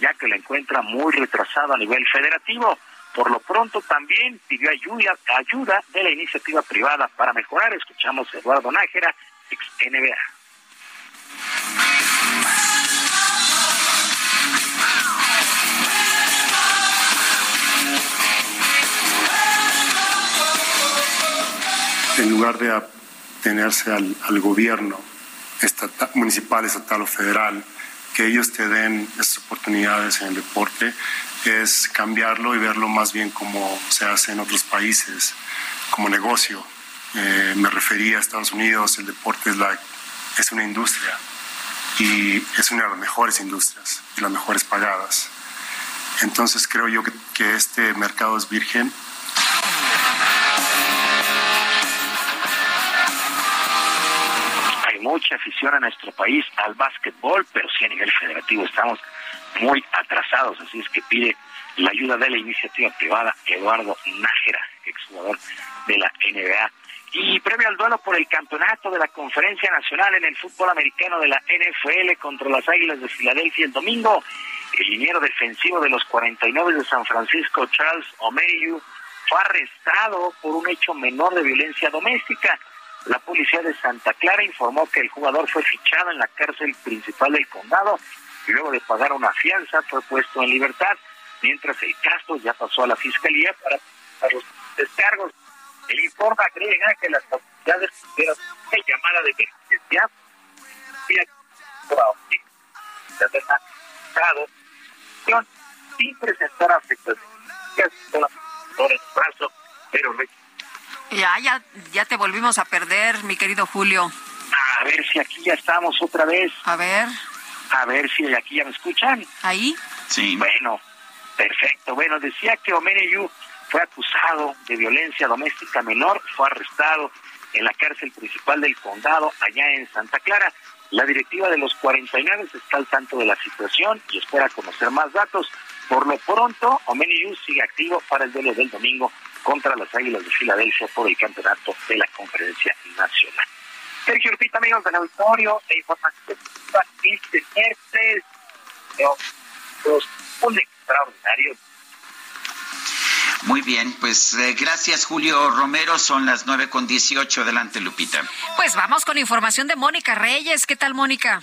ya que lo encuentra muy retrasado a nivel federativo. Por lo pronto también pidió ayuda, ayuda de la iniciativa privada para mejorar. Escuchamos a Eduardo Nájera, ex NBA. en lugar de atenerse al, al gobierno estatal, municipal, estatal o federal, que ellos te den esas oportunidades en el deporte, es cambiarlo y verlo más bien como se hace en otros países, como negocio. Eh, me refería a Estados Unidos, el deporte es, la, es una industria y es una de las mejores industrias y las mejores pagadas. Entonces creo yo que, que este mercado es virgen mucha afición en nuestro país al básquetbol, pero sí a nivel federativo estamos muy atrasados, así es que pide la ayuda de la iniciativa privada Eduardo Nájera, exjugador de la NBA. Y previo al duelo por el campeonato de la Conferencia Nacional en el fútbol americano de la NFL contra las Águilas de Filadelfia el domingo, el liniero defensivo de los 49 de San Francisco, Charles Omeriu, fue arrestado por un hecho menor de violencia doméstica. La policía de Santa Clara informó que el jugador fue fichado en la cárcel principal del condado y luego de pagar una fianza fue puesto en libertad, mientras el caso ya pasó a la fiscalía para, los descargos. El informe agrega que las autoridades tuvieron una llamada de emergencia sin presentar afectaciones por el brazo, pero Ya, ya, ya te volvimos a perder, mi querido Julio. a ver si aquí ya estamos otra vez. A ver. A ver si aquí ya me escuchan. ¿Ahí? Sí. Bueno, perfecto. Bueno, decía que Omereyu fue acusado de violencia doméstica menor, fue arrestado en la cárcel principal del condado, allá en Santa Clara. La directiva de los 49 está al tanto de la situación y espera conocer más datos. Por lo pronto, Omereyu sigue activo para el duelo del domingo contra las Águilas de Filadelfia por el campeonato de la Conferencia Nacional. Sergio Lupita, amigos del auditorio, de información este miércoles, los un extraordinario Muy bien, pues eh, gracias Julio Romero, son las nueve con dieciocho. Adelante, Lupita. Pues vamos con información de Mónica Reyes. ¿Qué tal, Mónica?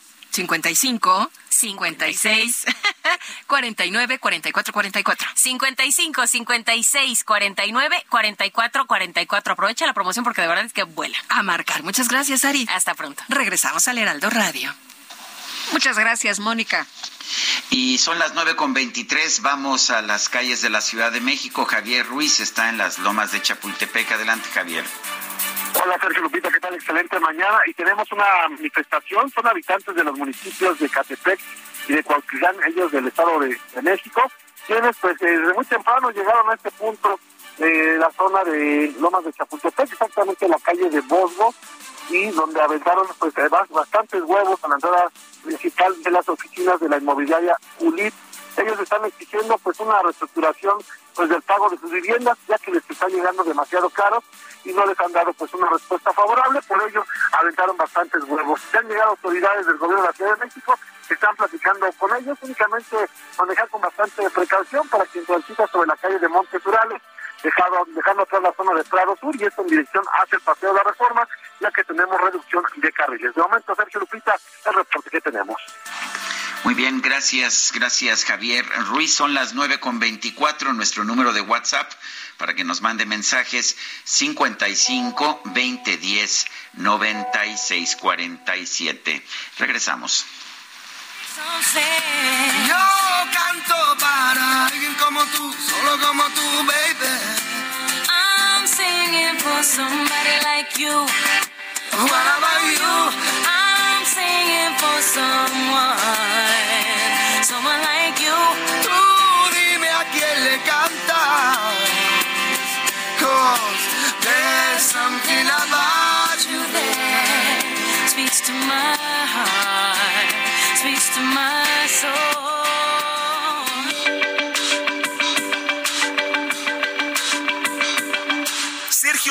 55, 56, 49, 44, 44. 55 56 49 44 44. Aprovecha la promoción porque de verdad es que vuela. A marcar. Muchas gracias, Ari. Hasta pronto. Regresamos al Heraldo Radio. Muchas gracias, Mónica. Y son las nueve con veintitrés. Vamos a las calles de la Ciudad de México. Javier Ruiz está en las lomas de Chapultepec. Adelante, Javier. Hola Sergio Lupita, ¿qué tal? Excelente mañana. Y tenemos una manifestación, son habitantes de los municipios de Catepec y de Cuauhtitlán, ellos del Estado de, de México, quienes pues eh, desde muy temprano llegaron a este punto de la zona de Lomas de Chapultepec, exactamente en la calle de Bosgo, y donde aventaron pues eh, bas- bastantes huevos a la entrada principal de las oficinas de la inmobiliaria ULIT. Ellos están exigiendo pues una reestructuración pues del pago de sus viviendas, ya que les está llegando demasiado caro y no les han dado pues una respuesta favorable, por ello aventaron bastantes huevos. Ya han llegado autoridades del gobierno de la Ciudad de México que están platicando con ellos, únicamente manejar con bastante precaución para quien transita sobre la calle de Montes Urales, dejado, dejando atrás la zona de Prado Sur y esto en dirección hacia el Paseo de la Reforma, ya que tenemos reducción de carriles. De momento, Sergio Lupita, el reporte que tenemos. Muy bien, gracias, gracias Javier Ruiz. Son las nueve con veinticuatro. Nuestro número de WhatsApp para que nos mande mensajes 55 2010 96 47. Regresamos. Yo canto para alguien como tú, solo como tú, baby. I'm singing for somebody like you. What about you? I'm singing for someone, someone like you. Tú dime a quién le cantas. 'Cause, baby, something about you that speaks to my heart, speaks to my soul.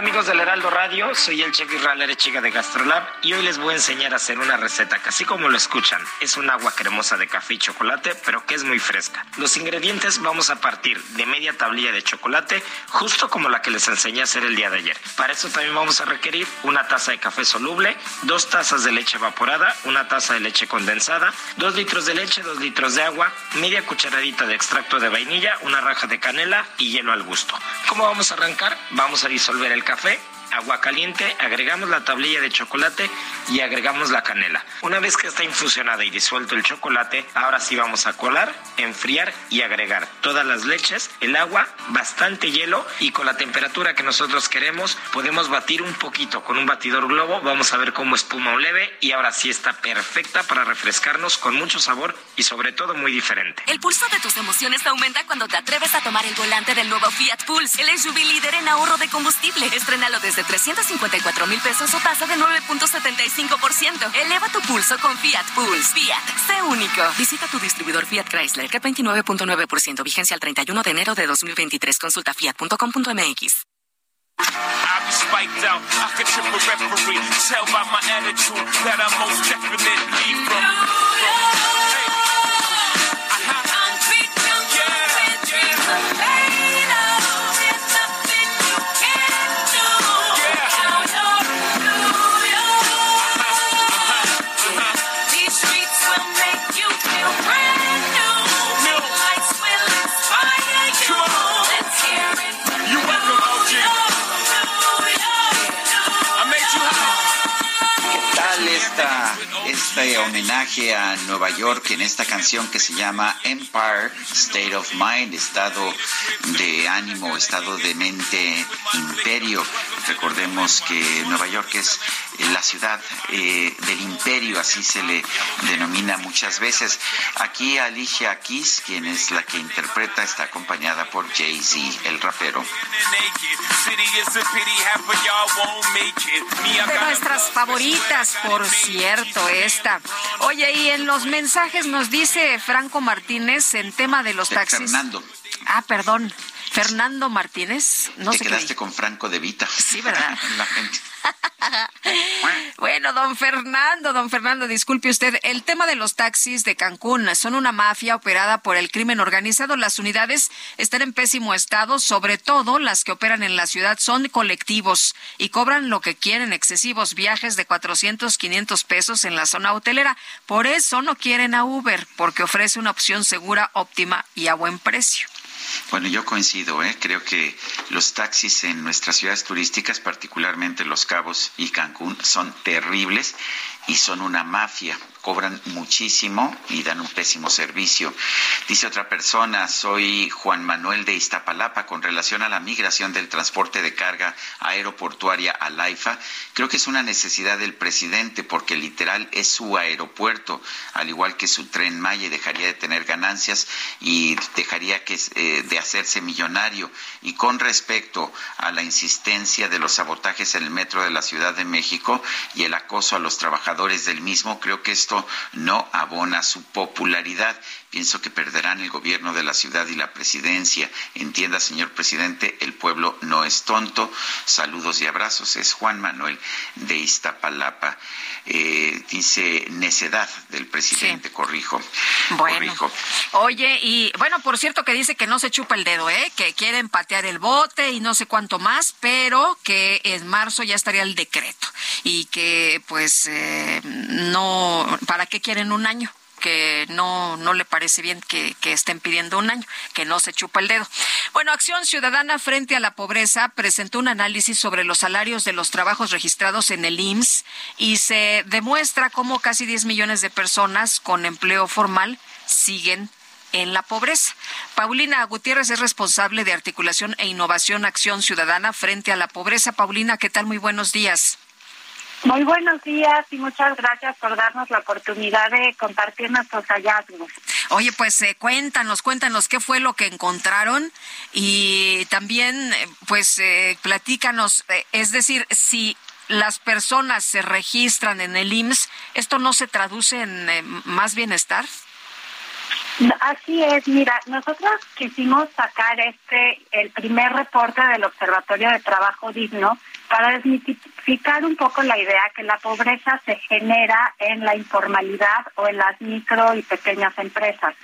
Amigos del Heraldo Radio, soy el chef Israel Arechiga de Gastrolab y hoy les voy a enseñar a hacer una receta que así como lo escuchan, es un agua cremosa de café y chocolate, pero que es muy fresca. Los ingredientes vamos a partir de media tablilla de chocolate, justo como la que les enseñé a hacer el día de ayer. Para eso también vamos a requerir una taza de café soluble, dos tazas de leche evaporada, una taza de leche condensada, dos litros de leche, dos litros de agua, media cucharadita de extracto de vainilla, una raja de canela y hielo al gusto. ¿Cómo vamos a arrancar? Vamos a disolver el café agua caliente, agregamos la tablilla de chocolate y agregamos la canela. Una vez que está infusionada y disuelto el chocolate, ahora sí vamos a colar, enfriar y agregar todas las leches, el agua, bastante hielo y con la temperatura que nosotros queremos podemos batir un poquito con un batidor globo. Vamos a ver cómo espuma un leve y ahora sí está perfecta para refrescarnos con mucho sabor y sobre todo muy diferente. El pulso de tus emociones aumenta cuando te atreves a tomar el volante del nuevo Fiat Pulse, el SUV líder en ahorro de combustible. Estrenalo desde 354 mil pesos o tasa de 9.75%. Eleva tu pulso con Fiat Pulse. Fiat, sé único. Visita tu distribuidor Fiat Chrysler, que 29.9%, vigencia al 31 de enero de 2023. Consulta fiat.com.mx. I be spiked out. I could trip a referee. Tell by my attitude that I most definitely from. Este homenaje a Nueva York en esta canción que se llama Empire State of Mind, estado de ánimo, estado de mente, imperio? Recordemos que Nueva York es la ciudad eh, del imperio, así se le denomina muchas veces. Aquí Alicia Keys, quien es la que interpreta, está acompañada por Jay-Z, el rapero. City is a pity, half of y'all won't make it. Me, I De nuestras favoritas, por cierto, Oye, y en los mensajes nos dice Franco Martínez en tema de los taxis. Fernando, Ah, perdón. Fernando Martínez. No te sé qué quedaste con Franco de Vita. Sí, ¿verdad? La gente. Bueno, don Fernando, don Fernando, disculpe usted. El tema de los taxis de Cancún son una mafia operada por el crimen organizado. Las unidades están en pésimo estado, sobre todo las que operan en la ciudad son colectivos y cobran lo que quieren, excesivos viajes de 400, 500 pesos en la zona hotelera. Por eso no quieren a Uber, porque ofrece una opción segura, óptima y a buen precio. Bueno, yo coincido, ¿eh? creo que los taxis en nuestras ciudades turísticas, particularmente Los Cabos y Cancún, son terribles y son una mafia cobran muchísimo y dan un pésimo servicio. Dice otra persona, soy Juan Manuel de Iztapalapa, con relación a la migración del transporte de carga aeroportuaria a Laifa, creo que es una necesidad del presidente porque literal es su aeropuerto, al igual que su tren Maya, dejaría de tener ganancias y dejaría que, eh, de hacerse millonario. Y con respecto a la insistencia de los sabotajes en el metro de la Ciudad de México y el acoso a los trabajadores del mismo, creo que esto no abona su popularidad. Pienso que perderán el gobierno de la ciudad y la presidencia. Entienda, señor presidente, el pueblo no es tonto. Saludos y abrazos. Es Juan Manuel de Iztapalapa. Eh, dice necedad del presidente, corrijo. Bueno. Corrijo. Oye, y bueno, por cierto que dice que no se chupa el dedo, ¿eh? que quieren patear el bote y no sé cuánto más, pero que en marzo ya estaría el decreto y que pues eh, no, ¿para qué quieren un año? Que no, no le parece bien que, que, estén pidiendo un año, que no se chupa el dedo. Bueno, Acción Ciudadana frente a la Pobreza presentó un análisis sobre los salarios de los trabajos registrados en el IMSS y se demuestra cómo casi 10 millones de personas con empleo formal siguen en la pobreza. Paulina Gutiérrez es responsable de articulación e innovación Acción Ciudadana frente a la pobreza. Paulina, ¿qué tal? Muy buenos días. Muy buenos días y muchas gracias por darnos la oportunidad de compartir nuestros hallazgos. Oye, pues eh, cuéntanos, cuéntanos qué fue lo que encontraron y también, eh, pues, eh, platícanos, eh, es decir, si las personas se registran en el IMSS, ¿esto no se traduce en eh, más bienestar? Así es, mira, nosotros quisimos sacar este, el primer reporte del Observatorio de Trabajo Digno para desmitificar un poco la idea que la pobreza se genera en la informalidad o en las micro y pequeñas empresas.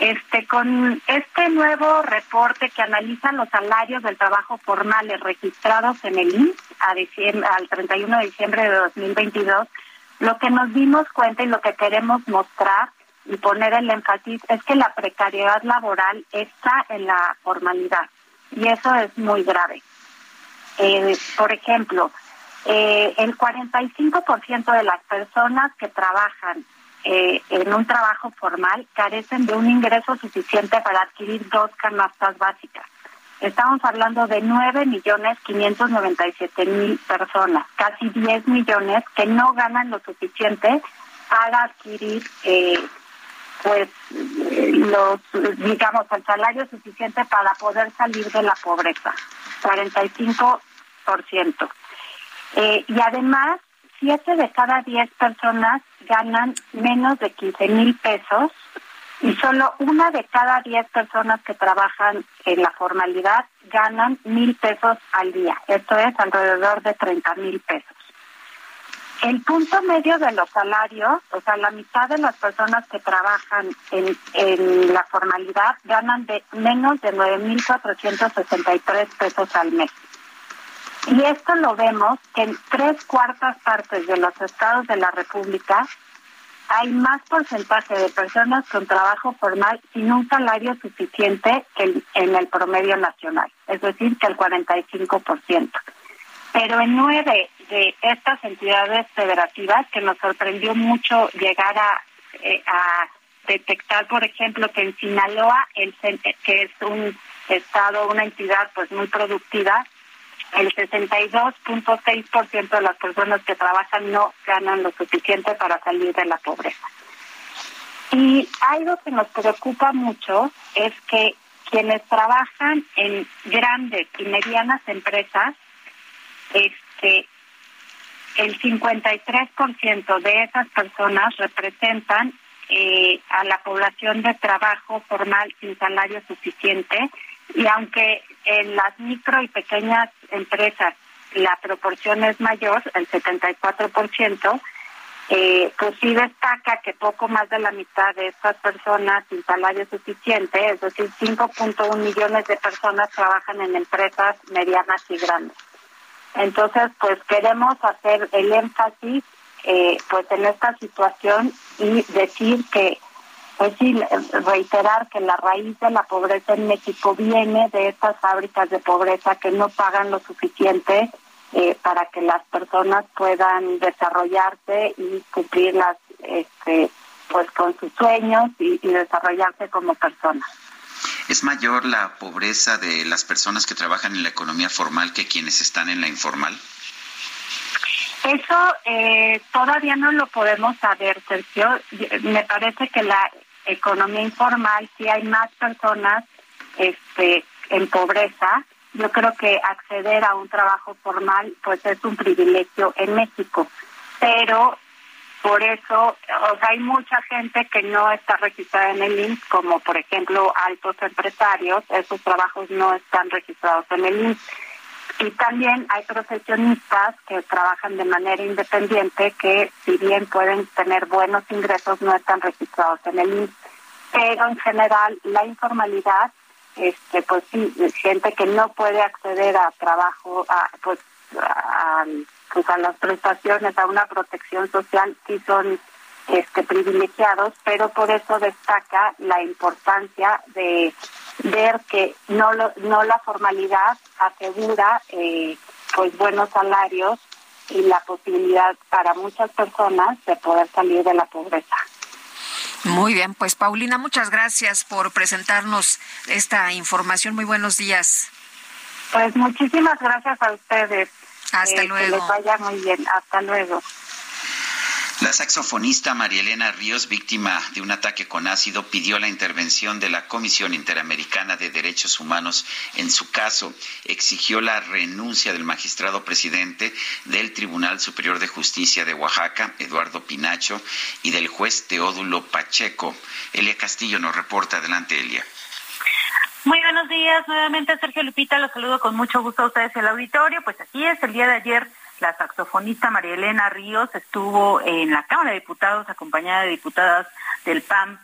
Este, con este nuevo reporte que analiza los salarios del trabajo formales registrados en el INS a diciembre, al 31 de diciembre de 2022, lo que nos dimos cuenta y lo que queremos mostrar y poner el énfasis es que la precariedad laboral está en la formalidad y eso es muy grave. Eh, por ejemplo, eh, el 45% de las personas que trabajan eh, en un trabajo formal carecen de un ingreso suficiente para adquirir dos canastas básicas. Estamos hablando de 9 millones 597 mil personas, casi 10 millones que no ganan lo suficiente para adquirir eh, pues los digamos el salario suficiente para poder salir de la pobreza 45 eh, y además siete de cada diez personas ganan menos de 15 mil pesos y solo una de cada diez personas que trabajan en la formalidad ganan mil pesos al día. Esto es alrededor de 30 mil pesos. El punto medio de los salarios, o sea, la mitad de las personas que trabajan en, en la formalidad ganan de menos de 9.463 pesos al mes. Y esto lo vemos que en tres cuartas partes de los estados de la República hay más porcentaje de personas con trabajo formal sin un salario suficiente que en el promedio nacional, es decir, que el 45%. Pero en nueve de estas entidades federativas, que nos sorprendió mucho llegar a, eh, a detectar, por ejemplo, que en Sinaloa, el, que es un estado, una entidad pues muy productiva, el 62.6% de las personas que trabajan no ganan lo suficiente para salir de la pobreza. Y algo que nos preocupa mucho es que quienes trabajan en grandes y medianas empresas, este, el 53% de esas personas representan eh, a la población de trabajo formal sin salario suficiente y aunque en las micro y pequeñas empresas la proporción es mayor, el 74%, eh, pues sí destaca que poco más de la mitad de estas personas sin salario suficiente, es decir, 5.1 millones de personas trabajan en empresas medianas y grandes. Entonces, pues queremos hacer el énfasis eh, pues en esta situación y decir que pues sí, reiterar que la raíz de la pobreza en México viene de estas fábricas de pobreza que no pagan lo suficiente eh, para que las personas puedan desarrollarse y cumplir las, este, pues con sus sueños y, y desarrollarse como personas. ¿Es mayor la pobreza de las personas que trabajan en la economía formal que quienes están en la informal? Eso eh, todavía no lo podemos saber, Sergio. Me parece que la economía informal, si hay más personas este, en pobreza, yo creo que acceder a un trabajo formal pues es un privilegio en México. Pero por eso, o sea, hay mucha gente que no está registrada en el IMSS, como por ejemplo altos empresarios, esos trabajos no están registrados en el IMSS. Y también hay profesionistas que trabajan de manera independiente que si bien pueden tener buenos ingresos no están registrados en el IMSS. Pero en general la informalidad, este, pues sí, gente que no puede acceder a trabajo, a, pues, a, pues a las prestaciones, a una protección social, sí son este, privilegiados, pero por eso destaca la importancia de ver que no lo, no la formalidad asegura eh, pues buenos salarios y la posibilidad para muchas personas de poder salir de la pobreza. Muy bien, pues Paulina, muchas gracias por presentarnos esta información. Muy buenos días. Pues muchísimas gracias a ustedes. Hasta Eh, luego. Que les vaya muy bien. Hasta luego. La saxofonista María Elena Ríos, víctima de un ataque con ácido, pidió la intervención de la Comisión Interamericana de Derechos Humanos en su caso. Exigió la renuncia del magistrado presidente del Tribunal Superior de Justicia de Oaxaca, Eduardo Pinacho, y del juez Teodulo Pacheco. Elia Castillo nos reporta. Adelante, Elia. Muy buenos días, nuevamente Sergio Lupita, los saludo con mucho gusto a ustedes en el auditorio. Pues así es, el día de ayer la saxofonista María Elena Ríos estuvo en la Cámara de Diputados acompañada de diputadas del PAN,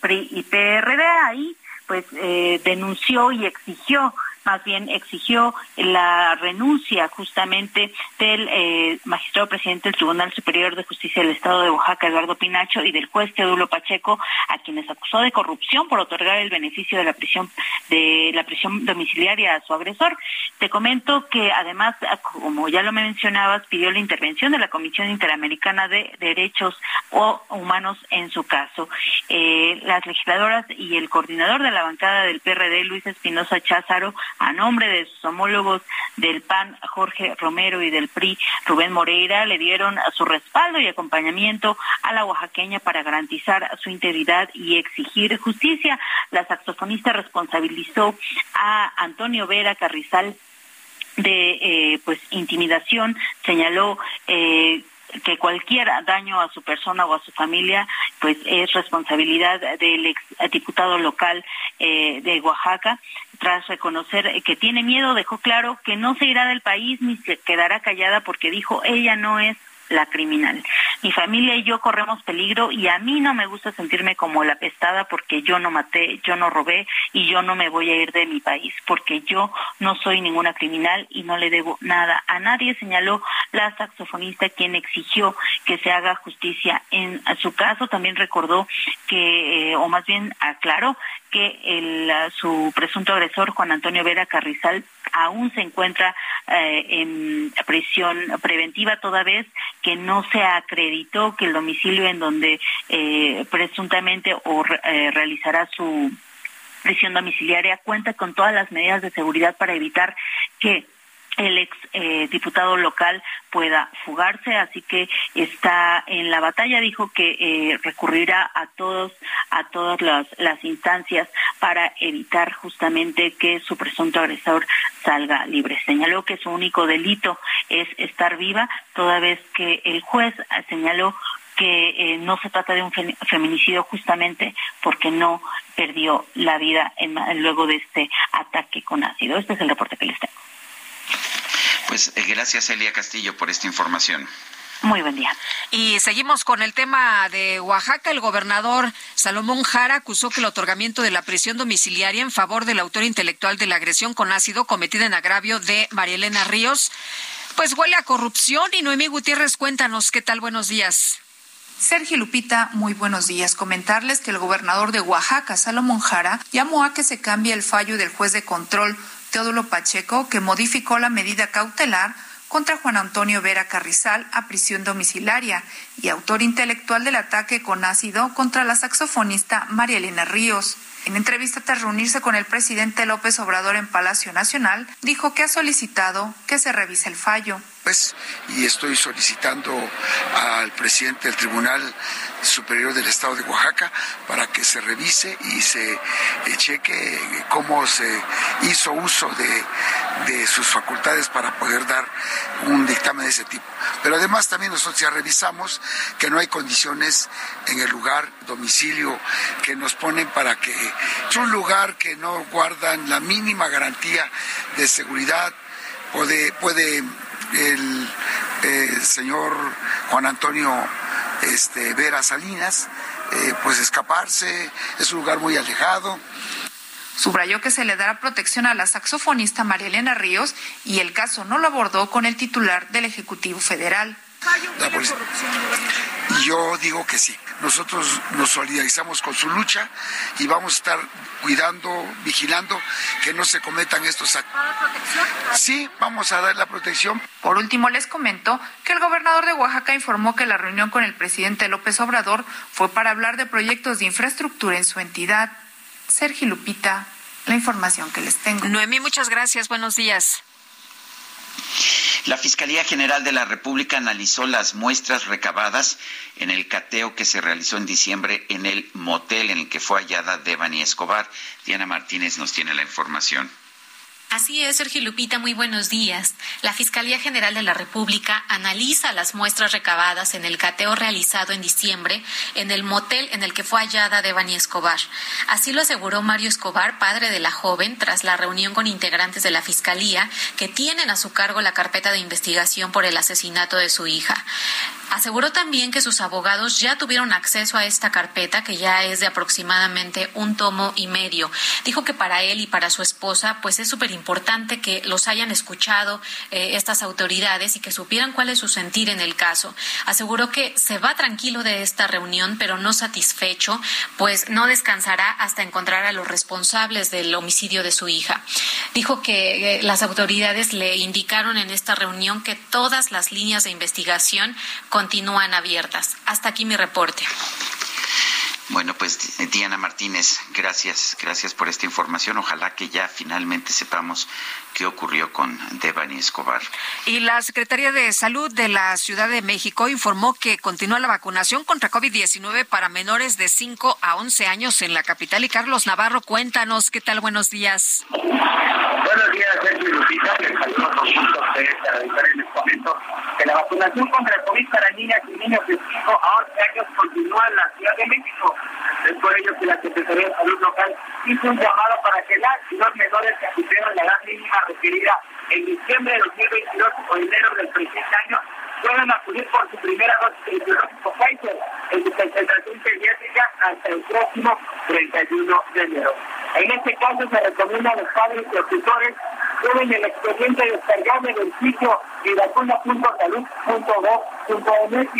PRI y PRD. Ahí pues eh, denunció y exigió más bien exigió la renuncia justamente del eh, magistrado presidente del Tribunal Superior de Justicia del Estado de Oaxaca, Eduardo Pinacho, y del juez Teodulo Pacheco, a quienes acusó de corrupción por otorgar el beneficio de la prisión de la prisión domiciliaria a su agresor. Te comento que además, como ya lo mencionabas, pidió la intervención de la Comisión Interamericana de Derechos Humanos en su caso. Eh, las legisladoras y el coordinador de la bancada del PRD, Luis Espinosa Cházaro, a nombre de sus homólogos del PAN, Jorge Romero, y del PRI, Rubén Moreira, le dieron su respaldo y acompañamiento a la oaxaqueña para garantizar su integridad y exigir justicia. La saxofonista responsabilizó a Antonio Vera Carrizal de eh, pues intimidación, señaló eh, que cualquier daño a su persona o a su familia pues es responsabilidad del ex diputado local eh, de Oaxaca tras reconocer que tiene miedo dejó claro que no se irá del país ni se quedará callada porque dijo ella no es la criminal. Mi familia y yo corremos peligro y a mí no me gusta sentirme como la pestada porque yo no maté, yo no robé y yo no me voy a ir de mi país porque yo no soy ninguna criminal y no le debo nada a nadie, señaló la saxofonista quien exigió que se haga justicia en su caso. También recordó que, eh, o más bien aclaró que el, su presunto agresor, Juan Antonio Vera Carrizal, aún se encuentra eh, en prisión preventiva toda vez que no se acreditó que el domicilio en donde eh, presuntamente o eh, realizará su prisión domiciliaria cuenta con todas las medidas de seguridad para evitar que el ex eh, diputado local pueda fugarse, así que está en la batalla, dijo que eh, recurrirá a todos, a todas las, las instancias para evitar justamente que su presunto agresor salga libre. Señaló que su único delito es estar viva, toda vez que el juez señaló que eh, no se trata de un fe feminicidio justamente porque no perdió la vida en, luego de este ataque con ácido. Este es el reporte que les tengo. Pues eh, gracias, Elia Castillo, por esta información. Muy buen día. Y seguimos con el tema de Oaxaca. El gobernador Salomón Jara acusó que el otorgamiento de la prisión domiciliaria en favor del autor intelectual de la agresión con ácido cometida en agravio de María Elena Ríos, pues huele a corrupción. Y Noemí Gutiérrez, cuéntanos qué tal. Buenos días. Sergio Lupita, muy buenos días. Comentarles que el gobernador de Oaxaca, Salomón Jara, llamó a que se cambie el fallo del juez de control Teodulo Pacheco, que modificó la medida cautelar contra Juan Antonio Vera Carrizal a prisión domiciliaria y autor intelectual del ataque con ácido contra la saxofonista María Elena Ríos. En entrevista tras reunirse con el presidente López Obrador en Palacio Nacional, dijo que ha solicitado que se revise el fallo. Pues, y estoy solicitando al presidente del Tribunal Superior del Estado de Oaxaca para que se revise y se eh, cheque cómo se hizo uso de, sus facultades para poder dar un dictamen de ese tipo. Pero además también nosotros ya revisamos que no hay condiciones en el lugar, domicilio que nos ponen para que es un lugar que no guardan la mínima garantía de seguridad, puede, puede el eh, señor Juan Antonio este, Vera Salinas, eh, pues escaparse, es un lugar muy alejado. Subrayó que se le dará protección a la saxofonista María Elena Ríos y el caso no lo abordó con el titular del Ejecutivo Federal. La. Yo digo que sí. Nosotros nos solidarizamos con su lucha y vamos a estar cuidando, vigilando que no se cometan estos actos. Sí, vamos a dar la protección. Por último, les comento que el gobernador de Oaxaca informó que la reunión con el presidente López Obrador fue para hablar de proyectos de infraestructura en su entidad. Sergio Lupita, la información que les tengo. Noemí, muchas gracias. Buenos días. La Fiscalía General de la República analizó las muestras recabadas en el cateo que se realizó en diciembre en el motel en el que fue hallada Devani Escobar. Diana Martínez nos tiene la información. Así es, Sergio Lupita, muy buenos días. La Fiscalía General de la República analiza las muestras recabadas en el cateo realizado en diciembre en el motel en el que fue hallada Devani Escobar. Así lo aseguró Mario Escobar, padre de la joven, tras la reunión con integrantes de la Fiscalía que tienen a su cargo la carpeta de investigación por el asesinato de su hija. Aseguró también que sus abogados ya tuvieron acceso a esta carpeta, que ya es de aproximadamente un tomo y medio. Dijo que para él y para su esposa, pues es súper importante que los hayan escuchado eh, estas autoridades y que supieran cuál es su sentir en el caso. Aseguró que se va tranquilo de esta reunión, pero no satisfecho, pues no descansará hasta encontrar a los responsables del homicidio de su hija. Dijo que eh, las autoridades le indicaron en esta reunión que todas las líneas de investigación continúan abiertas. Hasta aquí mi reporte. Bueno, pues Diana Martínez, gracias, gracias por esta información. Ojalá que ya finalmente sepamos qué ocurrió con Devani Escobar. Y la Secretaría de Salud de la Ciudad de México informó que continúa la vacunación contra COVID-19 para menores de 5 a 11 años en la capital. Y Carlos Navarro, cuéntanos, ¿qué tal? Buenos días. Buenos días, Sergio para momento que la vacunación contra el COVID para niñas y niños de 5 a 11 años continúa en la Ciudad de México. Es por ello que la Secretaría de Salud Local hizo un llamado para que las y los menores que cumplieron la edad mínima requerida en diciembre de 2022 o enero del presente año puedan acudir por su primera dosis de Pfizer en su concentración pediátrica hasta el próximo 31 de enero. En este caso se recomienda a los padres y tutores pueden el expediente descargable del sitio vacuna.salud.gov.mx.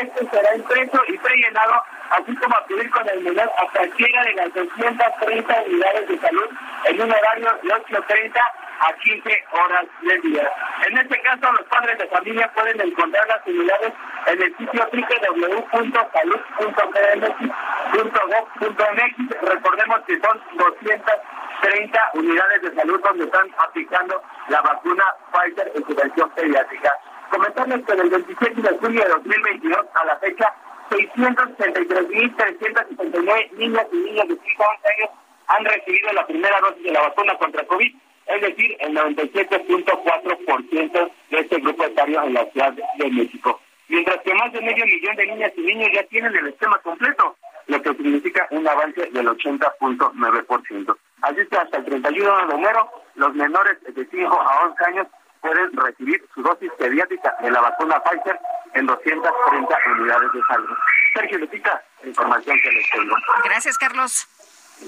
Este será impreso y prellenado, así como acudir con el menor a cualquiera de las 230 unidades de salud en un horario de 8.30 a 15 horas del día. En este caso, los padres de familia pueden encontrar las unidades en el sitio www.salud.gov.mx. Recordemos que son 230 unidades de salud donde están aplicando la vacuna Pfizer en su versión pediátrica. Comentarles que del 27 de julio de 2022 a la fecha, 663.369 niñas y niños de 5 a 11 años han recibido la primera dosis de la vacuna contra COVID es decir, el 97.4% de este grupo etario en la Ciudad de México. Mientras que más de medio millón de niñas y niños ya tienen el esquema completo, lo que significa un avance del 80.9%. Así que hasta el 31 de enero, los menores de 5 a 11 años pueden recibir su dosis pediátrica de la vacuna Pfizer en 230 unidades de salud. Sergio Lupita, información que les tengo. Gracias, Carlos.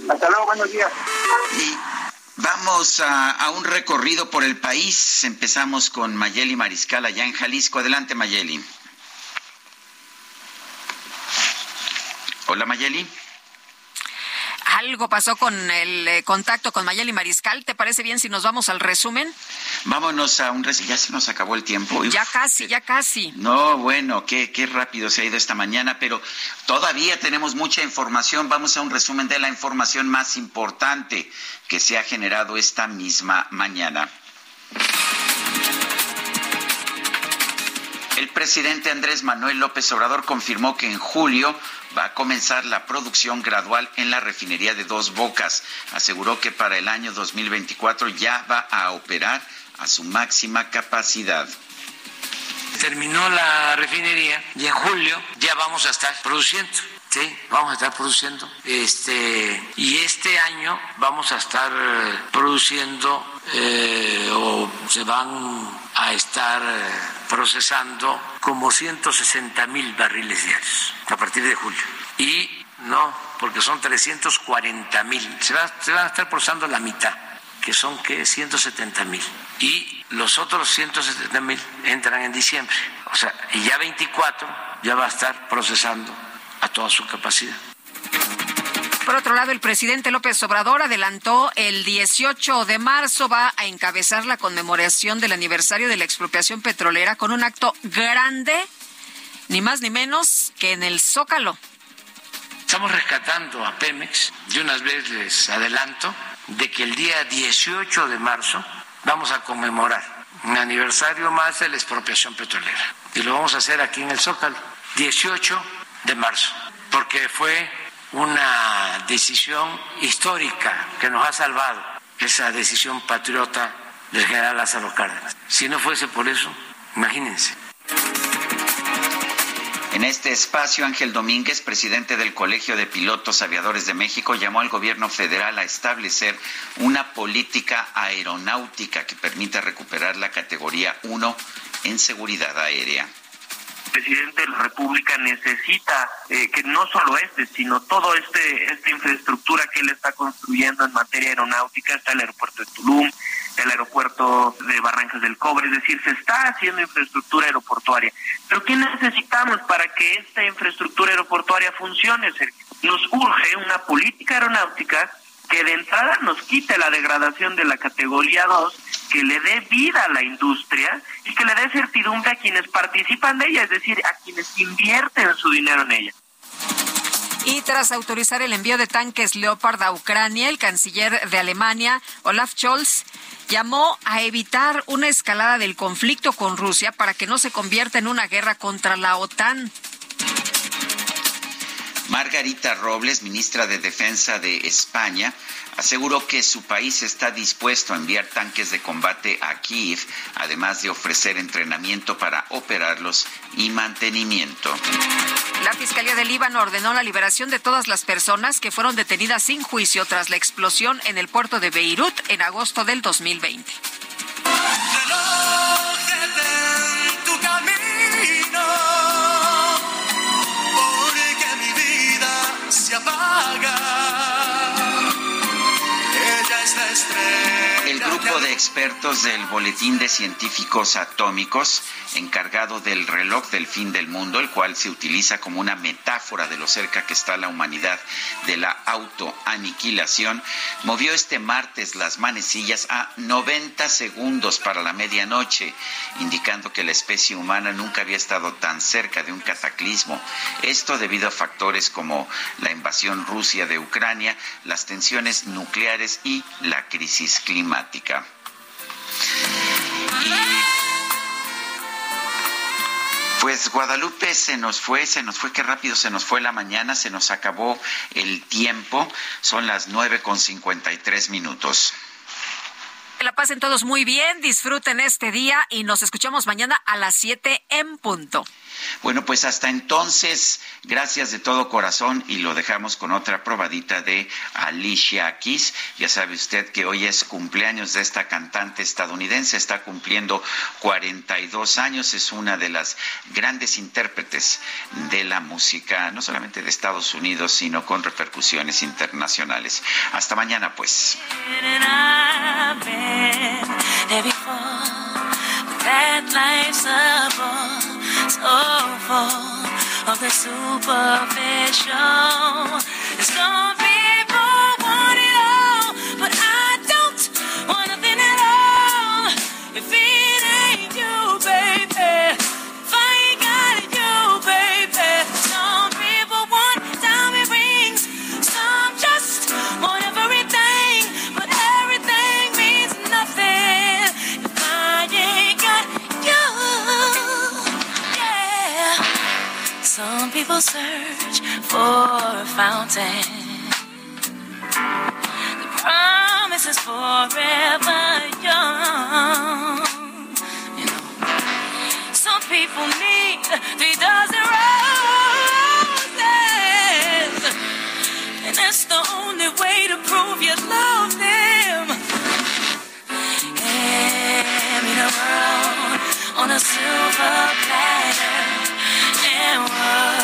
Hasta luego, buenos días. Vamos a, un recorrido por el país. Empezamos con Mayeli Mariscal allá en Jalisco. Adelante, Mayeli. Hola, Mayeli. Algo pasó con el eh, contacto con Mayeli Mariscal. ¿Te parece bien si nos vamos al resumen? Vámonos a un resumen. Ya se nos acabó el tiempo. Uf. Ya casi, ya casi. No, bueno, qué, qué rápido se ha ido esta mañana, pero todavía tenemos mucha información. Vamos a un resumen de la información más importante que se ha generado esta misma mañana. El presidente Andrés Manuel López Obrador confirmó que en julio va a comenzar la producción gradual en la refinería de Dos Bocas. Aseguró que para el año 2024 ya va a operar a su máxima capacidad. Terminó la refinería y en julio ya vamos a estar produciendo. Sí, vamos a estar produciendo. Este, y este año vamos a estar eh, produciendo eh, o se van a estar eh, procesando como 160 mil barriles diarios a partir de julio. Y no, porque son 340 mil. Se, va, se van a estar procesando la mitad, que son que 170 mil. Y los otros 170 mil entran en diciembre. O sea, y ya 24 ya va a estar procesando a toda su capacidad. Por otro lado, el presidente López Obrador adelantó el 18 de marzo va a encabezar la conmemoración del aniversario de la expropiación petrolera con un acto grande, ni más ni menos que en el Zócalo. Estamos rescatando a Pemex. De una vez les adelanto de que el día 18 de marzo vamos a conmemorar un aniversario más de la expropiación petrolera. Y lo vamos a hacer aquí en el Zócalo, 18 de marzo, porque fue una decisión histórica que nos ha salvado, esa decisión patriota del general Lázaro Cárdenas. Si no fuese por eso, imagínense. En este espacio, Ángel Domínguez, presidente del Colegio de Pilotos Aviadores de México, llamó al gobierno federal a establecer una política aeronáutica que permita recuperar la categoría 1 en seguridad aérea presidente de la República necesita eh, que no solo este, sino todo este esta infraestructura que él está construyendo en materia aeronáutica, está el aeropuerto de Tulum, el aeropuerto de Barrancas del Cobre, es decir, se está haciendo infraestructura aeroportuaria. Pero ¿qué necesitamos para que esta infraestructura aeroportuaria funcione? Nos urge una política aeronáutica que de entrada nos quite la degradación de la categoría 2, que le dé vida a la industria y que le dé certidumbre a quienes participan de ella, es decir, a quienes invierten su dinero en ella. Y tras autorizar el envío de tanques Leopard a Ucrania, el canciller de Alemania, Olaf Scholz, llamó a evitar una escalada del conflicto con Rusia para que no se convierta en una guerra contra la OTAN. Margarita Robles, ministra de Defensa de España, aseguró que su país está dispuesto a enviar tanques de combate a Kiev, además de ofrecer entrenamiento para operarlos y mantenimiento. La Fiscalía del Líbano ordenó la liberación de todas las personas que fueron detenidas sin juicio tras la explosión en el puerto de Beirut en agosto del 2020. Expertos del Boletín de Científicos Atómicos, encargado del reloj del fin del mundo, el cual se utiliza como una metáfora de lo cerca que está la humanidad de la autoaniquilación, movió este martes las manecillas a 90 segundos para la medianoche, indicando que la especie humana nunca había estado tan cerca de un cataclismo. Esto debido a factores como la invasión Rusia de Ucrania, las tensiones nucleares y la crisis climática. Pues Guadalupe se nos fue, se nos fue, qué rápido se nos fue la mañana, se nos acabó el tiempo, son las nueve con cincuenta y tres minutos. Que la pasen todos muy bien, disfruten este día y nos escuchamos mañana a las 7 en punto. Bueno, pues hasta entonces, gracias de todo corazón y lo dejamos con otra probadita de Alicia Keys. Ya sabe usted que hoy es cumpleaños de esta cantante estadounidense, está cumpliendo 42 años, es una de las grandes intérpretes de la música, no solamente de Estados Unidos, sino con repercusiones internacionales. Hasta mañana, pues. That life's a ball, so full of the superficial. Some people want people search for a fountain. The promise is forever young. Some people need three dozen roses, and that's the only way to prove you love them. Hand me the world on a silver platter, and what